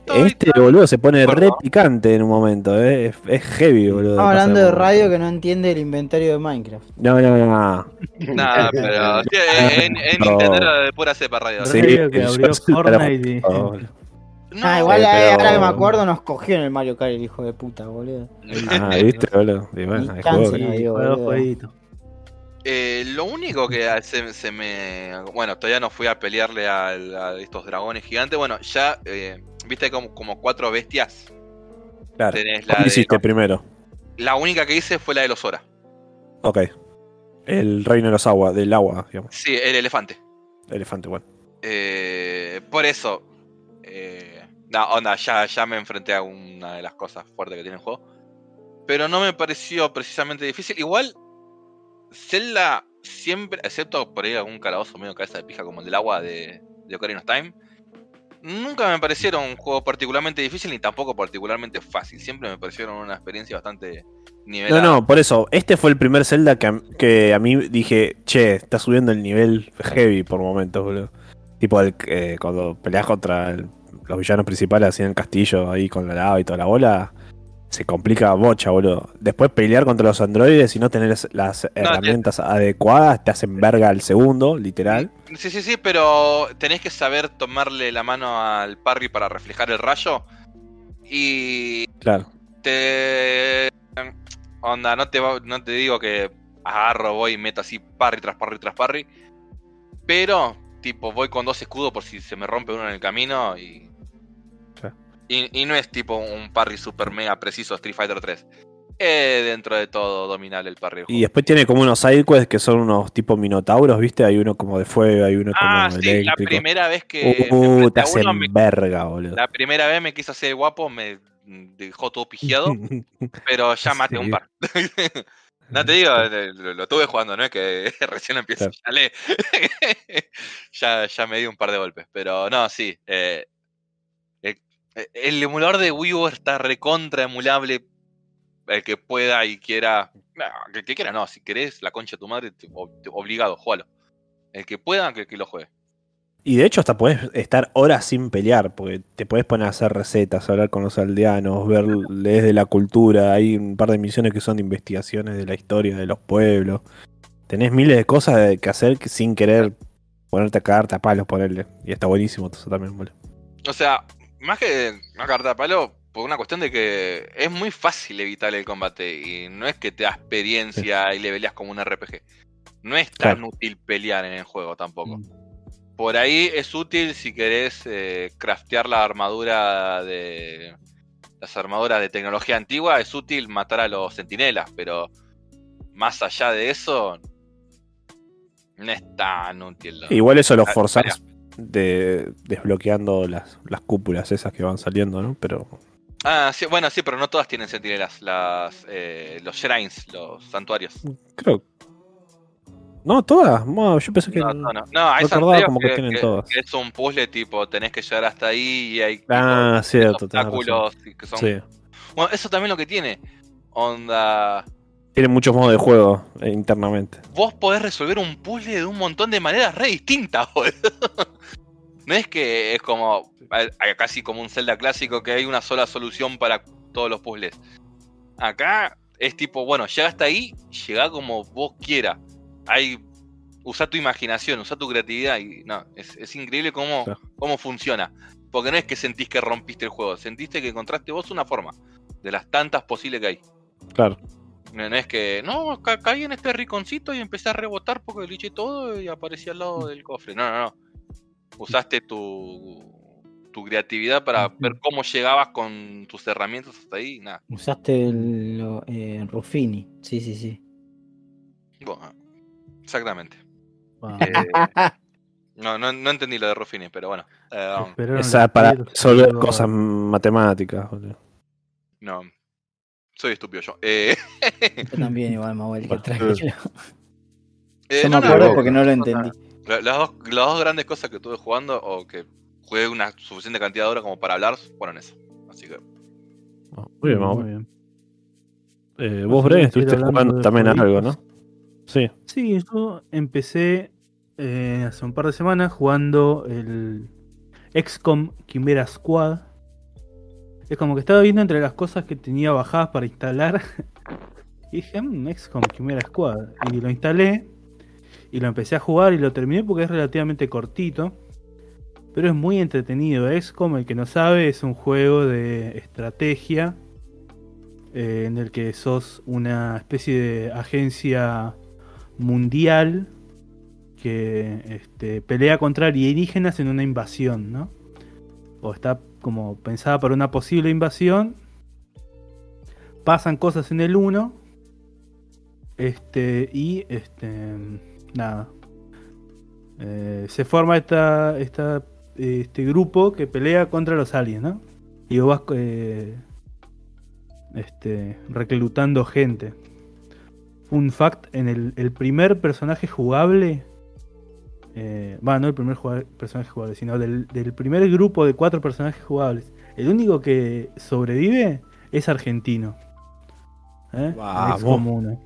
No, Este tan- boludo se pone re picante en un momento, ¿eh? Es, es heavy, boludo. Estamos hablando de radio que no entiende el inventario de Minecraft. No, no, no. Nada, pero sí, en, en No. Nintendo de pura cepa radio. Sí, Radio que abrió Fortnite y- No, ah, igual Sí, eh, pero- ahora que me acuerdo nos cogió en el Mario Kart el hijo de puta, boludo. Ah, ¿viste, boludo? Y bueno, juegos. no. digo, juego, boludo. Eh, lo único que se, se me. Bueno, todavía no fui a pelearle a, estos dragones gigantes. Bueno, ya. eh, Viste como, como cuatro bestias. Claro. Tenés la ¿Cuál de- hiciste primero? La única que hice fue la de los Zora. Ok. El reino de los aguas, del agua, digamos. Sí, el elefante. Elefante, bueno. Eh, por eso. Eh, no, onda, ya, ya me enfrenté a una de las cosas fuertes que tiene el juego. Pero no me pareció precisamente difícil. Igual, Zelda siempre, excepto por ahí algún calabozo medio cabeza de pija como el del agua de, de Ocarina of Time, nunca me parecieron un juego particularmente difícil ni tampoco particularmente fácil. Siempre me parecieron una experiencia bastante No, nivelada. no, por eso. Este fue el primer Zelda que, a- que a mí dije, che, está subiendo el nivel heavy por momentos, boludo. Tipo el, eh, cuando peleas contra el- los villanos principales así en el castillo, ahí con la lava y toda la bola, se complica bocha, boludo. Después pelear contra los androides y no tener las- las herramientas adecuadas, te hacen verga al segundo, literal. Sí, sí, sí, pero tenés que saber tomarle la mano al parry para reflejar el rayo. Y Claro. te. Onda, no te, no te digo que agarro, voy y meto así parry tras parry tras parry. Pero, tipo, voy con dos escudos por si se me rompe uno en el camino y. Y, y no es tipo un parry super mega preciso Street Fighter 3. Es dentro de todo dominable el parry. Y después tiene como unos sidequests que son unos tipo minotauros, ¿viste? Hay uno como de fuego, hay uno como Ah, sí, la primera vez que. Uh, te uno, hacen me- verga, boludo. La primera vez me quiso hacer guapo, me dejó todo pigiado, pero ya maté un par. no te digo, eh, lo, lo tuve jugando, no es que recién empiezo, Claro. ya, le- ya, ya me di un par de golpes, pero no, sí. eh, el, el emulador de Wii U está recontra emulable. El que pueda y quiera. No, el que quiera no, si querés la concha de tu madre, te- ob- te- obligado, jugalo. El que pueda, que, que lo juegue. Y de hecho hasta puedes estar horas sin pelear, porque te puedes poner a hacer recetas, hablar con los aldeanos, ver de la cultura, hay un par de misiones que son de investigaciones de la historia de los pueblos. Tenés miles de cosas que hacer sin querer ponerte a cagarte a palos ponerle. Y está buenísimo eso también, boludo. O sea, más que una carta de palo, por una cuestión de que es muy fácil evitar el combate. Y no es que te da experiencia y le peleas como un RPG. No es tan Claro. útil pelear en el juego tampoco. Mm. Por ahí es útil si querés eh, craftear la armadura de. Las armaduras de tecnología antigua, es útil matar a los sentinelas, pero más allá de eso, no es tan útil. Igual eso lo Ah, forzás de, desbloqueando las, las cúpulas esas que van saliendo, ¿no? Pero Ah, sí, bueno, sí, pero no todas tienen sentinelas. Las, eh, los shrines, los santuarios. creo. No, todas. No, yo pensé que. No, no, no. No, hay santuarios como que tienen todas. que es un puzzle tipo, tenés que llegar hasta ahí y hay Ah, cierto, obstáculos y que son... Sí. Bueno, eso también lo que tiene. Onda... Tiene muchos modos de juego eh, internamente. Vos podés resolver un puzzle de un montón de maneras re distintas, boludo. No es que es como... Casi como un Zelda clásico que hay una sola solución para todos los puzzles. Acá es tipo, bueno, llega hasta ahí, llega como vos quieras. Hay... Usa tu imaginación, usa tu creatividad y no, es, es increíble cómo, cómo funciona. Porque no es que sentís que rompiste el juego, sentiste que encontraste vos una forma de las tantas posibles que hay. Claro. No, es que, no, ca- caí en este riconcito y empecé a rebotar porque lo eché todo y aparecí al lado del cofre. No, no, no. Usaste tu, tu creatividad para ver cómo llegabas con tus herramientas hasta ahí. Nada. Usaste el lo- eh, Ruffini. Sí, sí, sí. Bueno, exactamente. Wow. Eh, no, no, no entendí lo de Ruffini, pero bueno. eh, um, Esa para resolver cosas matemáticas. no. Soy estúpido yo. Eh, Yo también igual vuelvo Bueno, tranquilo. eh, Yo no, me acuerdo no, porque no lo entendí. La- Las dos, las dos grandes cosas que estuve jugando o que jugué una suficiente cantidad de horas como para hablar fueron eso. Así que. Ah, Muy bien, Muy vamos. bien. Eh, vos, seguir estuviste jugando también a algo. ¿no? Sí. Sí, yo empecé eh, hace un par de semanas jugando el XCOM Chimera Squad. Es como que estaba viendo entre las cosas que tenía bajadas para instalar. Y dije, "Mm, XCOM Chimera Squad. Y lo instalé. Y lo empecé a jugar y lo terminé porque es relativamente cortito. Pero es muy entretenido. XCOM, el que no sabe, es un juego de estrategia. eh, en el que sos una especie de agencia mundial que este, pelea contra alienígenas en una invasión, ¿no? O está como pensada para una posible invasión. Pasan cosas en el 1. Este. Y este. Nada. Eh, se forma esta, esta, este grupo que pelea contra los aliens, ¿no? Y vos vas eh, este, reclutando gente. Fun fact, en el, el primer personaje jugable, eh, va, no el primer personaje jugable, sino del, del primer grupo de cuatro personajes jugables, el único que sobrevive es argentino. ¿Eh? Común.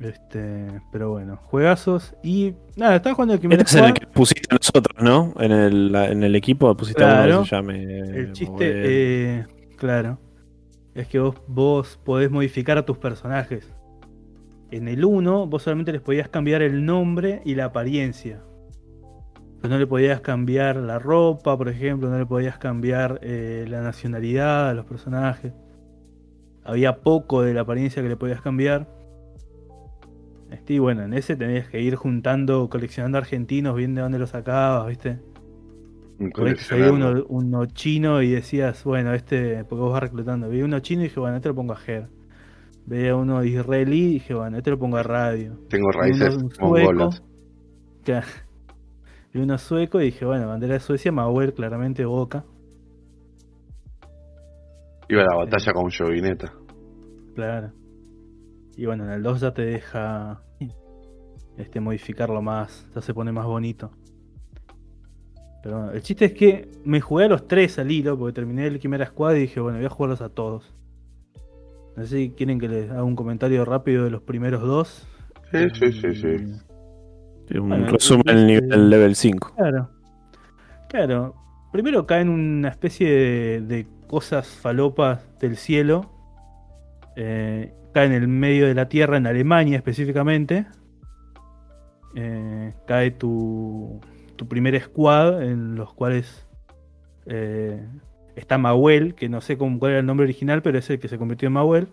Este, pero bueno, juegazos y nada, estaba jugando el primer Este es el que pusiste a nosotros, ¿no? En el, la- en el equipo pusiste a uno Claro. que se llame. El chiste, Moguel. eh, claro, es que vos, vos podés modificar a tus personajes. En el 1, vos solamente les podías cambiar el nombre y la apariencia. Pero no le podías cambiar la ropa, por ejemplo, no le podías cambiar eh, la nacionalidad a los personajes. Había poco de la apariencia que le podías cambiar. Este, y bueno, en ese tenías que ir juntando, coleccionando argentinos, viendo de dónde los sacabas, ¿viste? Salía uno, uno chino y decías, bueno, este, porque vos vas reclutando. Veía uno chino y dije, bueno, este lo pongo a Ger. Veía uno israelí y dije, bueno, este lo pongo a radio. Tengo raíces uno mongolas. que- vi uno sueco y dije, bueno, bandera de Suecia, Mauer, claramente Boca. Iba a la batalla con Jovineta. Claro. Y bueno, en el 2 ya te deja este, modificarlo más, ya se pone más bonito. Pero bueno, el chiste es que me jugué a los tres al hilo, porque terminé el Quimera Squad y dije, bueno, voy a jugarlos a todos. No sé si quieren que les haga un comentario rápido de los primeros dos. Sí, sí, sí, sí. Eh, Un Bueno, resumen del nivel level 5. Claro. Claro. Primero cae en una especie de, de cosas falopas del cielo. Eh, cae en el medio de la tierra, en Alemania específicamente. Eh, cae tu, tu primer squad, en los cuales eh, está Mauel, que no sé cómo, cuál era el nombre original, pero es el que se convirtió en Mauel.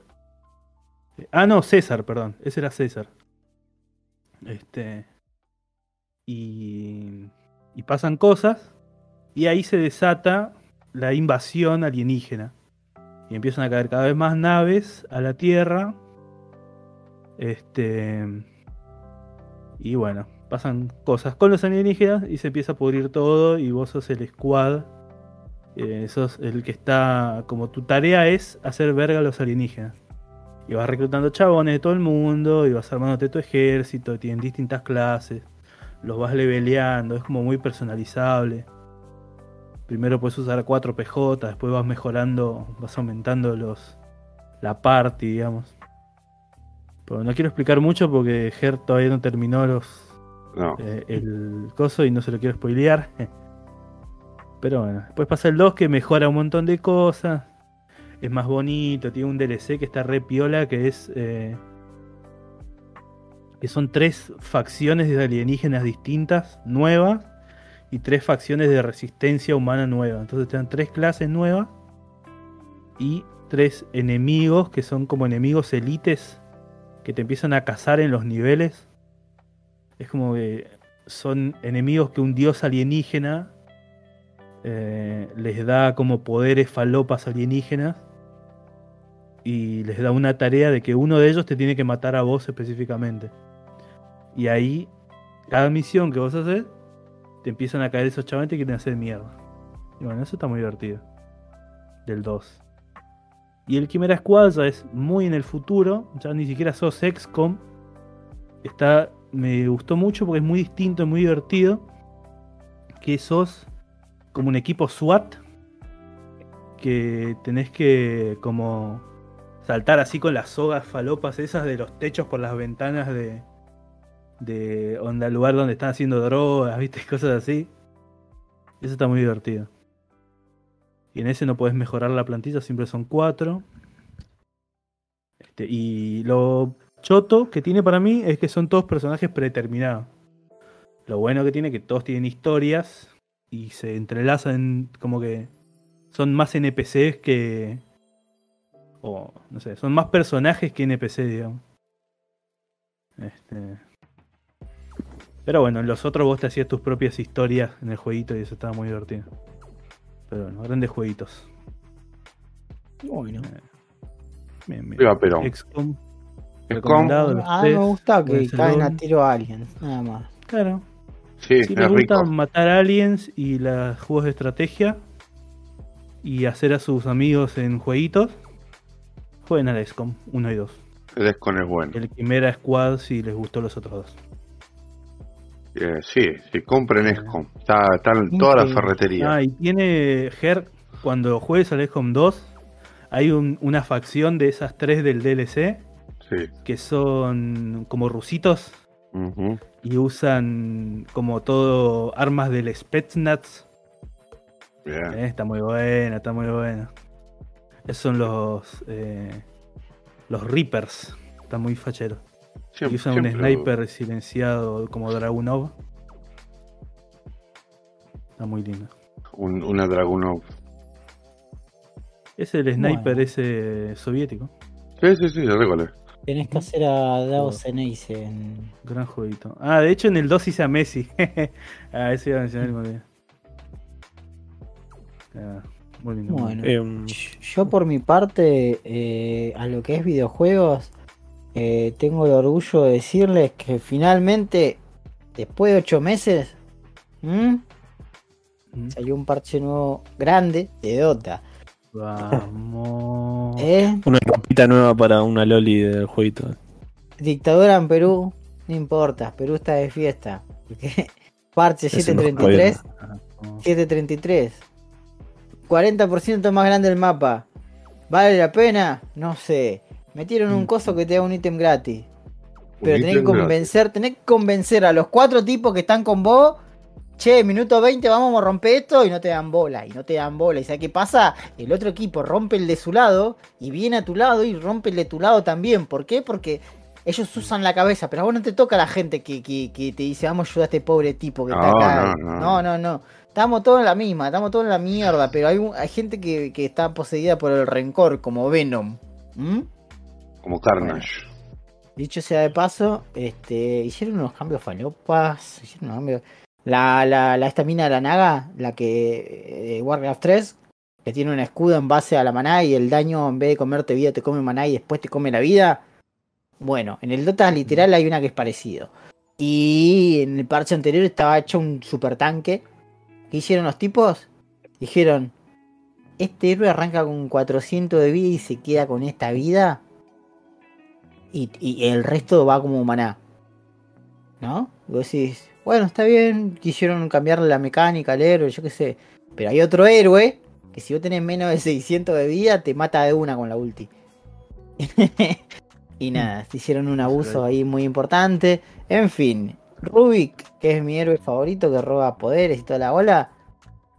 Ah, no, César, perdón. Ese era César. Este. Y, y pasan cosas. Y ahí se desata la invasión alienígena. Y empiezan a caer cada vez más naves a la Tierra. Este. Y bueno, pasan cosas con los alienígenas y se empieza a pudrir todo. Y vos sos el squad. Eh, sos el que está. Como tu tarea es hacer verga a los alienígenas. Y vas reclutando chabones de todo el mundo. Y vas armándote tu ejército. Tienen distintas clases. Los vas leveleando. Es como muy personalizable. Primero puedes usar 4 PJ, después vas mejorando, vas aumentando los la party, digamos. Pero no quiero explicar mucho porque Ger todavía no terminó los No. eh, el coso y no se lo quiero spoilear. Pero bueno, después pasa el 2 que mejora un montón de cosas. Es más bonito, tiene un DLC que está re piola que es. eh, que son tres facciones de alienígenas distintas, nuevas, y tres facciones de resistencia humana nueva. Entonces te dan tres clases nuevas y tres enemigos que son como enemigos elites que te empiezan a cazar en los niveles. Es como que son enemigos que un dios alienígena eh, les da como poderes falopas alienígenas y les da una tarea de que uno de ellos te tiene que matar a vos específicamente. Y ahí, cada misión que vos haces, te empiezan a caer esos chavales que quieren hacer mierda. Y bueno, eso está muy divertido. Del 2. Y el Quimera Squad ya es muy en el futuro, ya ni siquiera sos XCOM. Está, me gustó mucho porque es muy distinto, muy divertido. Que sos como un equipo SWAT que tenés que como saltar así con las sogas falopas esas de los techos por las ventanas de de el lugar donde están haciendo drogas, viste, cosas así. Eso está muy divertido. Y en ese no puedes mejorar la plantilla, siempre son cuatro. Este, y lo choto que tiene para mí es que son todos personajes predeterminados. Lo bueno que tiene es que todos tienen historias y se entrelazan como que son más NPCs que. O no sé, son más personajes que NPC, digamos. Este. Pero bueno, en los otros vos te hacías tus propias historias en el jueguito y eso estaba muy divertido. Pero bueno, grandes jueguitos. Bueno. Bien, bien. Viva Perón. XCOM. XCOM. recomendado, los A mí me gusta que caen a tiro a aliens, nada más. Claro. Sí, Si es les gusta rico. matar aliens y los juegos de estrategia y hacer a sus amigos en jueguitos, jueguen al XCOM 1 y 2. El Escon es bueno. El Quimera Squad si les gustó los otros dos. Eh, sí, sí, compren Escom. Está, está en toda la Sí. ferretería. Ah, y tiene Ger, cuando juegues al XCOM 2, hay un- una facción de esas tres del DLC Sí. que son como rusitos Y usan como todo armas del Spetsnaz. Bien. Eh, está muy buena, está muy buena. Esos son los eh, los Reapers. Está muy fachero. Y Siempre- usan un sniper silenciado como Dragunov. Está muy lindo. un- una Dragunov. Es el sniper Bueno. ese soviético. Sí, sí, sí, ya sé cuál es. Tenés que hacer a Davos Eneise en. Gran jueguito. Ah, de hecho en el 2 hice a Messi. ah, eso iba a mencionar muy bien. Ah, muy lindo. muy Bueno. Em, Yo por mi parte, eh, a lo que es videojuegos, eh, tengo el orgullo de decirles que finalmente, después de ocho meses, ¿m? Mm. salió un parche nuevo grande de Dota. Vamos. ¿eh? una ropita nueva para una loli del jueguito. Dictadura en Perú, no importa, Perú está de fiesta. Porque parche Ese no 733, Ah, no. 733. 40% más grande el mapa. ¿Vale la pena? No sé. Metieron un Mm. coso que te da un ítem gratis. Pero tenés que convencer, tenés que convencer a los cuatro tipos que están con vos. Che, minuto 20, vamos a romper esto y no te dan bola, y no te dan bola. ¿Y sabes qué pasa? El otro equipo rompe el de su lado y viene a tu lado y rompe el de tu lado también. ¿Por qué? Porque ellos usan la cabeza, pero a vos no te toca la gente que, que- que te dice, vamos a ayudar a este pobre tipo que está No, acá. no, no. no, no. Estamos todos en la misma, estamos todos en la mierda, pero hay, un- hay gente que, que está poseída por el rencor, como Venom. ¿Mm? Como Carnage. Dicho sea de paso, este, hicieron unos cambios falopas. Hicieron unos cambios. La, la, la esta mina de la Naga, la que. eh, Warcraft 3, que tiene un escudo en base a la maná y el daño en vez de comerte vida te come maná y después te come la vida. Bueno, en el Dota literal hay una que es parecido. Y en el parche anterior estaba hecho un super tanque. ¿Qué hicieron los tipos? Dijeron: Este héroe arranca con 400 de vida y se queda con esta vida y, el resto va como maná. ¿No? Y vos decís, bueno, está bien, quisieron cambiarle la mecánica al héroe, yo qué sé. Pero hay otro héroe que si vos tenés menos de 600 de vida, te mata de una con la ulti. y nada, se hicieron un abuso ahí muy importante. En fin, Rubik, que es mi héroe favorito, que roba poderes y toda la ola,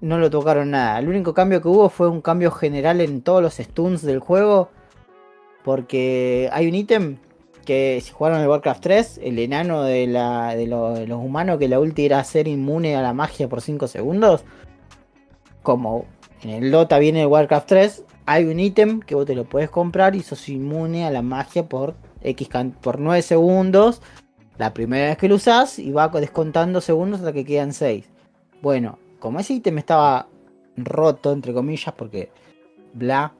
no lo tocaron nada. El único cambio que hubo fue un cambio general en todos los stuns del juego. Porque hay un ítem que si jugaron el Warcraft 3, el enano de, la, de, lo- los humanos que la ulti era ser inmune a la magia por 5 segundos. Como en el Dota viene el Warcraft 3, hay un ítem que vos te lo puedes comprar y sos inmune a la magia por X por 9 segundos. La primera vez que lo usás y va descontando segundos hasta que quedan 6. Bueno, como ese ítem estaba roto, entre comillas, porque bla,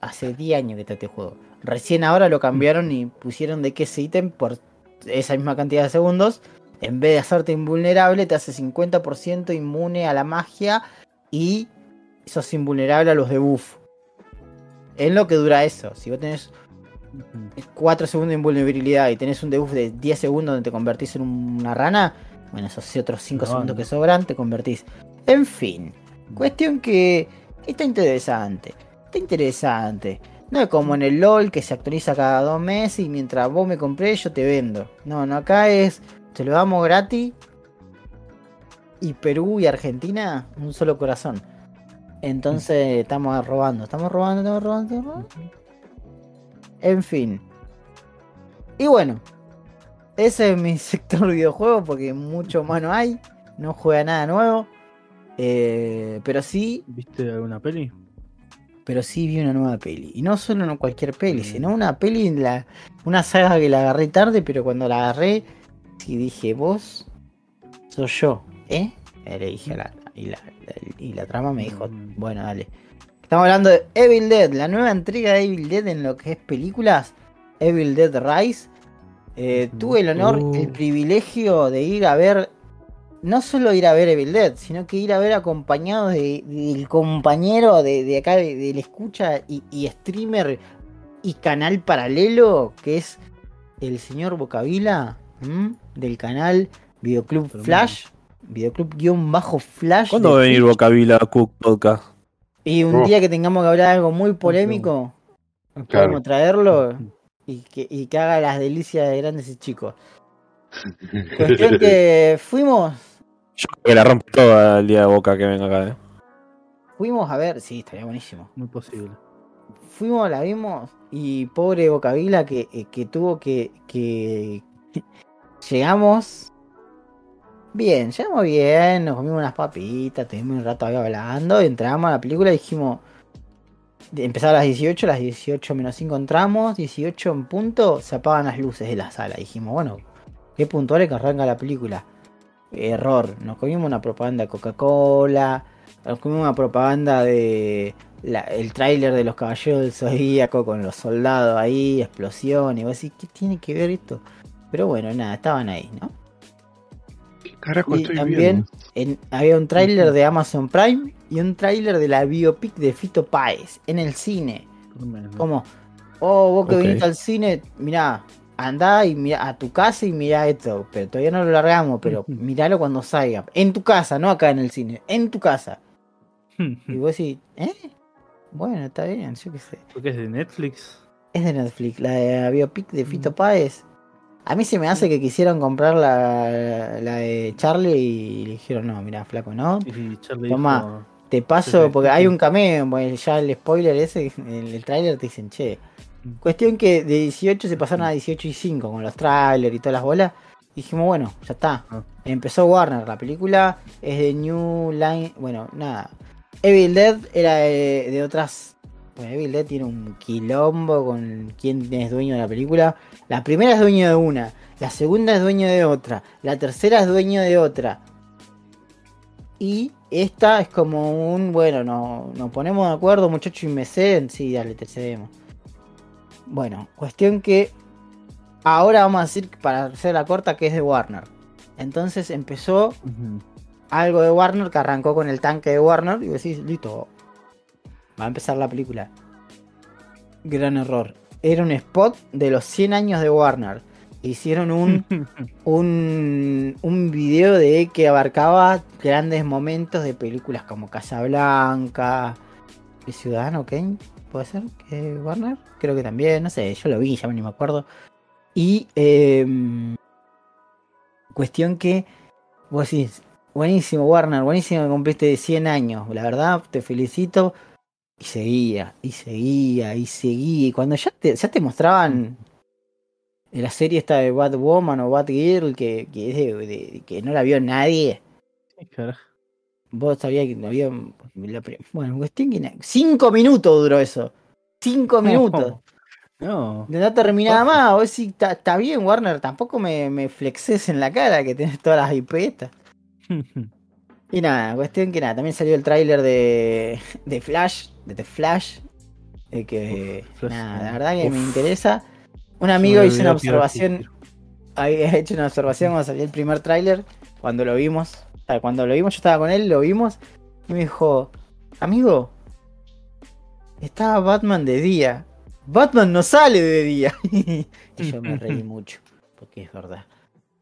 hace 10 años que está este juego. Recién ahora lo cambiaron y pusieron de que ese ítem por esa misma cantidad de segundos, en vez de hacerte invulnerable, te hace 50% inmune a la magia y sos invulnerable a los debuff. Es lo que dura eso. Si vos tenés 4 segundos de invulnerabilidad y tenés un debuff de 10 segundos donde te convertís en una rana, bueno, esos otros 5 No, segundos no. que sobran, te convertís. En fin, cuestión que está interesante. Está interesante. No es como en el LOL que se actualiza cada dos meses y mientras vos me compré yo te vendo. No, no, acá es, te lo damos gratis. Y Perú y Argentina, un solo corazón. Entonces estamos robando, estamos robando, estamos robando, estamos robando. En fin. Y bueno, ese es mi sector videojuego porque mucho más no hay. No juega nada nuevo. Eh, pero sí ¿Viste alguna peli? Pero sí vi una nueva peli. Y no solo no cualquier peli, sino una peli, en la, una saga que la agarré tarde, pero cuando la agarré, sí dije, vos sos yo, ¿eh? Le dije a la, y, la, la- y la trama me dijo, Mm. bueno, dale. Estamos hablando de Evil Dead, la nueva entrega de Evil Dead en lo que es películas, Evil Dead Rise. Eh, tuve el honor, Uh. el privilegio de ir a ver, no solo ir a ver Evil Dead, sino que ir a ver acompañado de- del compañero de, de acá, de, del escucha y, y streamer y canal paralelo, que es el señor Bocavila, ¿m? del canal Videoclub Tremendo. Flash, Videoclub-Flash. ¿Cuándo va a venir Twitch. Bocavila Cook Podcast? Y un Oh. día que tengamos que hablar de algo muy polémico, Claro. podemos traerlo y que, y que haga las delicias de grandes y chicos. Cuestión que fuimos, Yo creo que la rompe toda el día de Boca que venga acá, ¿eh? fuimos a ver, sí, estaría buenísimo. Muy posible. Fuimos, la vimos y pobre Bocavila que, eh, que tuvo que, que... Llegamos bien, llegamos bien, nos comimos unas papitas, tuvimos un rato ahí hablando, entramos a la película y dijimos... Empezaba a las 18, las 18 menos 5 entramos, 18 en punto, se apagan las luces de la sala. Dijimos, bueno, qué puntual es que arranca la película. Error, nos comimos una propaganda de Coca-Cola, nos comimos una propaganda de la- el tráiler de los Caballeros del Zodíaco con los soldados ahí, explosión, y vos decís, ¿qué tiene que ver esto? Pero bueno, nada, estaban ahí, ¿no? ¿Qué carajo Y estoy también en- había un tráiler de Amazon Prime y un tráiler de la biopic de Fito Páez en el cine. Como, oh, vos que viniste al cine, mirá, andá y mirá a tu casa y mirá esto. Pero todavía no lo largamos, pero miralo cuando salga. En tu casa, no acá en el cine, en tu casa. Y vos decís, ¿eh? Bueno, está bien, yo qué sé. ¿Por qué es de Netflix? Es de Netflix, la, de la biopic de Fito Mm. Páez. A mí se me hace que quisieron comprar la, la de Charlie y le dijeron, no, mira, flaco, ¿no? Y Toma. dijo, Te paso, porque hay un cameo, pues, ya el spoiler ese, en el tráiler te dicen, che. Cuestión que de 18 se pasaron a 18 y 5 con los trailers y todas las bolas. Dijimos, bueno, ya está. Ah. Empezó Warner, la película es de New Line, bueno, nada. Evil Dead era de, de otras... Bueno, Evil Dead tiene un quilombo con quién es dueño de la película. La primera es dueño de una, la segunda es dueño de otra, la tercera es dueño de otra. Y esta es como un, bueno, no, nos ponemos de acuerdo, muchachos, y me ceden. Sí, dale, te cedemos. Bueno, cuestión que ahora vamos a decir, para hacer la corta, que es de Warner. Entonces empezó algo de Warner que arrancó con el tanque de Warner y decís, listo, va a empezar la película. Gran error. Era un spot de los 100 años de Warner. Hicieron un, un, un video de que abarcaba grandes momentos de películas como Casablanca, Ciudadano Kane, ¿puede ser? que Warner? Creo que también, no sé, yo lo vi, ya ni me acuerdo. Y em, cuestión que vos decís, buenísimo Warner, buenísimo que cumpliste 100 años, la verdad te felicito. Y seguía, y seguía, y seguía. Y cuando ya te, ya te mostraban en la serie esta de Batwoman o Batgirl, que, que, es de- que no la vio nadie, Ay, carajo. Vos sabías que no había... bueno, cuestión que... Cinco minutos duró eso. Cinco minutos. No. De no terminaba más. Vos sí, está bien, Warner. Tampoco me, me flexes en la cara que tenés todas las IP estas. Y nada, cuestión que nada. También salió el tráiler de, de Flash, de The Flash. eh, que Uf, Flash, nada, la verdad que me interesa. Un amigo hizo una observación. Había hecho una observación cuando salió el primer tráiler. Cuando lo vimos. Sea, cuando lo vimos, yo estaba con él, lo vimos. Y me dijo, amigo, estaba Batman de día. Batman no sale de día. y yo me reí mucho. Porque es verdad.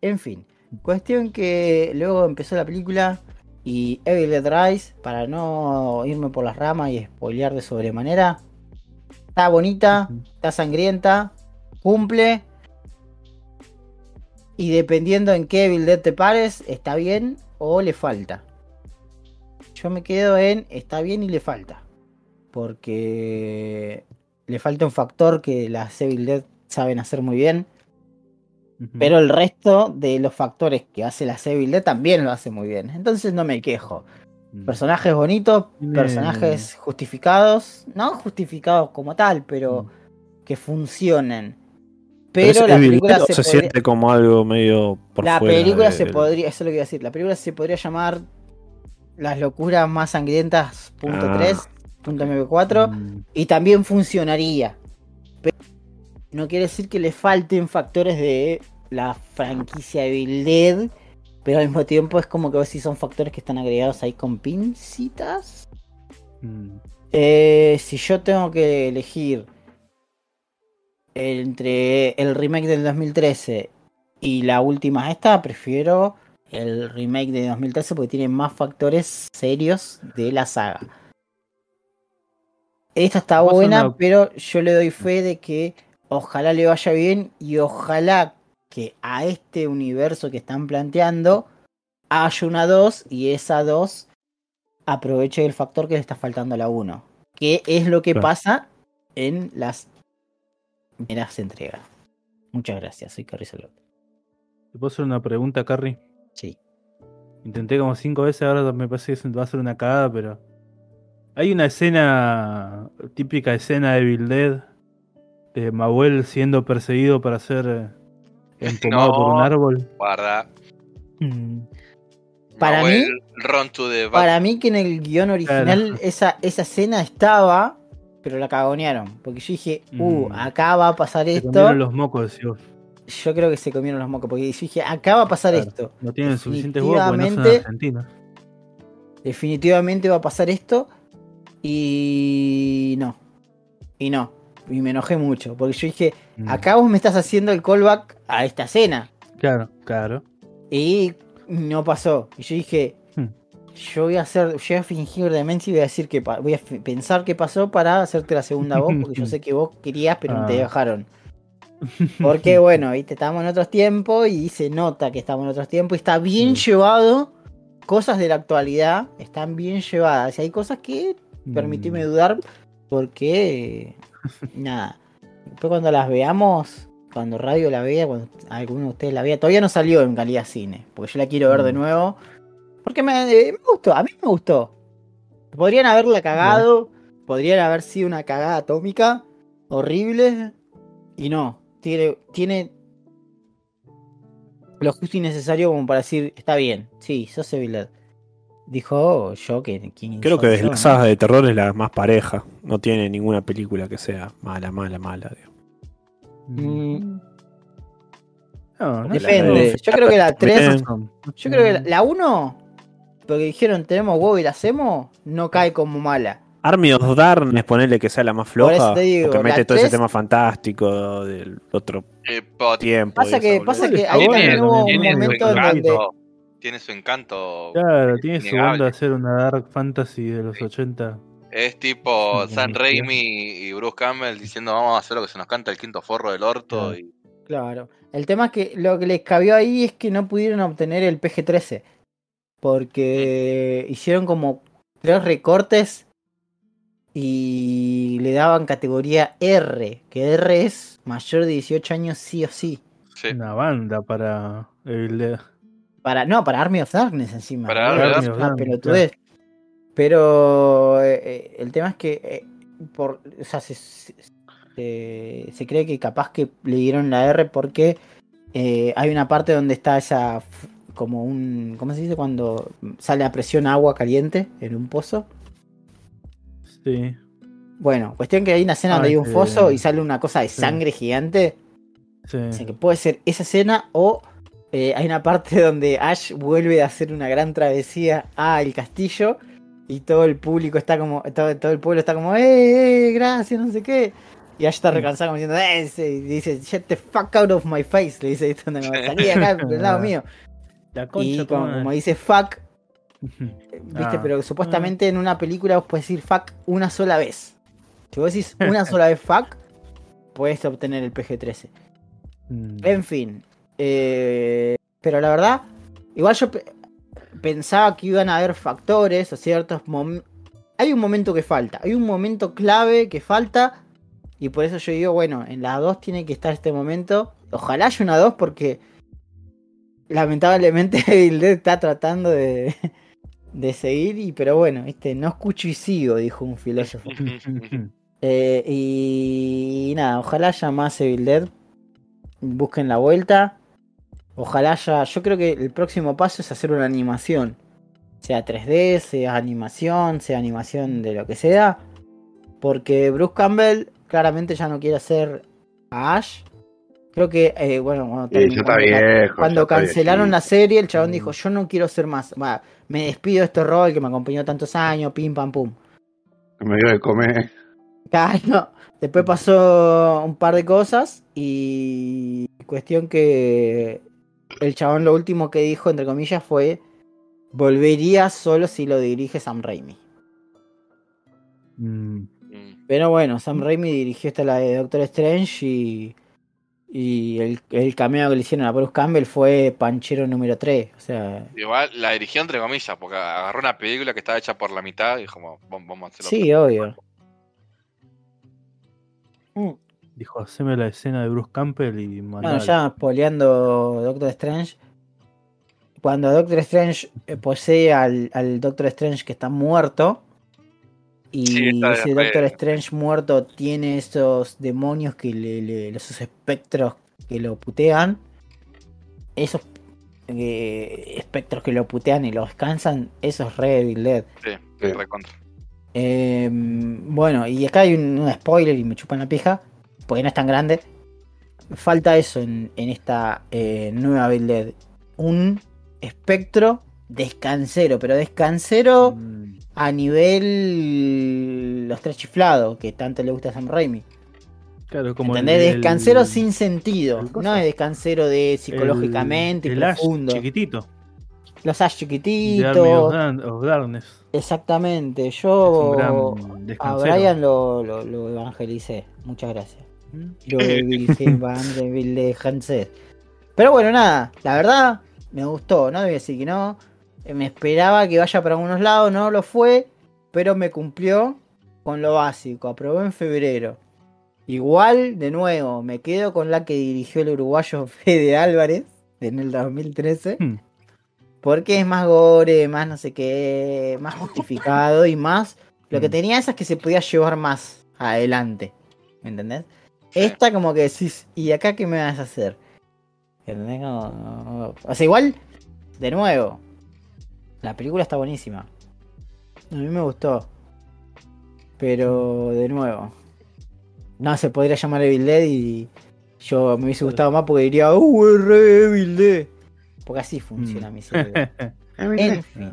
En fin. Cuestión que luego empezó la película. Y Evil Dead Rise, para no irme por las ramas y spoilear de sobremanera. Está bonita, está sangrienta, cumple. Y dependiendo en qué Evil Dead te pares, está bien o le falta. Yo me quedo en está bien y le falta. Porque le falta un factor que las Evil Dead saben hacer muy bien. Pero el resto de los factores que hace la Evil Dead también lo hace muy bien. Entonces no me quejo. Mm. Personajes bonitos, personajes justificados. No justificados como tal, pero Mm. que funcionen. Pero la película se, siente como algo medio por la fuera película se podría, eso es lo que iba a decir, la película se podría llamar Las locuras más sangrientas punto Ah. 3, punto MP4 Mm. y también funcionaría. Pero no quiere decir que le falten factores de la franquicia Evil Dead, pero al mismo tiempo es como que vos si son factores que están agregados ahí con pincitas. Mm. Eh, si yo tengo que elegir entre el remake del 2013 y la última esta, prefiero el remake de 2013 porque tiene más factores serios de la saga. Esta está buena, una- pero yo le doy fe de que ojalá le vaya bien y ojalá que a este universo que están planteando haya una 2 y esa 2 aproveche el factor que le está faltando a la 1. Que es lo que Claro. pasa en las primeras entregas. Muchas gracias, soy Carrie Salot. ¿Te puedo hacer una pregunta, Carrie? Sí. Intenté como cinco veces, ahora me parece que va a hacer una cagada, pero. Hay una escena, típica escena de Evil Dead, de Mahuel siendo perseguido para ser eh, empomado por un árbol. Guarda. Mm. Para Manuel, mí- Run to the Bat- Para mí que en el guion original Claro. esa, esa escena estaba, pero la cagonearon. Porque yo dije, uh, Mm. acá va a pasar Se esto. comieron los mocos, vos. Yo creo que se comieron los mocos. Porque yo dije, acá va a pasar Claro. esto. No tienen suficientes huevos porque no son argentinos. Definitivamente va a pasar esto. Y no. Y no. Y me enojé mucho. Porque yo dije, Mm. acá vos me estás haciendo el callback a esta escena. Claro, claro. Y no pasó. Y yo dije. Yo voy a hacer, yo voy a fingir demencia y voy a decir que voy a pensar qué pasó para hacerte la segunda voz, porque yo sé que vos querías, pero no te Ah. dejaron. Porque bueno, viste, estamos en otros tiempos y se nota que estamos en otros tiempos y está bien llevado. Cosas de la actualidad están bien llevadas. Y hay cosas que Mm. dudar porque nada. Después cuando las veamos, cuando radio la vea, cuando alguno de ustedes la vea, todavía no salió en calidad cine, porque yo la quiero ver de Mm. nuevo. Porque me, eh, me gustó, a mí me gustó. Podrían haberla cagado, podrían haber sido una cagada atómica, horrible, y no. Tiene, tiene lo justo y necesario como para decir, está bien, sí, sos Evil. Dijo yo que quién Creo que de de terror es la más pareja. No tiene ninguna película que sea mala, mala, mala. digo. Mm, No, no Depende. Yo creo que la 3 Son- Yo creo que la- la 1, porque dijeron tenemos huevo y la hacemos, no cae como mala. Army of Darkness, ponerle que sea la más Por eso floja. te digo, porque mete todo ese tema fantástico del otro Eh, tiempo. Pasa que, pasa que ahí también hubo un también, tiene su momento en donde. encanto. Tiene su encanto. Claro, tiene su onda de hacer una dark fantasy de los 80. Es tipo Sí, Sam sí. Raimi y Bruce Campbell diciendo vamos a hacer lo que se nos canta el quinto forro del orto. Claro. Y... Claro. El tema es que lo que les cabió ahí es que no pudieron obtener el PG-13. Porque hicieron como tres recortes y le daban categoría R. Que R es mayor de 18 años sí o sí. Sí. Una banda para Dead. Para, no, para Army of Darkness encima. Para Army es of Darkness, pelotudez. Pero eh, eh, el tema es que eh, por, o sea, se, se- se- se cree que capaz que le dieron la R porque eh, hay una parte donde está esa como un ¿cómo se dice? cuando sale a presión agua caliente en un pozo. Sí. Bueno, cuestión que hay una escena Ah, donde hay un este, foso y sale una cosa de sí. sangre gigante. Sí. Así que puede ser esa escena o eh, hay una parte donde Ash vuelve a hacer una gran travesía al castillo y todo el público está como, todo, todo el pueblo está como, eh, eh, gracias, no sé qué. Y Ash está recansado como diciendo, eh, sí", y dice, get the fuck out of my face, le dice, "Esto no, salí acá del lado mío. La Y como, dice fuck, viste, Ah. pero supuestamente en una película vos puedes decir fuck una sola vez. Si vos decís una sola vez fuck, puedes obtener el PG-13. Mm. En fin. eh, pero la verdad, igual yo pe- pensaba que iban a haber factores o ciertos momentos. Hay un momento que falta, hay un momento clave que falta. Y por eso yo digo, bueno, en la 2 tiene que estar este momento. Ojalá haya una 2 porque lamentablemente Evil Dead está tratando de, de seguir. Y, pero bueno, este, no escucho y sigo, dijo un filósofo. Eh, y, nada, ojalá haya más Evil Dead. Busquen la vuelta. Ojalá haya. Yo creo que el próximo paso es hacer una animación. Sea 3D, sea animación, sea animación de lo que sea. Porque Bruce Campbell claramente ya no quiere hacer a Ash. Creo que, eh, bueno, cuando, cuando viejo. cancelaron la serie, el chabón Mm. dijo: Yo no quiero ser más. Va, me despido de este rol que me acompañó tantos años, pim pam pum. Me dio de comer. Claro. Después pasó un par de cosas y cuestión que el chabón lo último que dijo, entre comillas, fue volvería solo si lo dirige Sam Raimi. Mm. Mm. Pero bueno, Sam Raimi dirigió esta la de Doctor Strange y, y el, el cameo que le hicieron a Bruce Campbell fue Panchero número 3. O sea, Igual la dirigió entre comillas, porque agarró una película que estaba hecha por la mitad y dijo, "Vamos- vamos a hacerlo. sí, obvio. Mm. Dijo, haceme la escena de Bruce Campbell y Bueno, mandala. ya spoileando Doctor Strange. Cuando Doctor Strange posee al, al Doctor Strange que está muerto. Y Sí, ese Doctor Strange muerto tiene esos demonios que le, le- esos espectros que lo putean. Esos eh, espectros que lo putean y lo descansan. Eso es re Evil Dead. Sí, Sí. recontra. Eh, bueno, y acá hay un, un spoiler y me chupan la pija, porque no es tan grande. Falta eso en, en esta eh, nueva Evil Dead. Un espectro descansero, pero descansero Mm. A nivel los tres chiflados, que tanto le gusta a Sam Raimi. Claro, como el- ¿Entendés? el- Descansero sin sentido. No es descansero de el- psicológicamente y el Ash profundo. chiquitito. Los Ash De Army of chiquititos. Of Darkness. Exactamente. Yo A. Brian lo, lo, lo evangelicé. Muchas gracias. Lo Bill de Hansen. Pero bueno, nada, la verdad, me gustó, no debía decir que no. Eh, Me esperaba que vaya para algunos lados, no lo fue, pero me cumplió con lo básico. Aprobó en febrero. Igual, de nuevo, me quedo con la que dirigió el uruguayo Fede Álvarez en el 2013. Hmm. Porque es más gore, más no sé qué, más justificado y más. Lo que Mm. tenía esa es que se podía llevar más adelante. ¿Me entendés? Esta como que decís, ¿y acá qué me vas a hacer? ¿Entendés? Como- O sea, igual, de nuevo, la película está buenísima. A mí me gustó. Pero, de nuevo, no se podría llamar Evil Dead y yo me hubiese gustado más porque diría, ¡Uh, es re Evil Dead! Porque así funciona mi cerebro. En fin.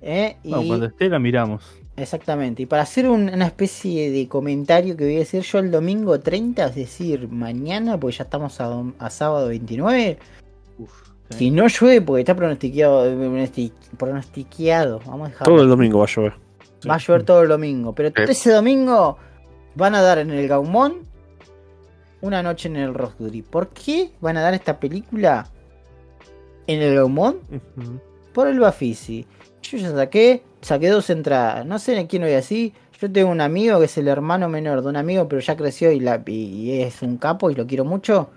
¿Eh? Y... Bueno, cuando esté la miramos. Exactamente. Y para hacer un- una especie de comentario que voy a decir yo el domingo 30, es decir, mañana, porque ya estamos a, a sábado 29. sí. Si no llueve, porque está pronosticado, pronosti- pronostiqueado, vamos a dejarlo. Todo el domingo va a llover. Va a llover todo el domingo. Pero todo ese domingo van a dar en el Gaumont una noche en el Roxbury. ¿Por qué van a dar esta película en el Gaumont? Por el Bafisi. Yo ya saqué, saqué dos entradas. No sé en quién voy así. Yo tengo un amigo que es el hermano menor de un amigo, pero ya creció y, la, y, y es un capo y lo quiero mucho.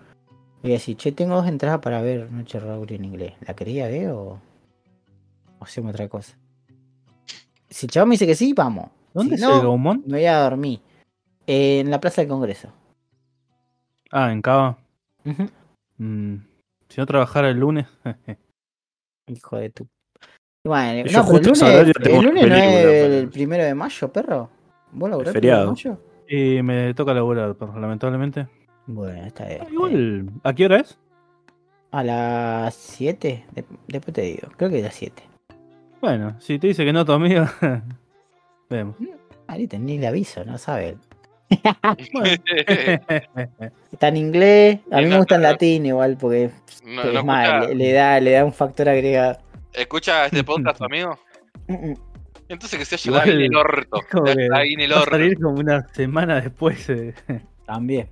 Voy a decir, che, tengo dos entradas para ver Noche Raúl en inglés. ¿La quería ver o, o hacemos otra cosa? Si el chaval me dice que sí, vamos. ¿Dónde Si es no, el Gaumont? Me voy a dormir. Eh, en la Plaza del Congreso. Ah, en Cava. Mm, Si no trabajara el lunes. Hijo de tu. Bueno, Yo no, pero el lunes, el lunes no es el primero de mayo, perro. ¿Vos laburás el feriado. primero de mayo? y me toca laburar, pero lamentablemente. Bueno, está bien. Ah, Igual, ¿a qué hora es? A las 7, de- después te digo, creo que a las 7. Bueno, si te dice que no tu amigo, vemos. Ahorita ni le aviso, no sabe. Está en inglés, a mí me gusta en latín igual porque No, es no más, le, le da, le da un factor agregado. ¿Escucha este podcast, tu amigo? Mm, mm. Entonces que se haya Igual, el orto. que Va a orto. salir como una semana después. eh. También.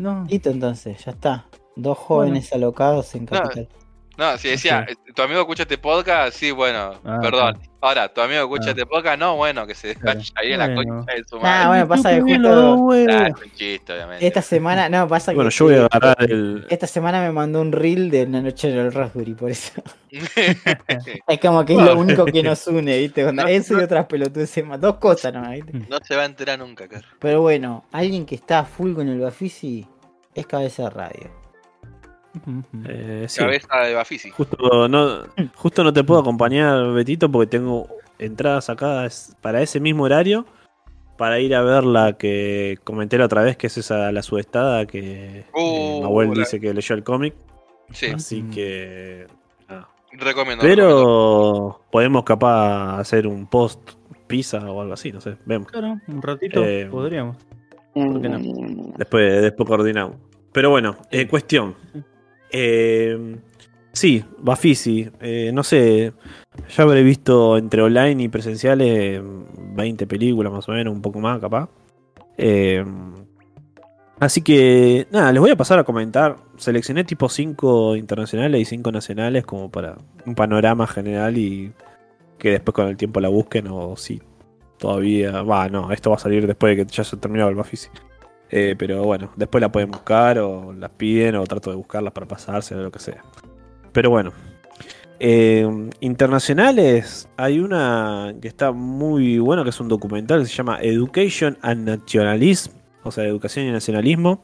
No. Listo entonces, ya está. Dos jóvenes alocados en capital. No, si decía, Sí. eh, tu amigo escucha este podcast, sí, bueno, Ah, perdón. Ahora, tu amigo escucha Ah. este podcast, no, bueno, que se vaya ahí en la Bueno. concha de su madre. bueno, pasa que justo huevos. Ah, es un chiste, obviamente. esta semana, no, pasa que Bueno, yo voy a agarrar el. esta semana me mandó un reel de una noche en el Raspberry, por eso. Es como que es lo único que nos une, ¿viste? No, Eso y no. otras pelotudes más. Dos cosas nomás, ¿viste? no se va a enterar nunca, cara. Pero bueno, alguien que está a full con el Bafisi es cabeza de radio. Eh, sí. Cabeza de Bafisi. Justo no, justo no te puedo acompañar, Betito, porque tengo entradas sacadas para ese mismo horario para ir a ver la que comenté la otra vez, que es esa la sudestada que Uh, la- dice que leyó el cómic. Sí, Así Mm. que. recomiendo. Pero podemos capaz hacer un post pizza o algo así, no sé, vemos. Claro, un ratito Eh, podríamos. ¿Por qué no? Después, después coordinamos. Pero bueno, eh, cuestión. Eh, sí, Bafisi. eh, no sé. Ya habré visto entre online y presenciales 20 películas más o menos, un poco más capaz. Eh, así que, nada, les voy a pasar a comentar. Seleccioné tipo 5 internacionales y 5 nacionales como para un panorama general y que después con el tiempo la busquen o si todavía... Va, no, esto va a salir después de que ya se terminado el Bafisi. Eh, pero bueno, después la pueden buscar o las piden o trato de buscarlas para pasarse o lo que sea. Pero bueno. Eh, internacionales, hay una que está muy bueno, que es un documental que se llama Education and Nationalism, o sea, educación y nacionalismo.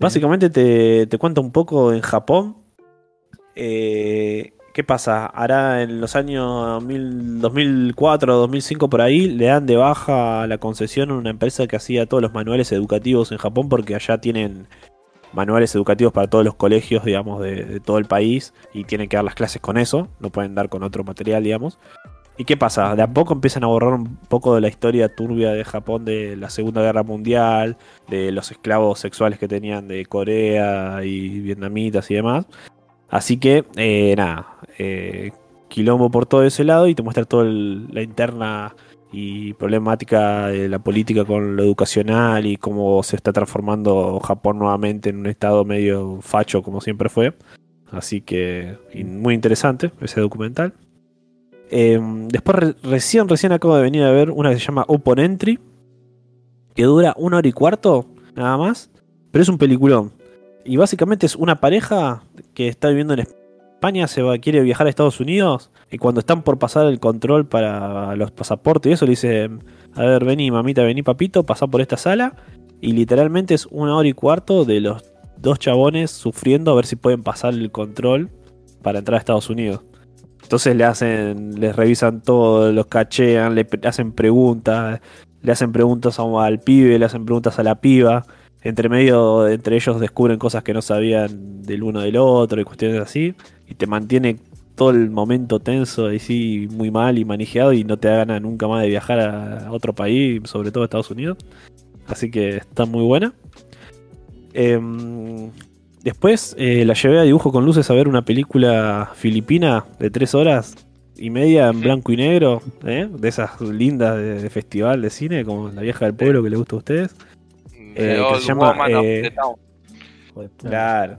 Básicamente te, te cuenta un poco en Japón. eh, ¿Qué pasa? Hará en los años 1000 2004 2005 por ahí, le dan de baja la concesión a una empresa que hacía todos los manuales educativos en Japón porque allá tienen manuales educativos para todos los colegios, digamos, de, de todo el país y tienen que dar las clases con eso, no pueden dar con otro material, digamos. ¿Y qué pasa? De a poco empiezan a borrar un poco de la historia turbia de Japón de la Segunda Guerra Mundial, de los esclavos sexuales que tenían de Corea y vietnamitas y demás. Así que, eh, nada, eh, quilombo por todo ese lado y te muestra toda la interna y problemática de la política con lo educacional y cómo se está transformando Japón nuevamente en un estado medio facho como siempre fue. Así que muy interesante ese documental. Em, después re- recién, recién acabo de venir a ver una que se llama Open Entry, que dura una hora y cuarto, nada más, pero es un peliculón. Y básicamente es una pareja que está viviendo en España, se va, quiere viajar a Estados Unidos, y cuando están por pasar el control para los pasaportes y eso, le dice, a ver, vení mamita, vení papito, pasá por esta sala, y literalmente es una hora y cuarto de los dos chabones sufriendo a ver si pueden pasar el control para entrar a Estados Unidos. Entonces le hacen, les revisan todo, los cachean, le hacen preguntas, le hacen preguntas al pibe, le hacen preguntas a la piba. Entre medio, entre ellos descubren cosas que no sabían del uno del otro y cuestiones así. Y te mantiene todo el momento tenso y sí, muy mal y manejado y no te da ganas nunca más de viajar a otro país, sobre todo a Estados Unidos. Así que está muy buena. Em, después eh, la llevé a dibujo con luces a ver una película filipina de tres horas y media en blanco y negro, ¿eh? de esas lindas de, de festival de cine, como La vieja del pueblo que le gusta a ustedes. Eh, que se llama, eh. Claro.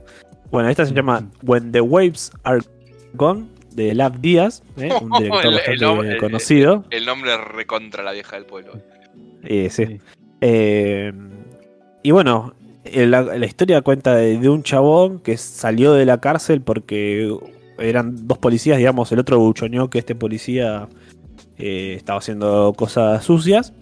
Bueno, esta se llama When the Waves Are Gone, de Lav Díaz, ¿eh? un director El- el bastante nombre- conocido. El nombre recontra la vieja del pueblo. Eh, sí. Sí. Eh, y bueno, la, la historia cuenta de, de un chabón que salió de la cárcel porque eran dos policías, digamos, el otro buchoneó que este policía eh, estaba haciendo cosas sucias.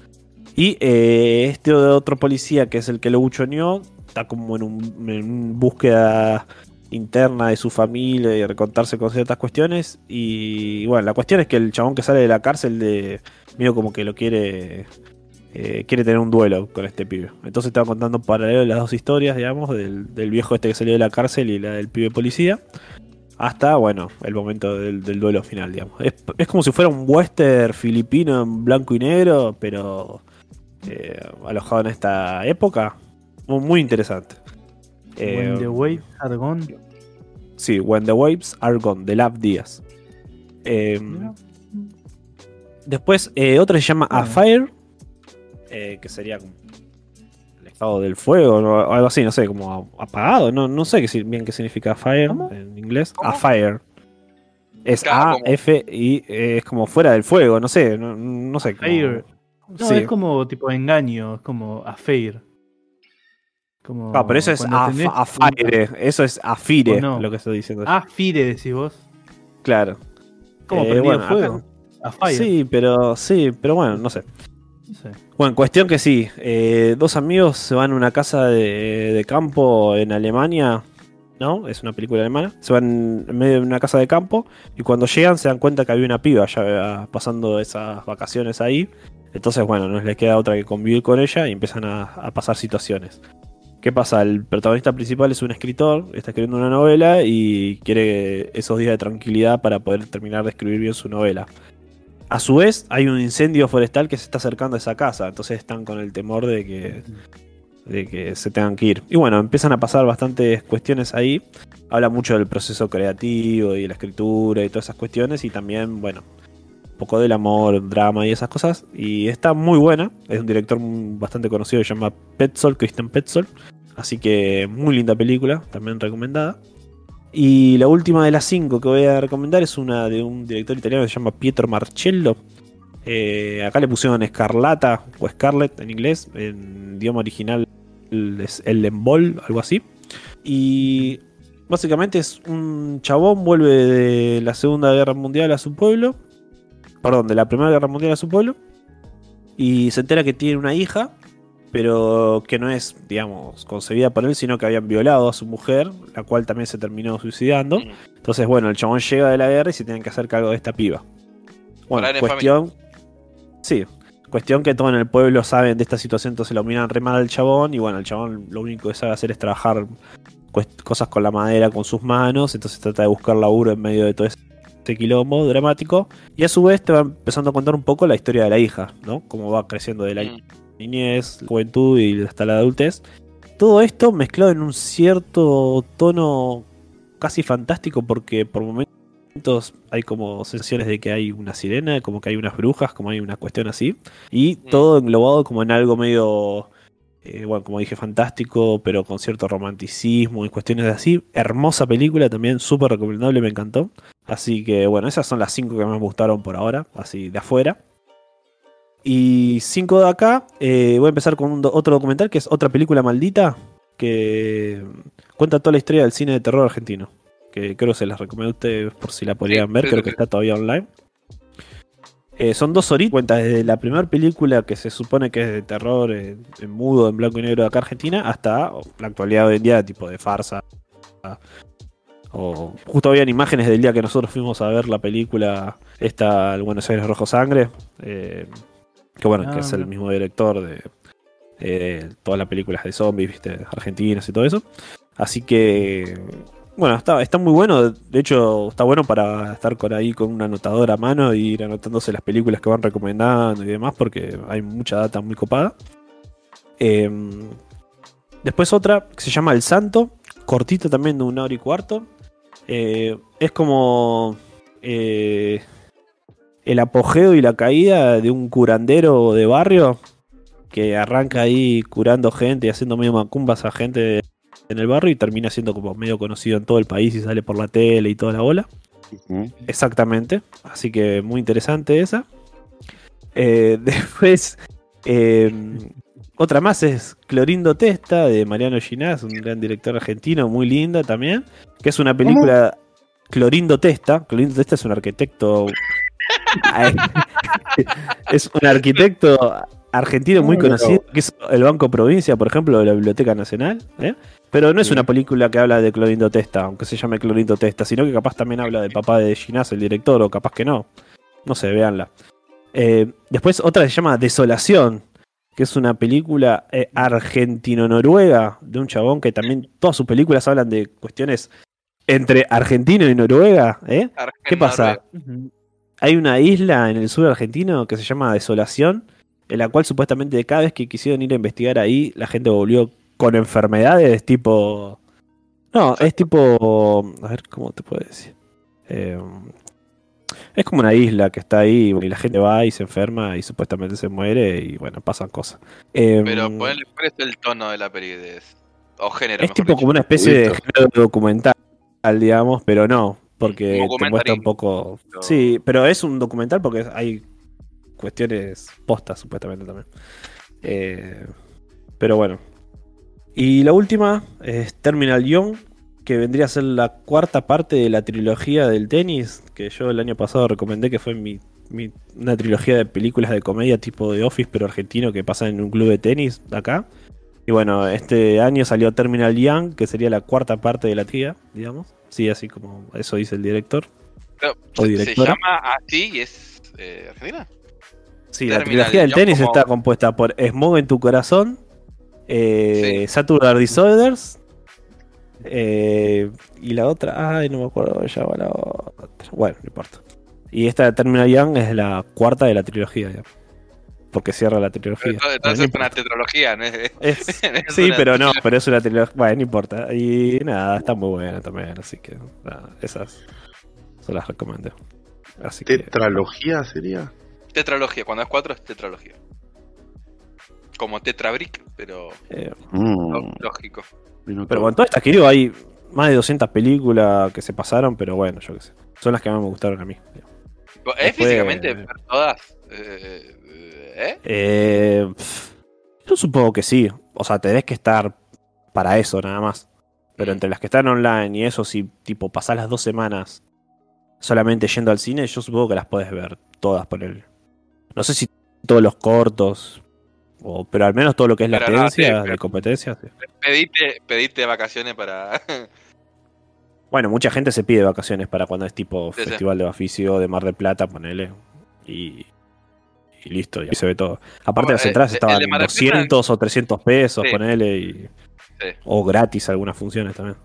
Y eh, este otro policía, que es el que lo buchoneó, está como en, un, en un búsqueda interna de su familia y recontarse con ciertas cuestiones. Y bueno, la cuestión es que el chabón que sale de la cárcel de medio como que lo quiere eh, quiere tener un duelo con este pibe. Entonces estaba contando paralelo las dos historias, digamos, del, viejo este que salió de la cárcel y la del pibe policía. Hasta, bueno, el momento del, duelo final, digamos. Es como si fuera un western filipino en blanco y negro, pero eh, alojado en esta época. Muy, muy interesante. Eh, When the Waves Are Gone. Sí, When the Waves Are Gone, de Lab Díaz. Eh, después, eh, otra se llama A. Fire, eh, que sería como el estado del fuego ¿no? o algo así, no sé, como apagado. No, no sé qué, bien qué significa fire ¿Cómo? en inglés. ¿Cómo? A Fire. Es Claro, A, como- F, y eh, es como fuera del fuego, no sé, no, no sé. como- Fire. No, Sí. es como tipo engaño, es como affair. Como Ah, pero eso es cuando a, tenés a fire, eso es afire, lo que estoy diciendo. un- Ah, fire decís vos. claro. Como Eh, bueno, acá- fuego. A fire. Sí, pero sí, pero bueno, no sé. No sé. Bueno, cuestión que sí, eh, dos amigos se van a una casa de, de campo en Alemania, ¿no? Es una película alemana. Se van en medio de una casa de campo y cuando llegan se dan cuenta que había una piba ya pasando esas vacaciones ahí. Entonces, bueno, no les queda otra que convivir con ella y empiezan a, a pasar situaciones. ¿Qué pasa? El protagonista principal es un escritor, está escribiendo una novela y quiere esos días de tranquilidad para poder terminar de escribir bien su novela. A su vez, hay un incendio forestal que se está acercando a esa casa, entonces están con el temor de que, de que se tengan que ir. Y bueno, empiezan a pasar bastantes cuestiones ahí. Habla mucho del proceso creativo y la escritura y todas esas cuestiones. Y también, bueno, poco del amor, drama y esas cosas. Y está muy buena. Es un director bastante conocido, se llama Petzold, Christian Petzold. Así que muy linda película, también recomendada. Y la última de las cinco que voy a recomendar es una de un director italiano que se llama Pietro Marcello. Eh, acá le pusieron Escarlata o Scarlet en inglés. En idioma original es el Embol, algo así. Y básicamente es un chabón, vuelve de la Segunda Guerra Mundial a su pueblo. Perdón, de la Primera Guerra Mundial a su pueblo. Y se entera que tiene una hija, pero que no es, digamos, concebida por él, sino que habían violado a su mujer, la cual también se terminó suicidando. Mm. Entonces, bueno, el chabón llega de la guerra y se tienen que hacer cargo de esta piba. Bueno, cuestión. Sí, cuestión que todos en el pueblo saben de esta situación, entonces lo miran re mal al chabón. Y bueno, el chabón lo único que sabe hacer es trabajar cosas con la madera con sus manos. Entonces trata de buscar laburo en medio de todo ese quilombo dramático. Y a su vez te va empezando a contar un poco la historia de la hija, ¿no? Cómo va creciendo de la Mm. niñez, juventud y hasta la adultez. Todo esto mezclado en un cierto tono casi fantástico porque por momentos hay como sensaciones de que hay una sirena, como que hay unas brujas, como hay una cuestión así. Y Mm. todo englobado como en algo medio, eh, bueno, como dije, fantástico, pero con cierto romanticismo y cuestiones así. Hermosa película también, súper recomendable, me encantó. Así que bueno, esas son las cinco que más me gustaron por ahora, así de afuera. Y cinco de acá, eh, voy a empezar con un do- otro documental que es otra película maldita que cuenta toda la historia del cine de terror argentino. Que creo que se las recomiendo a ustedes por si la podrían ver, creo que está todavía online. Eh, son dos horitas, cuenta desde la primera película que se supone que es de terror en, en mudo, en blanco y negro de acá Argentina, hasta la actualidad de hoy en día, tipo de farsa. O justo habían imágenes del día que nosotros fuimos a ver la película, esta, el Buenos Aires Rojo Sangre, eh, que bueno, Ah, que es el mismo director de eh, todas las películas de zombies, viste, argentinas y todo eso. Así que, bueno, está, está muy bueno. De hecho, está bueno para estar con ahí con un anotador a mano y ir anotándose las películas que van recomendando y demás, porque hay mucha data muy copada. Eh, después otra que se llama El Santo, cortito también de una hora y cuarto. Eh, es como eh, el apogeo y la caída de un curandero de barrio que arranca ahí curando gente y haciendo medio macumbas a gente en el barrio y termina siendo como medio conocido en todo el país y sale por la tele y toda la bola. Exactamente. Así que muy interesante esa. Eh, después, eh, otra más es Clorindo Testa de Mariano Ginás, un gran director argentino, muy linda también. Que es una película. Clorindo Testa. Clorindo Testa es un arquitecto. es un arquitecto argentino muy conocido, que es el Banco Provincia, por ejemplo, de la Biblioteca Nacional. ¿eh? Pero no es una película que habla de Clorindo Testa, aunque se llame Clorindo Testa, sino que capaz también habla del papá de Ginás, el director, o capaz que no. No sé, véanla. Eh, después otra se llama Desolación, que es una película eh, argentino-noruega de un chabón que también todas sus películas hablan de cuestiones entre argentino y Noruega. ¿eh? ¿Qué pasa? Hay una isla en el sur argentino que se llama Desolación, en la cual supuestamente cada vez que quisieron ir a investigar ahí, la gente volvió con enfermedades tipo... No, es tipo... A ver, ¿cómo te puedo decir? Eh, es como una isla que está ahí y la gente va y se enferma y supuestamente se muere y bueno, pasan cosas. Eh, Pero ¿cuál es el tono de la? De... O género, es mejor tipo dicho. como una especie de género documental, digamos, pero no, porque te muestra un poco... Pero- Sí, pero es un documental porque hay cuestiones postas, supuestamente también. Eh, pero bueno. Y la última es Terminal Young, que vendría a ser la cuarta parte de la trilogía del tenis, que yo el año pasado recomendé que fue mi, mi- una trilogía de películas de comedia tipo de Office, pero argentino, que pasa en un club de tenis acá. Y bueno, este año salió Terminal Young, que sería la cuarta parte de la tía, digamos. Sí, así como eso dice el director. Pero, o ¿se- ¿Se directora. llama así y es eh, argentina? Sí, la trilogía del tenis como- está compuesta por Smog en tu corazón, eh, Sí. Saturday Disorders, eh, y la otra, ay, no me acuerdo se llama la otra. Bueno, no importa. Y esta Terminal Young es la cuarta de la trilogía, digamos. porque cierra la trilogía. Entonces, Bueno, no es una tetralogía, ¿no? Es- Es- es sí, pero no, pero es una trilogía. Bueno, no importa. Y nada, está muy buena también. Así que nada, esas se las recomiendo. Así que. ¿Tetralogía sería? Tetralogía, cuando es cuatro es tetralogía. Como tetrabrick, pero eh, Mm, lógico. Pero todo. bueno, todas estas que digo, hay más de 200 películas que se pasaron, pero bueno, yo qué sé. Son las que más me gustaron a mí. ¿Es Después- físicamente ver todas? Eh, ¿Eh? Eh, pff, yo supongo que sí. O sea, tenés que estar para eso nada más. Pero entre las que están online y eso, si tipo pasás las dos semanas solamente yendo al cine, yo supongo que las podés ver todas por el. No sé si todos los cortos, o, pero al menos todo lo que es Pero no, latencia sí, de competencia. sí. Pediste, pediste vacaciones para. Bueno, mucha gente se pide vacaciones para cuando es tipo Sí. Festival de Baficio, de Mar del Plata, ponele. Y, y listo, y ahí se ve todo. Aparte Oh, las eh, entradas el estaban en Mar del Plata- 200 o 300 pesos, ponele, y, Sí. o gratis algunas funciones también.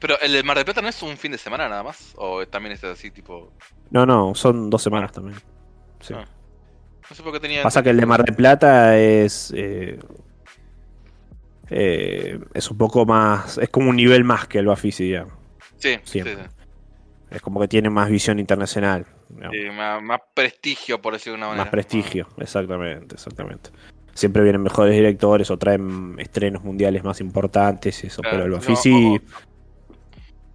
Pero el de Mar del Plata no es un fin de semana nada más. O también es así, tipo. No, no, son dos semanas también. Sí. Ah. No sé por qué tenía. Pasa que el de Mar del Plata es. eh, eh, es un poco más. Es como un nivel más que el Bafisi, digamos. Sí, sí, siempre. sí. Es como que tiene más visión internacional. Sí, más, más prestigio, por decirlo de una manera. Más prestigio, exactamente, exactamente. Siempre vienen mejores directores o traen estrenos mundiales más importantes y eso, Claro, pero el no, Bafisi... o-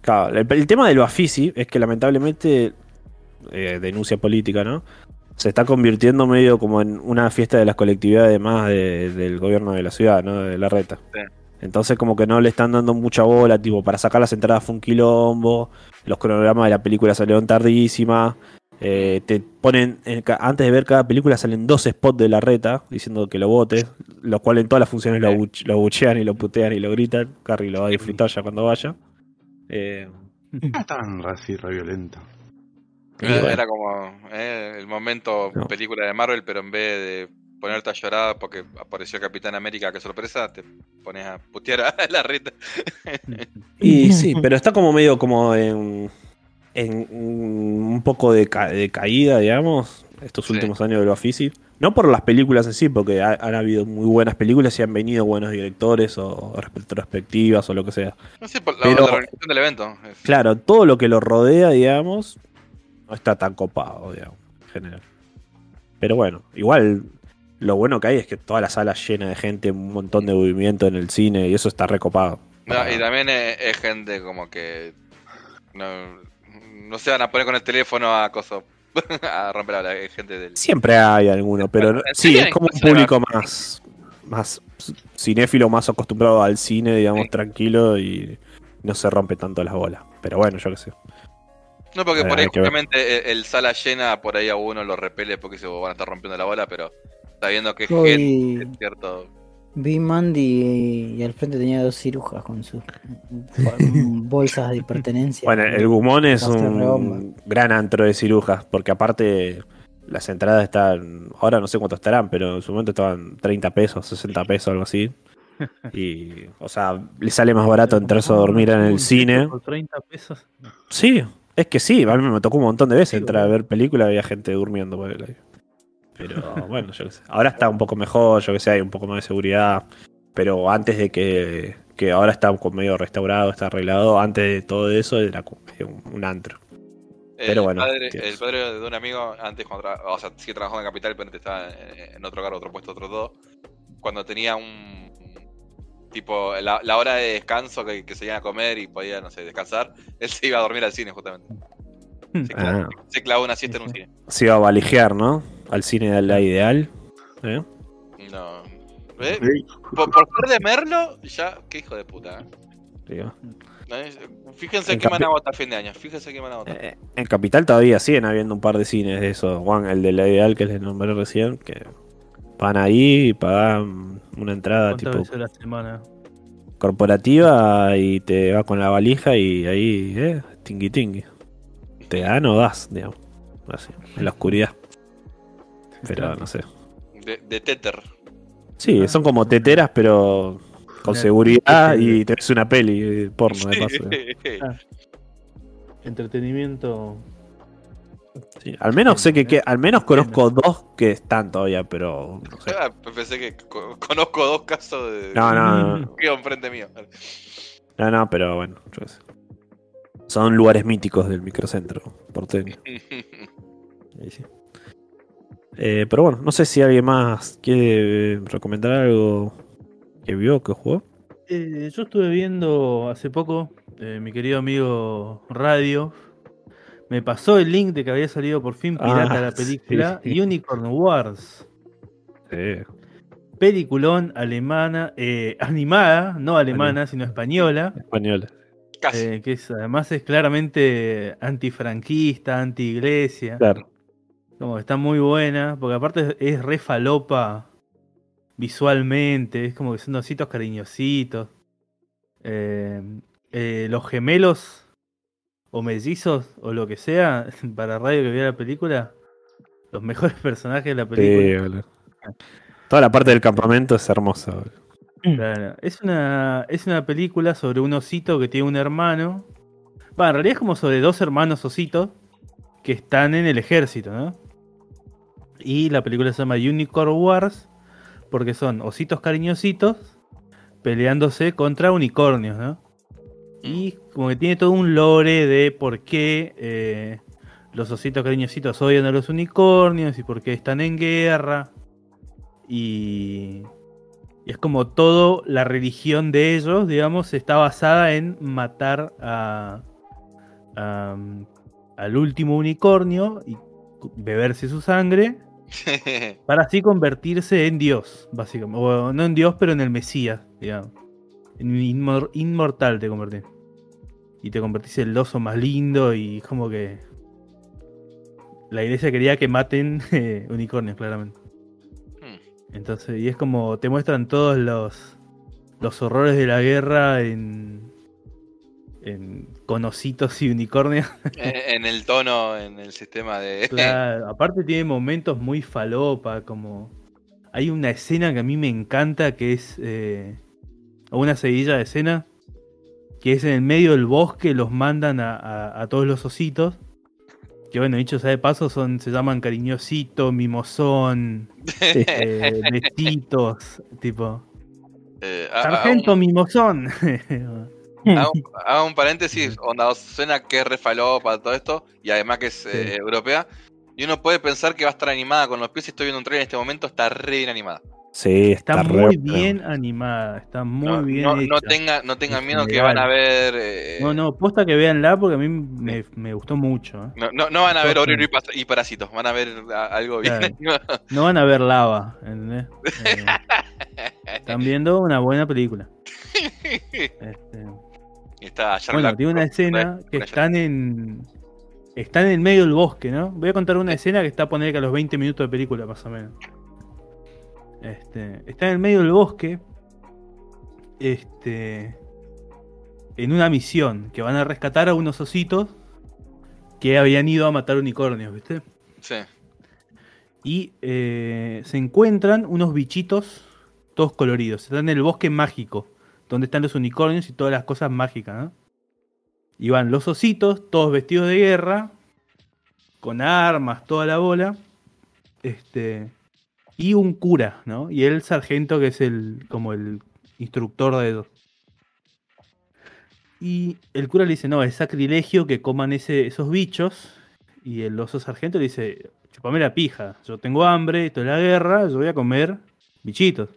Claro, el, el tema del Bafisi es que lamentablemente, eh, denuncia política, ¿no? Se está convirtiendo medio como en una fiesta de las colectividades más de- del gobierno de la ciudad, ¿no? De la reta. Sí. Entonces como que no le están dando mucha bola, tipo, para sacar las entradas fue un quilombo, los cronogramas de la película salieron tardísima, eh, te ponen, en antes de ver cada película salen dos spots de la reta diciendo que lo votes, los cuales en todas las funciones lo, buch- lo buchean y lo putean y lo gritan, Carrie lo va a disfrutar ya cuando vaya. Eh, No es tan así, re violento. Y Era, bueno. era como eh, el momento No. película de Marvel, pero en vez de ponerte a llorar porque apareció Capitán América, qué sorpresa, te pones a putear a la reta. Y sí, pero está como medio como en, en un poco de, ca- de caída, digamos, estos Sí. últimos años de lo Bafisi. No por las películas en sí, porque ha- han habido muy buenas películas y han venido buenos directores o retrospectivas o lo que sea. No sé, por la, Pero- la organización del evento. Es- Claro, todo lo que lo rodea, digamos, no está tan copado, digamos, en general. Pero bueno, igual lo bueno que hay es que toda la sala llena de gente, un montón de movimiento en el cine y eso está recopado. No, y también es, es gente como que no, no se van a poner con el teléfono a coso, a romper la gente del... Siempre hay alguno, pero no- ¿En sí, es como un público más, más cinéfilo, más acostumbrado al cine, digamos, Sí. tranquilo y no se rompe tanto las bolas. Pero bueno, yo qué sé. No, porque Eh, por ahí justamente el, el sala llena, por ahí a uno lo repele porque se van a estar rompiendo la bola, pero sabiendo que es Hoy- gente, es cierto... Vi Mandy y al frente tenía dos cirujas con sus bolsas de pertenencia. Bueno, el Gumón es un rebomba. gran antro de cirujas, porque aparte las entradas están, ahora no sé cuánto estarán, pero en su momento estaban 30 pesos, 60 pesos, algo así. Y, o sea, le sale más barato entrarse a dormir en el cine. Por 30 pesos. Sí, es que sí, a mí me tocó un montón de veces Sí, entrar a ver películas y había gente durmiendo por ahí. Pero bueno, yo qué sé. Ahora está un poco mejor, yo que sé, hay un poco más de seguridad. Pero antes de que, que ahora está medio restaurado, está arreglado, antes de todo eso era un, un antro. El Pero bueno, padre, el padre de un amigo, antes cuando tra- o sea, sigue trabajando en Capital, pero antes estaba en, en otro cargo, otro puesto, otro todo. Cuando tenía un tipo la, la hora de descanso que, que se iban a comer y podía, no sé, descansar, él se iba a dormir al cine justamente. Se, cla- Ah. se clavó una siesta en un cine. Se iba a valijear, ¿no? Al cine de la ideal. ¿eh? No. ¿Ves? Sí. Por, por ser de Merlo, ya, qué hijo de puta. ¿eh? Fíjense En qué van a votar a fin de año. Fíjense qué van a votar. Eh, En Capital todavía siguen habiendo un par de cines de eso. Juan, el de la ideal que les nombré recién, que van ahí y pagan una entrada ¿Cuántas tipo veces a la semana? corporativa y te va con la valija y ahí, eh, tingui tingui. Te dan o das, digamos. Así, en la oscuridad. Pero no sé. De, de Tether. Sí, son como teteras, pero con seguridad y te ves una peli porno de paso. Ah. Entretenimiento. Sí, Al menos sé que, que- al menos conozco dos que están todavía, pero no sé. Ah, pensé que co- conozco dos casos de. No, no, no. enfrente mío. No, no, pero bueno, yo sé. Son lugares míticos del microcentro porteño. Ahí sí. Eh, pero bueno, no sé si alguien más quiere recomendar algo que vio, que jugó. Eh, yo estuve viendo hace poco, eh, mi querido amigo Radio me pasó el link de que había salido por fin pirata Ah, la película sí. Unicorn Wars. Sí. Peliculón alemana, eh, animada, no alemana, sino española, Española. Casi. eh, que es, además es claramente antifranquista, anti-iglesia. Claro. Como que está muy buena, porque aparte es, es re falopa visualmente, es como que son ositos cariñositos. Eh, eh, los gemelos o mellizos o lo que sea, para radio que vea la película, los mejores personajes de la Sí, película. boludo. Toda la parte del campamento es hermosa. boludo. Claro, Es una, es una película sobre un osito que tiene un hermano. Va, en realidad es como sobre dos hermanos ositos que están en el ejército, ¿no? Y la película se llama Unicorn Wars porque son ositos cariñositos peleándose contra unicornios, ¿no? Y como que tiene todo un lore de por qué eh, los ositos cariñositos odian a los unicornios y por qué están en guerra. Y, y es como todo la religión de ellos, digamos, está basada en matar a, a- al último unicornio y beberse su sangre para así convertirse en Dios, básicamente. O no en Dios, pero en el Mesías, digamos. En un inmor- inmortal te convertís. Y te convertís en el oso más lindo y como que... La iglesia quería que maten eh, unicornios, claramente. Hmm. Entonces, y es como te muestran todos los, los horrores de la guerra en, en conocitos y unicornios. en, en el tono, en el sistema de. Claro, aparte tiene momentos muy falopa, como... Hay una escena que a mí me encanta, que es... eh, o una seguilla de escena, que es en el medio del bosque, los mandan a, a- a todos los ositos. Que bueno, dicho sea de paso, son, se llaman cariñosito, mimosón, eh, besitos, tipo... Eh, ha- Sargento mimosón. Hago, hago un paréntesis, onda, suena que es refalopa todo esto, y además que es eh, europea. Y uno puede pensar que va a estar animada con los pies. Estoy viendo un trailer en este momento, está re bien animada. Sí, Está está, muy re- bien animada, está muy no, bien no, hecha. no tenga, no tengan en miedo que van a ver. eh, No, no, posta que véanla porque a mí me, me gustó mucho. ¿eh? no, no- no van a ver. Oreo y, Parásitos, van a ver algo bien Claro. No van a ver lava, ¿entendés? Eh, están viendo una buena película. Este, está bueno, tiene una escena que están en. Están en el medio del bosque, ¿no? Voy a contar una escena que está a poner que a los 20 minutos de película, más o menos. Este, está en el medio del bosque. Este. En una misión que van a rescatar a unos ositos que habían ido a matar unicornios, ¿viste? Sí. Y eh, se encuentran unos bichitos todos coloridos. Están en el bosque mágico, donde están los unicornios y todas las cosas mágicas, ¿no? Y van los ositos, todos vestidos de guerra, con armas, toda la bola. Este. Y un cura, ¿no? Y el sargento, que es el. como el instructor de. Y el cura le dice, no, es sacrilegio que coman ese, esos bichos. Y el oso sargento le dice, chupame la pija, yo tengo hambre, esto es la guerra, yo voy a comer bichitos.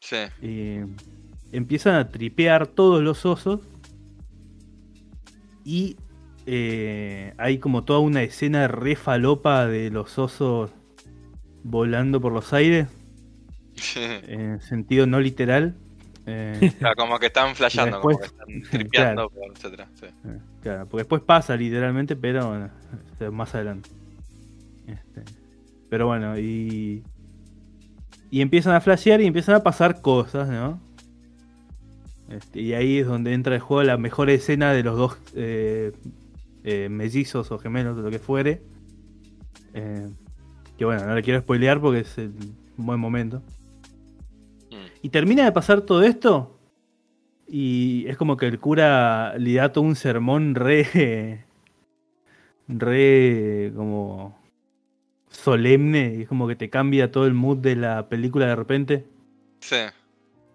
Sí. Y empiezan a tripear todos los osos. Y eh, hay como toda una escena re falopa de los osos volando por los aires, en sentido no literal. Eh, Claro, como que están flasheando, Después- como que están tripeando, etcétera. Sí. Eh, Claro, porque después pasa literalmente, pero bueno, este, más adelante. Este, pero bueno, y. Y empiezan a flashear y empiezan a pasar cosas, ¿no? Este, y ahí es donde entra el juego la mejor escena de los dos eh, eh, mellizos o gemelos, o lo que fuere. Que bueno, no le quiero spoilear porque es el buen momento. Mm. Y termina de pasar todo esto. Y es como que el cura le da todo un sermón re. re. como. solemne. Y es como que te cambia todo el mood de la película de repente. Sí.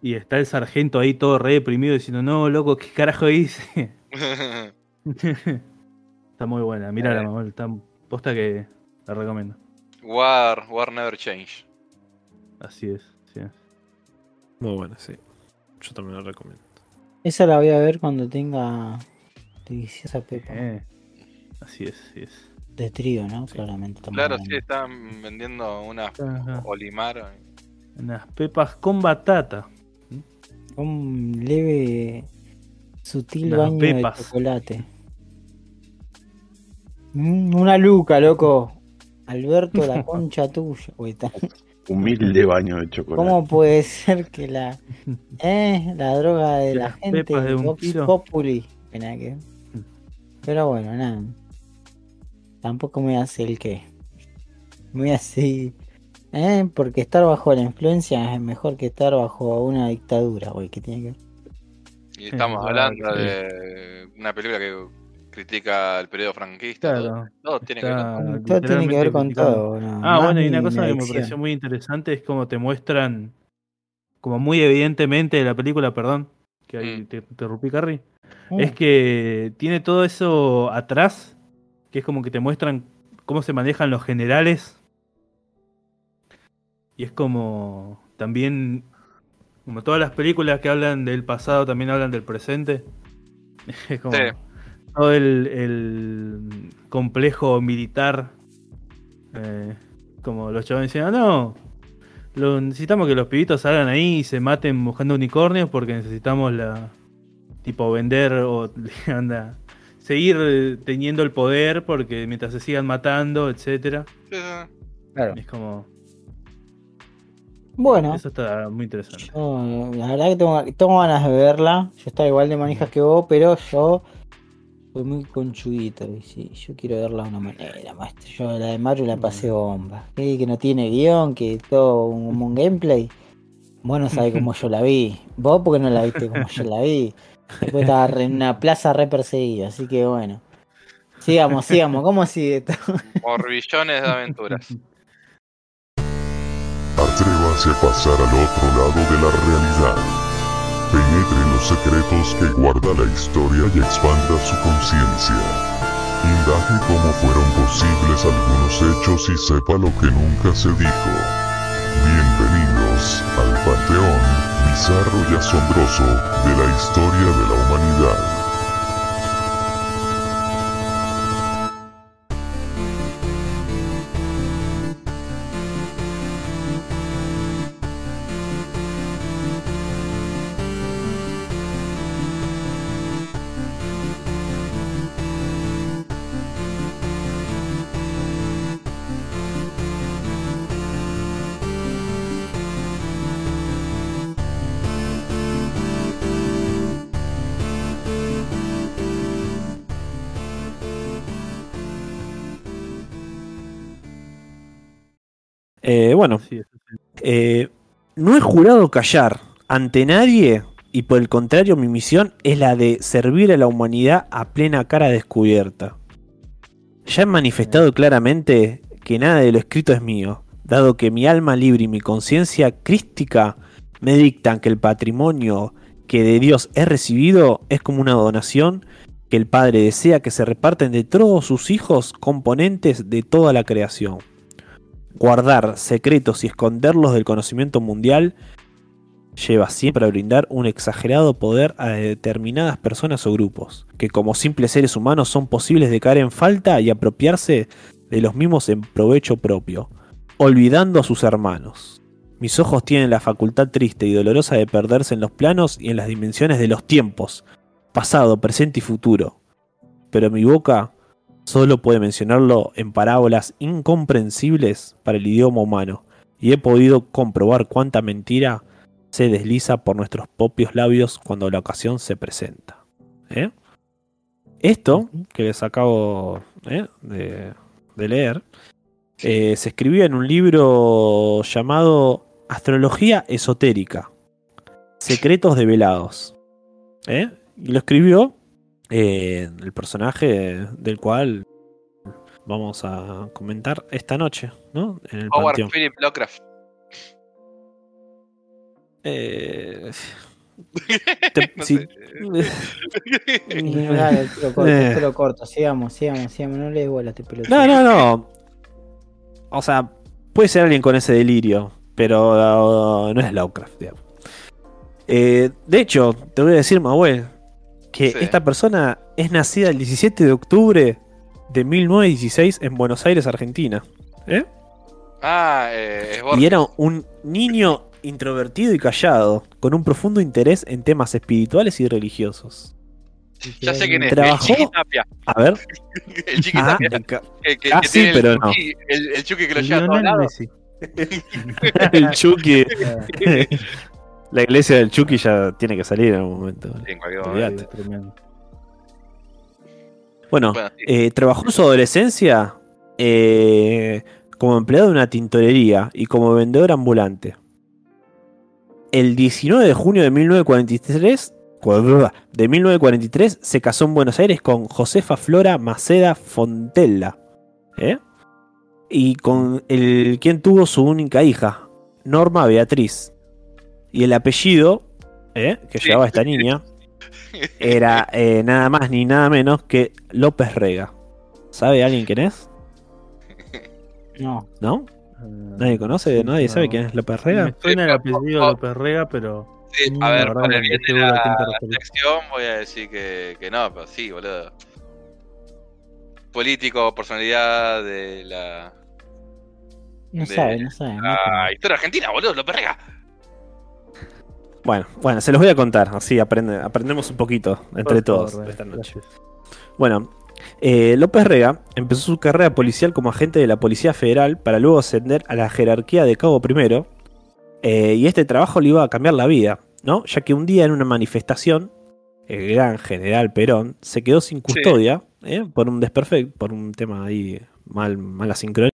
Y está el sargento ahí todo re deprimido diciendo: No, loco, ¿qué carajo hice? está muy buena. Mira la Eh. mamá. Está posta que la recomiendo. War, War Never Change. Así es. así es. Muy buena, sí. Yo también la recomiendo. Esa la voy a ver cuando tenga deliciosa pepa. Eh, así es, así es. De trío, ¿no? Claramente. estamos Claro, sí, están vendiendo una Ajá. Olimar. Unas pepas con batata. Un leve, sutil Unas baño pepas. de chocolate. Mm, una luca, loco. Alberto, la concha tuya. Uy, está- Humilde baño de chocolate. ¿Cómo puede ser que la, eh, la droga de la gente de un Vox kilo. Populi? que ver. Pero bueno, nada. Tampoco me hace el que. Me hace. Eh, porque estar bajo la influencia es mejor que estar bajo una dictadura, güey. que tiene que ver? Y estamos Claro, hablando de una película que critica el periodo franquista. Todo, Claro. todo tiene que ver todo. Tiene que ver con criticando. todo. no, Ah, bueno, y una cosa que me pareció muy interesante es como te muestran, como muy evidentemente de la película, perdón, que ahí Mm. te interrumpí, Carrie, Mm. es que tiene todo eso atrás, que es como que te muestran cómo se manejan los generales. Y es como también, como todas las películas que hablan del pasado también hablan del presente. Es como Sí. Todo el, el complejo militar. eh, como los chavales dicen, ah, no, lo, necesitamos que los pibitos salgan ahí y se maten buscando unicornios porque necesitamos la tipo vender o anda seguir eh, teniendo el poder porque mientras se sigan matando, etcétera. Claro. Es como Bueno, eso está muy interesante. yo, la verdad que tengo, tengo ganas de verla. Yo estaba igual de manijas que vos, pero yo soy muy conchudito. Y sí, yo quiero verla de una manera, maestro. Yo la de Mario la pasé bomba. Que, que no tiene guion, que todo un, un gameplay. Vos no sabés cómo yo la vi. Vos porque no la viste como yo la vi. Después estaba re- en una plaza re perseguida, así que bueno. Sigamos, sigamos. ¿Cómo sigue esto? Por billones de aventuras. Atrévase a pasar al otro lado de la realidad. Penetre en los secretos que guarda la historia y expanda su conciencia. Indague cómo fueron posibles algunos hechos y sepa lo que nunca se dijo. Bienvenidos al panteón bizarro y asombroso de la historia de la humanidad. Bueno, eh, no he jurado callar ante nadie y por el contrario mi misión es la de servir a la humanidad a plena cara descubierta. Ya he manifestado claramente que nada de lo escrito es mío, dado que mi alma libre y mi conciencia crística me dictan que el patrimonio que de Dios he recibido es como una donación que el Padre desea que se reparten de todos sus hijos componentes de toda la creación. Guardar secretos y esconderlos del conocimiento mundial lleva siempre a brindar un exagerado poder a determinadas personas o grupos, que como simples seres humanos son posibles de caer en falta y apropiarse de los mismos en provecho propio, olvidando a sus hermanos. Mis ojos tienen la facultad triste y dolorosa de perderse en los planos y en las dimensiones de los tiempos, pasado, presente y futuro. Pero mi boca solo puede mencionarlo en parábolas incomprensibles para el idioma humano, y he podido comprobar cuánta mentira se desliza por nuestros propios labios cuando la ocasión se presenta. ¿Eh? Esto que les acabo ¿eh? de, de leer eh, se escribía en un libro llamado Astrología Esotérica, Secretos Develados. ¿Eh? Y lo escribió eh, el personaje del cual vamos a comentar esta noche, ¿no? En el Howard panteón. Philip Lovecraft. Eh, te- No si-. Dale, pelo corto, Eh. pelo corto. Sigamos, sigamos, sigamos. No le des bola a este pelotudo. No, no, no. O sea, puede ser alguien con ese delirio, pero uh, no es Lovecraft. digamos. Eh, de hecho, te voy a decir, Mahuel, que Sí. esta persona es nacida el 17 de octubre de 1916 en Buenos Aires, Argentina. ¿Eh? Ah, eh, es Y era un niño introvertido y callado, con un profundo interés en temas espirituales y religiosos. Ya sé quién es. Trabajó- El Chiqui Tapia. A ver. El Chiqui Ah, Tapia. Que, que- ah, que sí, tiene pero el, no. Chucky, el, el Chucky que lo lleva a todos Lionel lados. Messi. el Chucky. La iglesia del Chucky ya tiene que salir en algún momento. Sí, en cualquier momento. Bueno, Bueno, sí. eh, trabajó en su adolescencia eh, como empleado de una tintorería y como vendedor ambulante. El 19 de junio de 1943, cua- de 1943 se casó en Buenos Aires con Josefa Flora Maceda Fontella. ¿eh? Y con el quien tuvo su única hija, Norma Beatriz. Y el apellido ¿eh? que Sí. llevaba esta niña era eh, nada más ni nada menos que López Rega. ¿Sabe alguien quién es? No. ¿No? ¿Nadie conoce? ¿Nadie sabe quién es López Rega? Me suena el apellido López Rega, pero. Sí, a la ver, no el bien de la sección voy a decir que, que no, pero sí, boludo. Político, personalidad de la, No De- sabe, no sabe. no la historia argentina, boludo, lo perrega. Bueno, bueno, se los voy a contar, así aprende, aprendemos un poquito entre Por todos favor, esta noche. gracias. Bueno, eh, López Rega empezó su carrera policial como agente de la Policía Federal para luego ascender a la jerarquía de cabo primero. eh, y este trabajo le iba a cambiar la vida, ¿no? Ya que un día en una manifestación, el gran general Perón se quedó sin custodia ¿eh? por un desperfecto, por un tema ahí mal, mala sincronía.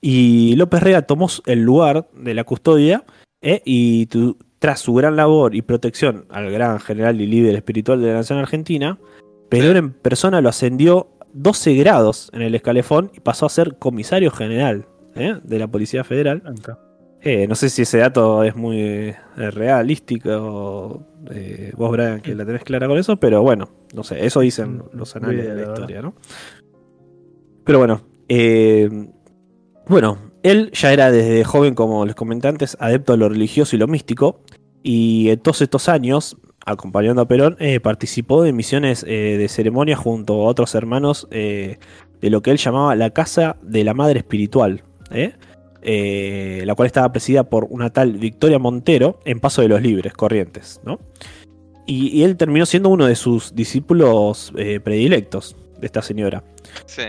Y López Rega tomó el lugar de la custodia ¿eh? y tu- tras su gran labor y protección al gran general y líder espiritual de la nación argentina, Perón en persona lo ascendió 12 grados en el escalefón y pasó a ser comisario general ¿eh? de la Policía Federal. Eh, no sé si ese dato es muy eh, realístico, vos Brian que la tenés clara con eso, pero bueno, no sé, eso dicen los anales de la historia, ¿no? Pero bueno, bueno, él ya era desde joven, como les comenté antes, adepto a lo religioso y lo místico, y en todos estos años, acompañando a Perón, eh, participó de misiones eh, de ceremonia junto a otros hermanos eh, de lo que él llamaba la Casa de la Madre Espiritual, la cual estaba presidida por una tal Victoria Montero en Paso de los Libres, Corrientes, ¿no? Y, y él terminó siendo uno de sus discípulos predilectos de esta señora. Sí.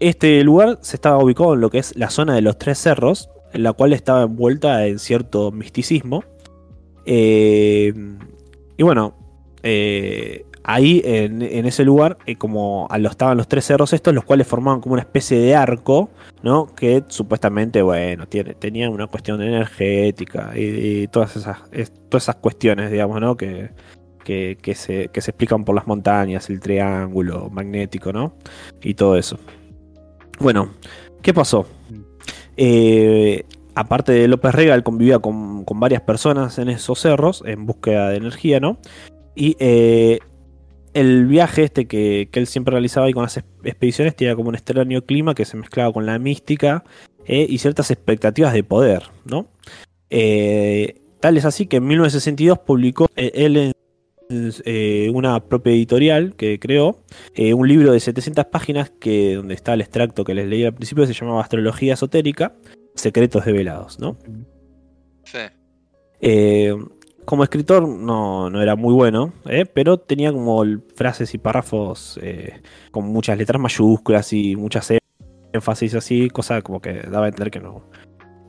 Este lugar se estaba ubicado en lo que es la zona de los Tres Cerros, en la cual estaba envuelta en cierto misticismo. Eh, y bueno, eh, ahí en, en ese lugar, eh, como lo estaban los tres cerros estos, los cuales formaban como una especie de arco, ¿no? Que supuestamente, bueno, tiene, tenía una cuestión energética y, y todas, esas, es- todas esas cuestiones, digamos, ¿no? Que, que, que se, que se explican por las montañas, el triángulo magnético, ¿no? Y todo eso. Bueno, ¿qué pasó? Eh, aparte de López Rega, él convivía con, con varias personas en esos cerros en búsqueda de energía, ¿no? Y eh, el viaje este que, que él siempre realizaba ahí con las ex- expediciones tenía como un extraño clima que se mezclaba con la mística eh, y ciertas expectativas de poder, ¿no? Eh, tal es así que en 1962 publicó él en una propia editorial que creó un libro de 700 páginas que donde está el extracto que les leí al principio se llamaba Astrología Esotérica, Secretos Develados, ¿no? Sí. Eh, como escritor no, no era muy bueno, ¿eh? pero tenía como frases y párrafos eh, con muchas letras mayúsculas y muchas énfasis así, cosa como que daba a entender que no.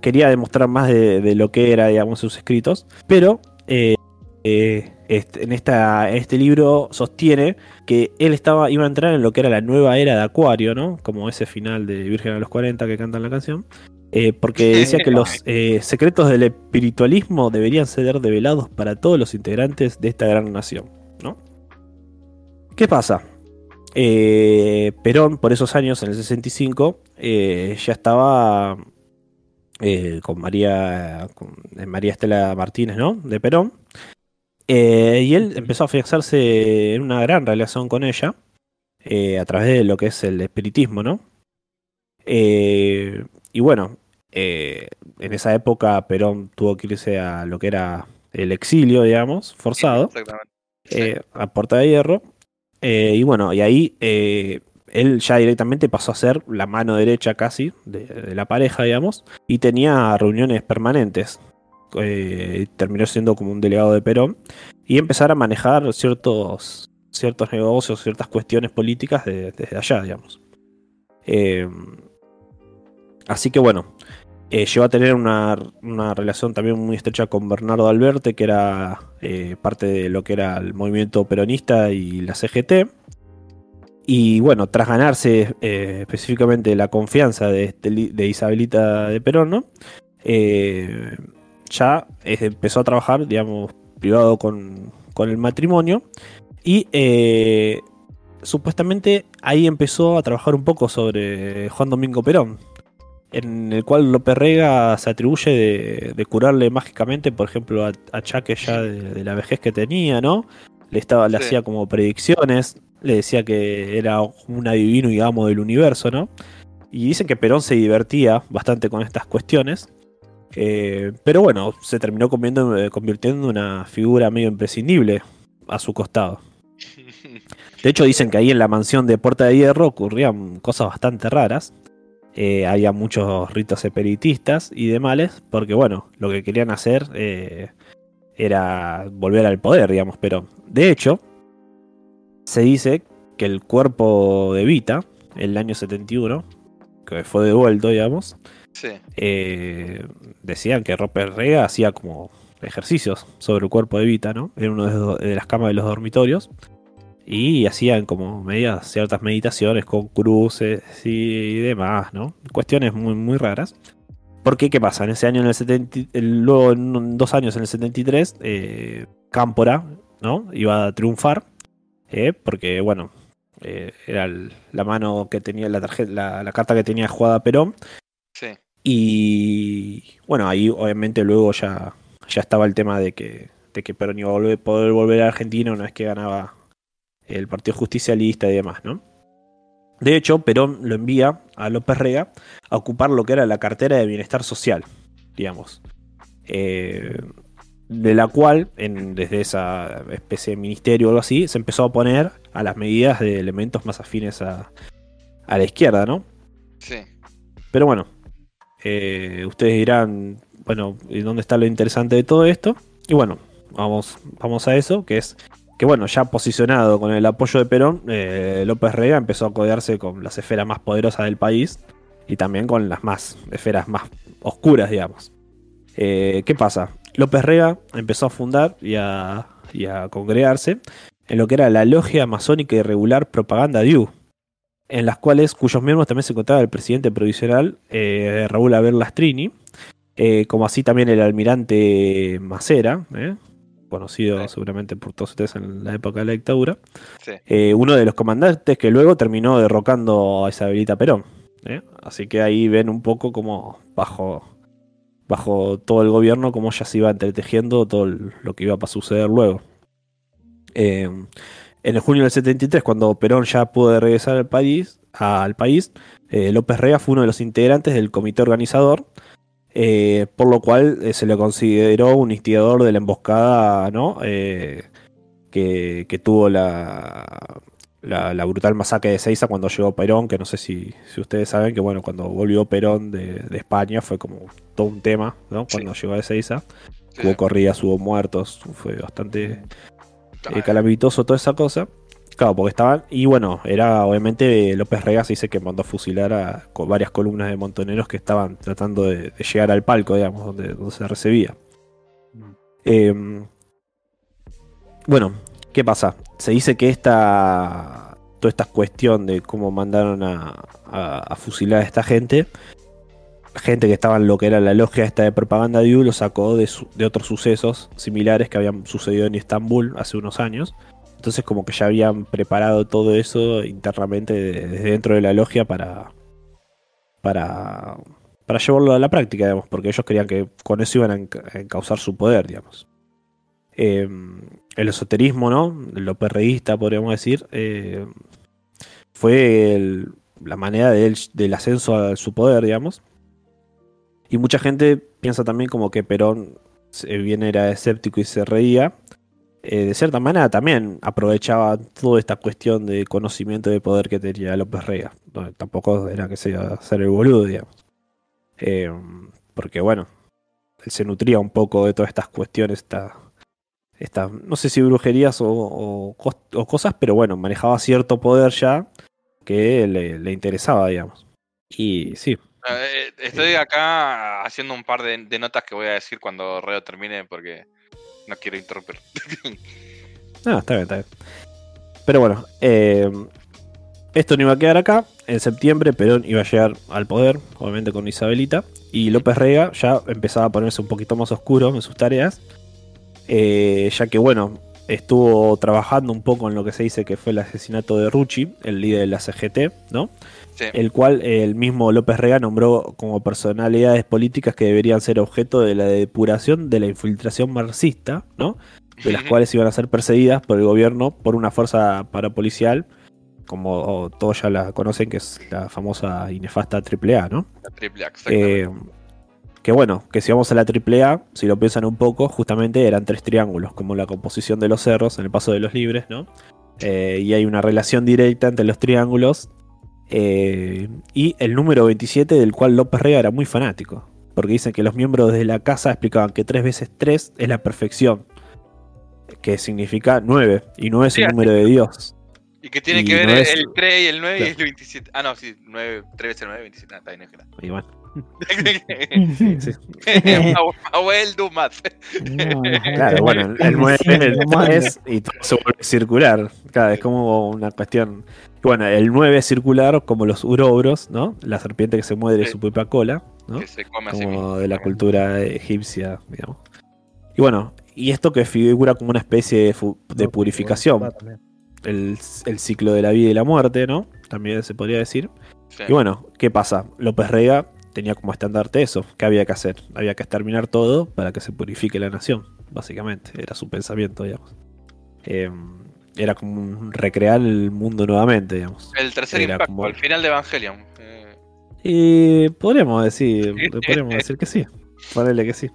Quería demostrar más de, de lo que era, digamos, sus escritos, pero eh, eh, este- en esta, este libro sostiene que él estaba, iba a entrar en lo que era la nueva era de Acuario, ¿no? Como ese final de Virgen a los 40 que canta en la canción. Eh, porque decía que los eh, secretos del espiritualismo deberían ser develados para todos los integrantes de esta gran nación. ¿no? ¿Qué pasa? Eh, Perón, por esos años, en el 65, eh, ya estaba con María, con María Estela Martínez, ¿no? De Perón. Eh, y él empezó a afianzarse en una gran relación con ella eh, a través de lo que es el espiritismo, ¿no? Eh, y bueno, en esa época Perón tuvo que irse a lo que era el exilio, digamos, forzado, a Puerta de Hierro. Y bueno, y ahí él ya directamente pasó a ser la mano derecha casi de, de la pareja, digamos, y tenía reuniones permanentes. Eh, terminó siendo como un delegado de Perón y empezar a manejar ciertos, ciertos negocios, ciertas cuestiones políticas de- desde allá, digamos. Eh, así que bueno, eh, llegó a tener una, una relación también muy estrecha con Bernardo Alberte, que era eh, parte de lo que era el movimiento peronista y la CGT. Y bueno, tras ganarse específicamente la confianza este de Isabelita de Perón, ¿no? Ya empezó a trabajar, digamos, privado con, con el matrimonio. Y eh, supuestamente ahí empezó a trabajar un poco sobre Juan Domingo Perón. en el cual López Rega se atribuye de, de curarle mágicamente, por ejemplo, a, achaques ya de, de la vejez que tenía, ¿no? Le, estaba, le Sí. hacía como predicciones, le decía que era un adivino y amo del universo, ¿no? Y dicen que Perón se divertía bastante con estas cuestiones. Eh, pero bueno, se terminó convirtiendo, eh, convirtiendo en una figura medio imprescindible a su costado. De hecho, dicen que ahí en la mansión de Puerta de Hierro ocurrían cosas bastante raras. Eh, había muchos ritos espiritistas y demás, porque bueno, lo que querían hacer eh, era volver al poder, digamos. Pero de hecho, se dice que el cuerpo de Vita, en el año 71, que fue devuelto, digamos, Eh, decían que Roper Rega hacía como ejercicios sobre el cuerpo de Vita, ¿no? En una de, las camas de los dormitorios. Y hacían como medias, ciertas meditaciones con cruces y demás, ¿no? Cuestiones muy, muy raras. Porque, ¿qué pasa? En ese año, en el 70, el- luego en dos años, en el 73, eh, Cámpora, ¿no? Iba a triunfar. eh, porque, bueno, eh, era la mano que tenía, la tarjeta, la, la carta que tenía jugada Perón. Y bueno, ahí obviamente luego ya, ya estaba el tema de que, de que Perón iba a volver- poder volver a Argentina una vez que ganaba el Partido Justicialista y demás, ¿no? De hecho, Perón lo envía a López Rega a ocupar lo que era la cartera de bienestar social, digamos. Eh, de la cual, en- desde esa especie de ministerio o algo así, se empezó a poner a las medidas de elementos más afines a, a la izquierda, ¿no? Sí. Pero bueno, eh, ustedes dirán, bueno, ¿y dónde está lo interesante de todo esto? Y bueno, vamos, vamos a eso, que es que bueno, ya posicionado con el apoyo de Perón, eh, López Rega empezó a codearse con las esferas más poderosas del país y también con las más esferas más oscuras, digamos. Eh, ¿Qué pasa? López Rega empezó a fundar y a, y a congregarse en lo que era la Logia Masónica Irregular Propaganda DIU, en las cuales, cuyos miembros también se encontraba el presidente provisional eh, Raúl Aberlastrini, eh, como así también el almirante Macera, eh, conocido Sí. seguramente por todos ustedes en la época de la dictadura, Sí. uno de los comandantes que luego terminó derrocando a Isabelita Perón. Así que ahí ven un poco como bajo, bajo todo el gobierno, cómo ya se iba entretejiendo todo lo que iba a suceder luego. En el junio del 73, cuando Perón ya pudo regresar al país, al país eh, López Rega fue uno de los integrantes del comité organizador, eh, por lo cual eh, se le consideró un instigador de la emboscada ¿no? Que, que tuvo la, la, la brutal masacre de Seiza cuando llegó Perón, que no sé si, si ustedes saben que bueno, cuando volvió Perón de, de España fue como todo un tema, ¿no? Cuando llegó a Ezeiza, sí. hubo corridas, hubo muertos, fue bastante eh, Claro. calamitoso toda esa cosa. Claro, porque estaban. Y bueno, era obviamente López Rega se dice que mandó a fusilar a varias columnas de montoneros que estaban tratando de, de llegar al palco, digamos, donde, donde se recibía. Eh, bueno, ¿qué pasa? Se dice que esta. Toda esta cuestión de cómo mandaron a, a- a fusilar a esta gente. Gente que estaba en lo que era la logia esta de propaganda de U lo sacó de, su- de otros sucesos similares que habían sucedido en Estambul hace unos años. Entonces como que ya habían preparado todo eso internamente de- desde dentro de la logia para, para, llevarlo a la práctica, digamos, porque ellos querían que con eso iban a enca- a encauzar su poder, digamos. Eh, el esoterismo, ¿no? Lo perreísta, podríamos decir, eh, fue la manera del ascenso a su poder, digamos. Y mucha gente piensa también como que Perón, si bien era escéptico y se reía, eh, de cierta manera también aprovechaba toda esta cuestión de conocimiento de poder que tenía López Rega. No, tampoco era que se iba a hacer el boludo, digamos. Eh, porque bueno, él se nutría un poco de todas estas cuestiones, esta, esta- no sé si brujerías o, o o cosas, pero bueno, manejaba cierto poder ya que le, le interesaba, digamos. Y sí, Eh, estoy acá haciendo un par de, de notas que voy a decir cuando Reo termine porque no quiero interrumpir. Ah, está bien, está bien. Pero bueno, eh, esto no iba a quedar acá. En septiembre Perón iba a llegar al poder, obviamente con Isabelita. Y López Rega ya empezaba a ponerse un poquito más oscuro en sus tareas. eh, ya que, bueno, estuvo trabajando un poco en lo que se dice que fue el asesinato de Rucci, el líder de la CGT, ¿no? Sí. El cual el mismo López Rega nombró como personalidades políticas que deberían ser objeto de la depuración de la infiltración marxista, ¿no? De las cuales iban a ser perseguidas por el gobierno por una fuerza parapolicial, como todos ya la conocen, que es la famosa y nefasta AAA, ¿no? La exactamente. Eh, que bueno, que si vamos a la AAA, si lo piensan un poco, justamente eran tres triángulos, como la composición de los cerros en el paso de los libres, ¿no? Eh, y hay una relación directa entre los triángulos eh, y el número 27, del cual López Rega era muy fanático. Porque dicen que los miembros de la casa explicaban que 3 veces 3 es la perfección, que significa 9, y 9 es el número de Dios. y que tiene y que ver no el, es- el 3 y el 9 y Claro. el 27. Ah, no, sí, 9, 3 veces 9, 27. Ah, está bien, es. Y bueno, Sí, sí. Abuel do math. No, Claro, bueno, el- el 9 Sí, el no manda. 3 y todo se vuelve circular. Claro, es como una cuestión. Bueno, el 9 es circular como los urobros, ¿no? La serpiente que se mueve de Sí. su propia cola, ¿no? Que se come mismo. Como de la cultura egipcia, digamos. Y bueno, y esto que figura como una especie de, purificación, el, el ciclo de la vida y la muerte, ¿no? También se podría decir. Sí. Y bueno, ¿qué pasa? López Rega tenía como estandarte eso. ¿Qué había que hacer? Había que exterminar todo para que se purifique la nación, básicamente. Era su pensamiento, digamos. Eh, era como un recrear el mundo nuevamente, digamos. El tercer Era impacto, como- al final de Evangelion. Eh, Y podríamos decir, podríamos decir que sí. Ponele que sí.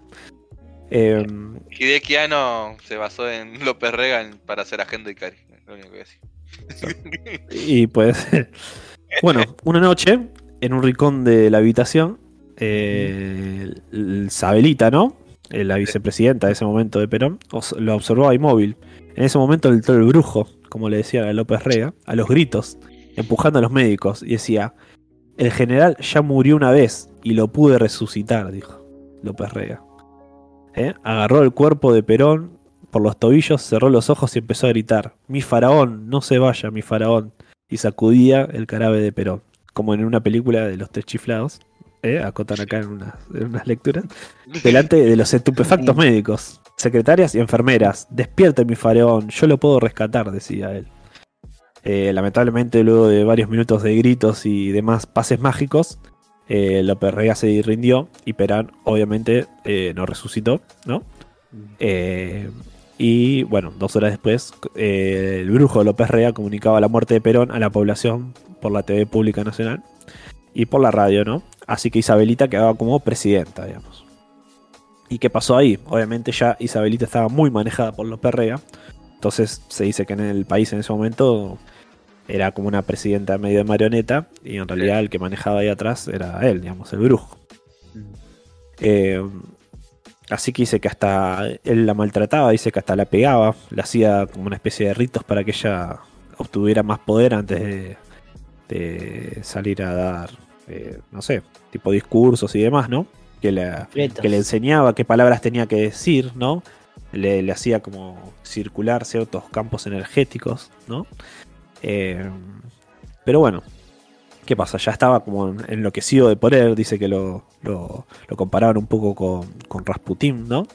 Eh, Hideki Anno se basó en López Rega en- para ser agente de Ikari. Lo único que decir. Y puede ser. Bueno, una noche, en un rincón de la habitación, eh, el- Sabelita, ¿no? Eh, La vicepresidenta de ese momento de Perón, lo observaba inmóvil. En ese momento entró el brujo, como le decía a López Rega, a los gritos, empujando a los médicos, y decía: El general ya murió una vez y lo pude resucitar, dijo López Rega. ¿Eh? Agarró el cuerpo de Perón por los tobillos, cerró los ojos y empezó a gritar: Mi faraón, no se vaya, mi faraón. Y sacudía el carabe de Perón, como en una película de los tres chiflados. ¿eh? Acotan acá en unas lecturas. Delante de los estupefactos médicos, secretarias y enfermeras. Despierte, mi faraón, yo lo puedo rescatar, decía él. Eh, lamentablemente, luego de varios minutos de gritos y demás pases mágicos, eh, López Rega se rindió y Perón, obviamente, eh, no resucitó, ¿no? Eh, y bueno, dos horas después, el brujo López Rega comunicaba la muerte de Perón a la población por la TV Pública Nacional y por la radio, ¿no? Así que Isabelita quedaba como presidenta, digamos. ¿Y qué pasó ahí? Obviamente ya Isabelita estaba muy manejada por López Rega. Entonces se dice que en el país en ese momento era como una presidenta medio de marioneta y en realidad el que manejaba ahí atrás era él, digamos, el brujo. Eh, así que dice que hasta él la maltrataba, dice que hasta la pegaba, le hacía como una especie de ritos para que ella obtuviera más poder antes de, de salir a dar, eh, no sé, tipo discursos y demás, ¿no? Que le, Retos. que le enseñaba qué palabras tenía que decir, ¿no? Le, le hacía como circular ciertos campos energéticos, ¿no? Eh, pero bueno, ¿qué pasa? Ya estaba como en- enloquecido de poder, dice que lo, lo, lo comparaban un poco con, con Rasputín, ¿no?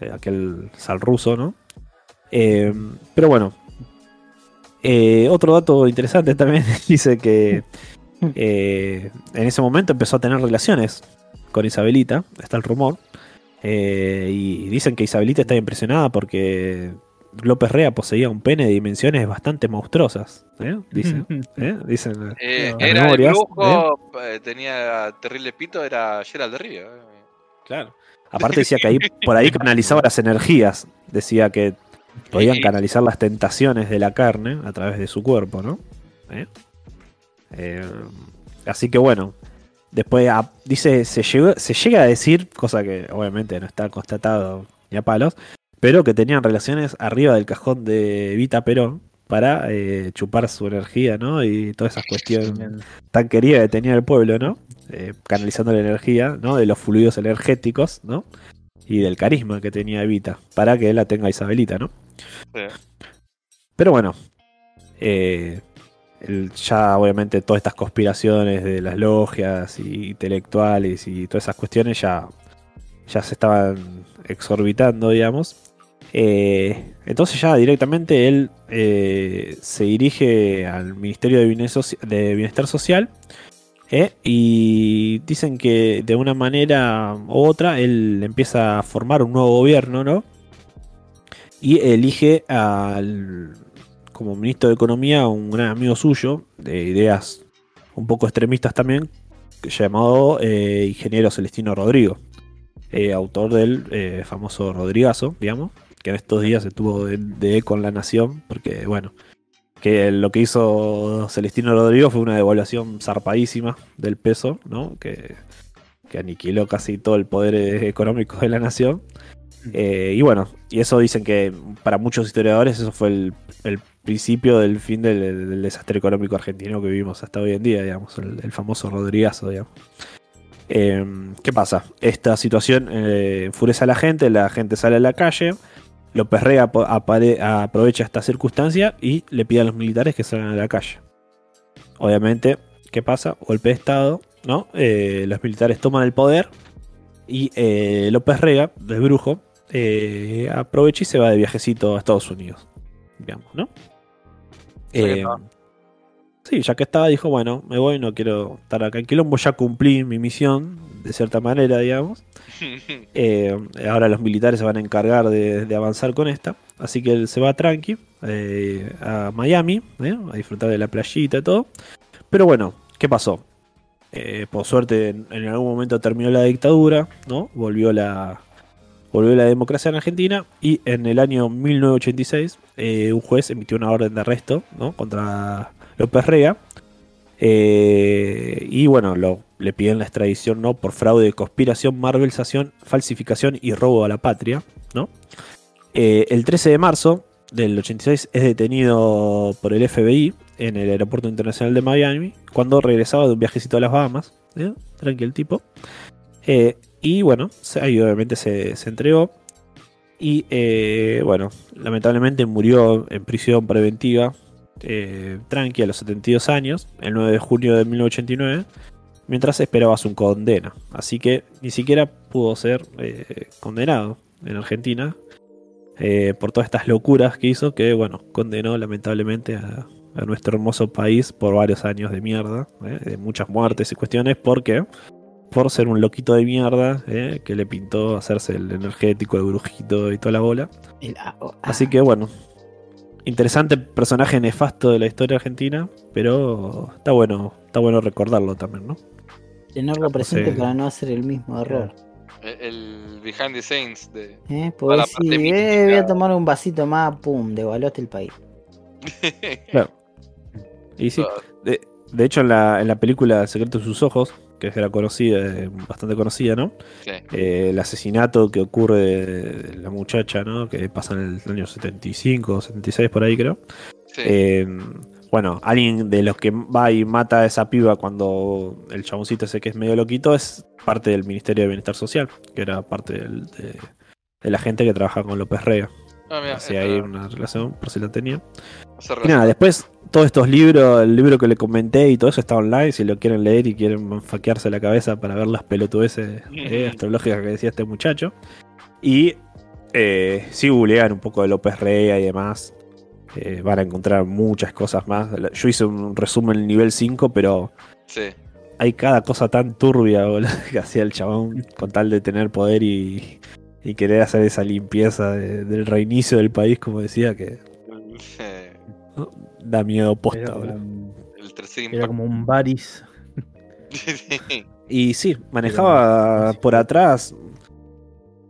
Eh, aquel sal ruso, ¿no? Eh, pero bueno, eh, otro dato interesante también dice que eh, en ese momento empezó a tener relaciones con Isabelita, está el rumor, eh, y dicen que Isabelita está impresionada porque López Rea poseía un pene de dimensiones bastante monstruosas, ¿eh? Dicen, ¿eh? Dicen Eh, era el memorias, ¿eh? brujo, eh, tenía terrible pito, era Gerald de eh. Claro. Aparte decía que ahí por ahí canalizaba las energías. Decía que podían canalizar las tentaciones de la carne a través de su cuerpo, ¿no? ¿Eh? Eh, así que bueno. Después ah, dice, se, llegó- se llega a decir, cosa que obviamente no está constatado ni a palos, pero que tenían relaciones arriba del cajón de Vita Perón para eh, chupar su energía, ¿no? Y todas esas cuestiones tan querida que tenía el pueblo, ¿no? Eh, canalizando la energía, ¿no? De los fluidos energéticos, ¿no? Y del carisma que tenía Evita, para que la tenga Isabelita, ¿no? Sí. Pero bueno, eh, ya obviamente todas estas conspiraciones de las logias intelectuales y todas esas cuestiones ya, ya se estaban exorbitando, digamos. Eh, entonces ya directamente él eh, se dirige al Ministerio de Bienestar Social eh, y dicen que de una manera u otra él empieza a formar un nuevo gobierno, ¿no? Y elige al, como ministro de Economía un gran amigo suyo, de ideas un poco extremistas también, llamado eh, ingeniero Celestino Rodrigo, eh, autor del eh, famoso Rodrigazo, digamos, que en estos días estuvo de, de eco en La Nación, porque bueno, que lo que hizo Celestino Rodrigo fue una devaluación zarpadísima del peso, ¿no? Que, que aniquiló casi todo el poder económico de la nación. Eh, y bueno, y eso dicen que para muchos historiadores eso fue el, principio del fin del, desastre económico argentino que vivimos hasta hoy en día, digamos, el, famoso Rodrigazo, digamos. Eh, ¿Qué pasa? Esta situación eh, enfurece a la gente, la gente sale a la calle, López apare- aprovecha esta circunstancia y le pide a los militares que salgan a la calle. Obviamente, ¿qué pasa? Golpe de Estado, ¿no? Eh, los militares toman el poder y López Rega, de brujo, eh, aprovecha y se va de viajecito a Estados Unidos, digamos, ¿no? Eh, sí, ya que estaba, dijo, bueno, me voy, no quiero estar acá en Quilombo, ya cumplí mi misión, de cierta manera, digamos. Eh, ahora los militares se van a encargar de, de avanzar con esta. Así que él se va tranqui eh, a Miami a disfrutar de la playita y todo. Pero bueno, ¿qué pasó? Por suerte en, en algún momento terminó la dictadura, ¿no? Volvió la, volvió la democracia en Argentina y en el año 1986 eh, un juez emitió una orden de arresto ¿no? contra López Rega. Eh, y bueno, le piden la extradición ¿no? por fraude, conspiración, malversación, falsificación y robo a la patria. ¿no? Eh, el 13 de marzo del 86 es detenido por el FBI en el aeropuerto internacional de Miami cuando regresaba de un viajecito a las Bahamas. ¿eh? Tranquilo el tipo. Y bueno, ahí obviamente se, se entregó. Y eh, bueno, lamentablemente murió en prisión preventiva, eh, tranqui, a los 72 años, el 9 de junio de 1989, mientras esperaba su condena. Así que ni siquiera pudo ser eh, condenado en Argentina eh, por todas estas locuras que hizo, que bueno, condenó lamentablemente a, a nuestro hermoso país por varios años de mierda, de muchas muertes y cuestiones, porque por ser un loquito de mierda eh, que le pintó hacerse el energético, el brujito y toda la bola. AO. Así que bueno, interesante personaje nefasto de la historia argentina, pero está bueno, está bueno recordarlo también, ¿no? Tenerlo presente sí. para no hacer el mismo error. El, el Behind the Scenes de. ¿Eh? Parte eh, voy a tomar un vasito más, pum, devaluaste el país. Claro. Y sí, de, de hecho en la, en la película El secreto de sus ojos, que era conocida, bastante conocida, ¿no? Sí. Eh, el asesinato que ocurre de, la muchacha, ¿no? Que pasa en el año 75 76 por ahí creo. Sí. Eh, bueno, alguien de los que va y mata a esa piba cuando el chaboncito ese que es medio loquito es parte del Ministerio de Bienestar Social, que era parte del- de, de la gente que trabaja con López Rega. Ah, mira, Así esta- hay una relación, por si la tenía. Y nada, después todos estos libros, el libro que le comenté y todo eso está online, si lo quieren leer y quieren faquearse la cabeza para ver las pelotudeces eh, astrológicas que decía este muchacho. Y eh, si googlean un poco de López Rega y demás, eh, van a encontrar muchas cosas más. Yo hice un resumen nivel 5, pero Sí. hay cada cosa tan turbia boludo, que hacía el chabón con tal de tener poder y, y querer hacer esa limpieza de- del reinicio del país, como decía, que da miedo Era posta. El era impacto. como un Baris. Y sí, manejaba por atrás.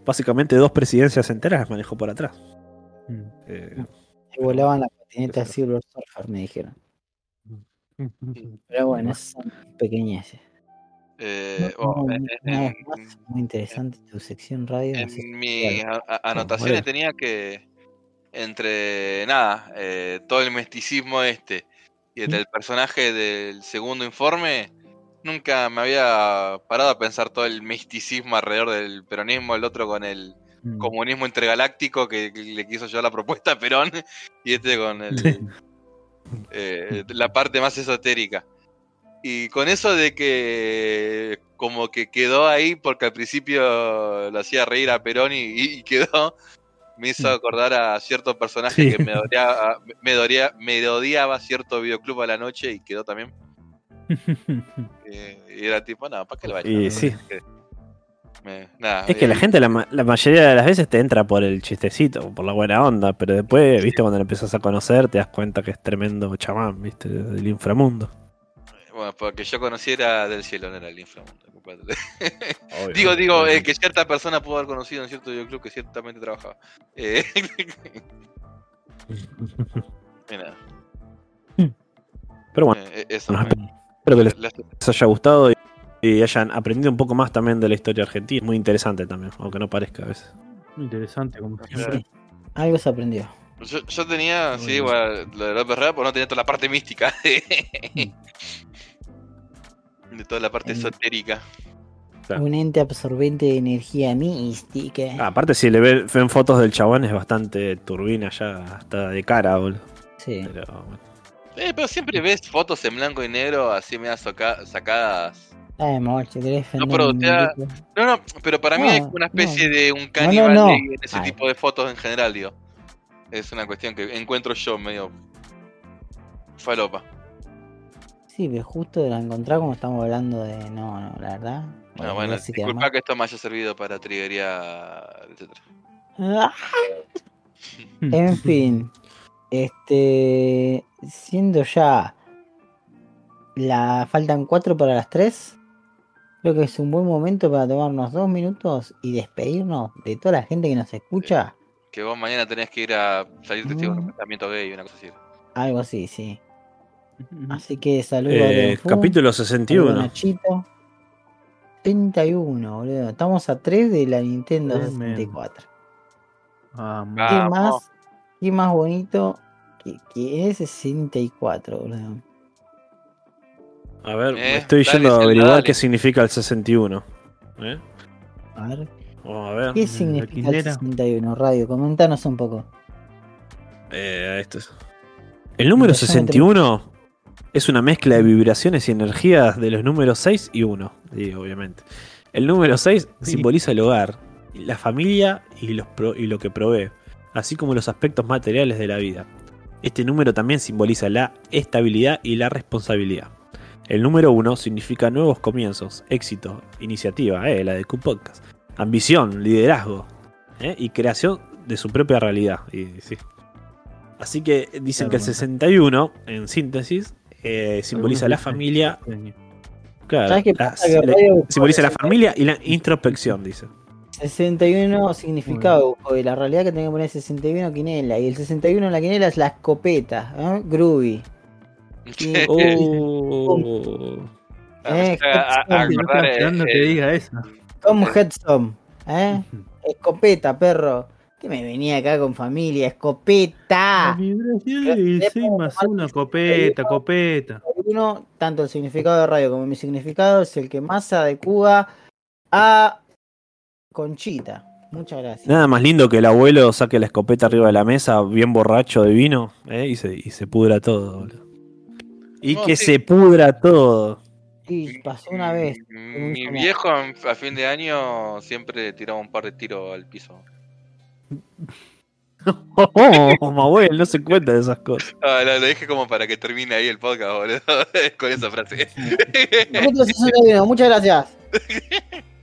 Básicamente dos presidencias enteras las manejó por atrás. Mm. Eh, Se volaban la patineta Silver Surfer, me dijeron. Pero bueno, esas son pequeñeces. Eh, No, en- en- más, muy interesante tu sección radio. no sé si- En mis anotaciones tenía que entre nada, eh, todo el misticismo este y el personaje del segundo informe, nunca me había parado a pensar todo el misticismo alrededor del peronismo, el otro con el Mm. comunismo intergaláctico que, que le quiso llevar la propuesta a Perón y este con el, eh, la parte más esotérica. Y con eso de que como que quedó ahí porque al principio lo hacía reír a Perón y, y quedó, me hizo acordar a cierto personaje Sí. que me odiaba, me, odiaba, me odiaba cierto videoclub a la noche y quedó también. Eh, y era tipo, no, ¿para qué lo vaya? Y sí. Me- nada, Es que la eh, gente la, la mayoría de las veces te entra por el chistecito, por la buena onda, pero después, viste, cuando lo empiezas a conocer, te das cuenta que es tremendo chamán, viste, del inframundo. Bueno, porque yo conociera del cielo, no era el inframundo. compadre. Obvio. digo, digo, eh, que cierta persona pudo haber conocido en cierto videoclub que ciertamente trabajaba. Eh, y nada, Pero bueno, eh, eso. me- espero que les haya gustado y, y hayan aprendido un poco más también de la historia argentina. Muy interesante también, aunque no parezca a veces. Muy interesante, como siempre. Sí, algo se aprendió. Yo, yo tenía, sí, Bueno. igual, lo de López Rega, pero no tenía toda la parte mística. de toda la parte Mm. esotérica. Claro. Un ente absorbente de energía mística. Ah, aparte, si le ve- ven fotos del chabón, es bastante turbina ya, hasta de cara, boludo. Sí. Pero bueno. Eh, pero siempre ves fotos en blanco y negro así medio sacadas. Ay, Mochi, querés No, pero, o sea. No, no, pero para mí es como una especie no. de un caníbal no. en ese Ay. tipo de fotos en general, digo. Es una cuestión que encuentro yo medio falopa. Sí, pero justo la encontré como estamos hablando de. No, no, la verdad. No, bueno, así queda disculpa mal. que esto me haya servido para triggería, etc. Ah, En fin. Este. Siendo ya. La. Faltan cuatro para las tres. Creo que es un buen momento para tomarnos dos minutos y despedirnos de toda la gente que nos escucha. Que vos mañana tenés que ir a salir testigo de un Mm. pensamiento gay, una cosa así. Algo así, sí. Así que saludos Eh, a capítulo saludos a 61. Nachito. 31, boludo. Estamos a 3 de la Nintendo Tremendo. 64. Vamos. ¿Qué Vamos. más? ¿Qué más bonito que, que es 64, boludo? A ver, me Eh, estoy dale, yendo a averiguar dale. qué significa el 61. ¿Eh? A ver. Vamos a ver. ¿Qué significa el quinera. 61? Radio, comentanos un poco. Eh, esto es- El número Ya me 61 es una mezcla de vibraciones y energías de los números 6 y 1, digo, obviamente. El número 6 Sí. simboliza el hogar, la familia y, los pro- y lo que provee, así como los aspectos materiales de la vida. Este número también simboliza la estabilidad y la responsabilidad. El número 1 significa nuevos comienzos, éxito, iniciativa, eh, la de Q Podcast, ambición, liderazgo eh, y creación de su propia realidad. Y, sí. Así que dicen que el Claro. 61, en síntesis, eh, simboliza la familia. Claro, ¿Sabes qué la- pasa? Simboliza la 61 familia y la introspección, dice. 61 significado y la realidad que tengo que poner 61 quinela. Y el 61 en la quinela es la escopeta, ¿eh? Groovy. Oh. Eh, Headstone, ¿eh? Escopeta, perro. Que me venía acá con familia, escopeta. La vibración del 6 más 1, copeta, copeta. Uno, tanto el significado de radio como mi significado es el que más se adecua a Conchita. Muchas gracias. Nada más lindo que el abuelo saque la escopeta arriba de la mesa, bien borracho de vino, eh, y, se, y se pudra todo. boludo. Y que sí. se pudra todo. Sí, pasó una vez. Mi, viejo a fin de año siempre tiraba un par de tiros al piso. oh, Mabuel, no se cuenta de esas cosas. Ah, lo dije como para que termine ahí el podcast, boludo, con esa frase. Muchas gracias.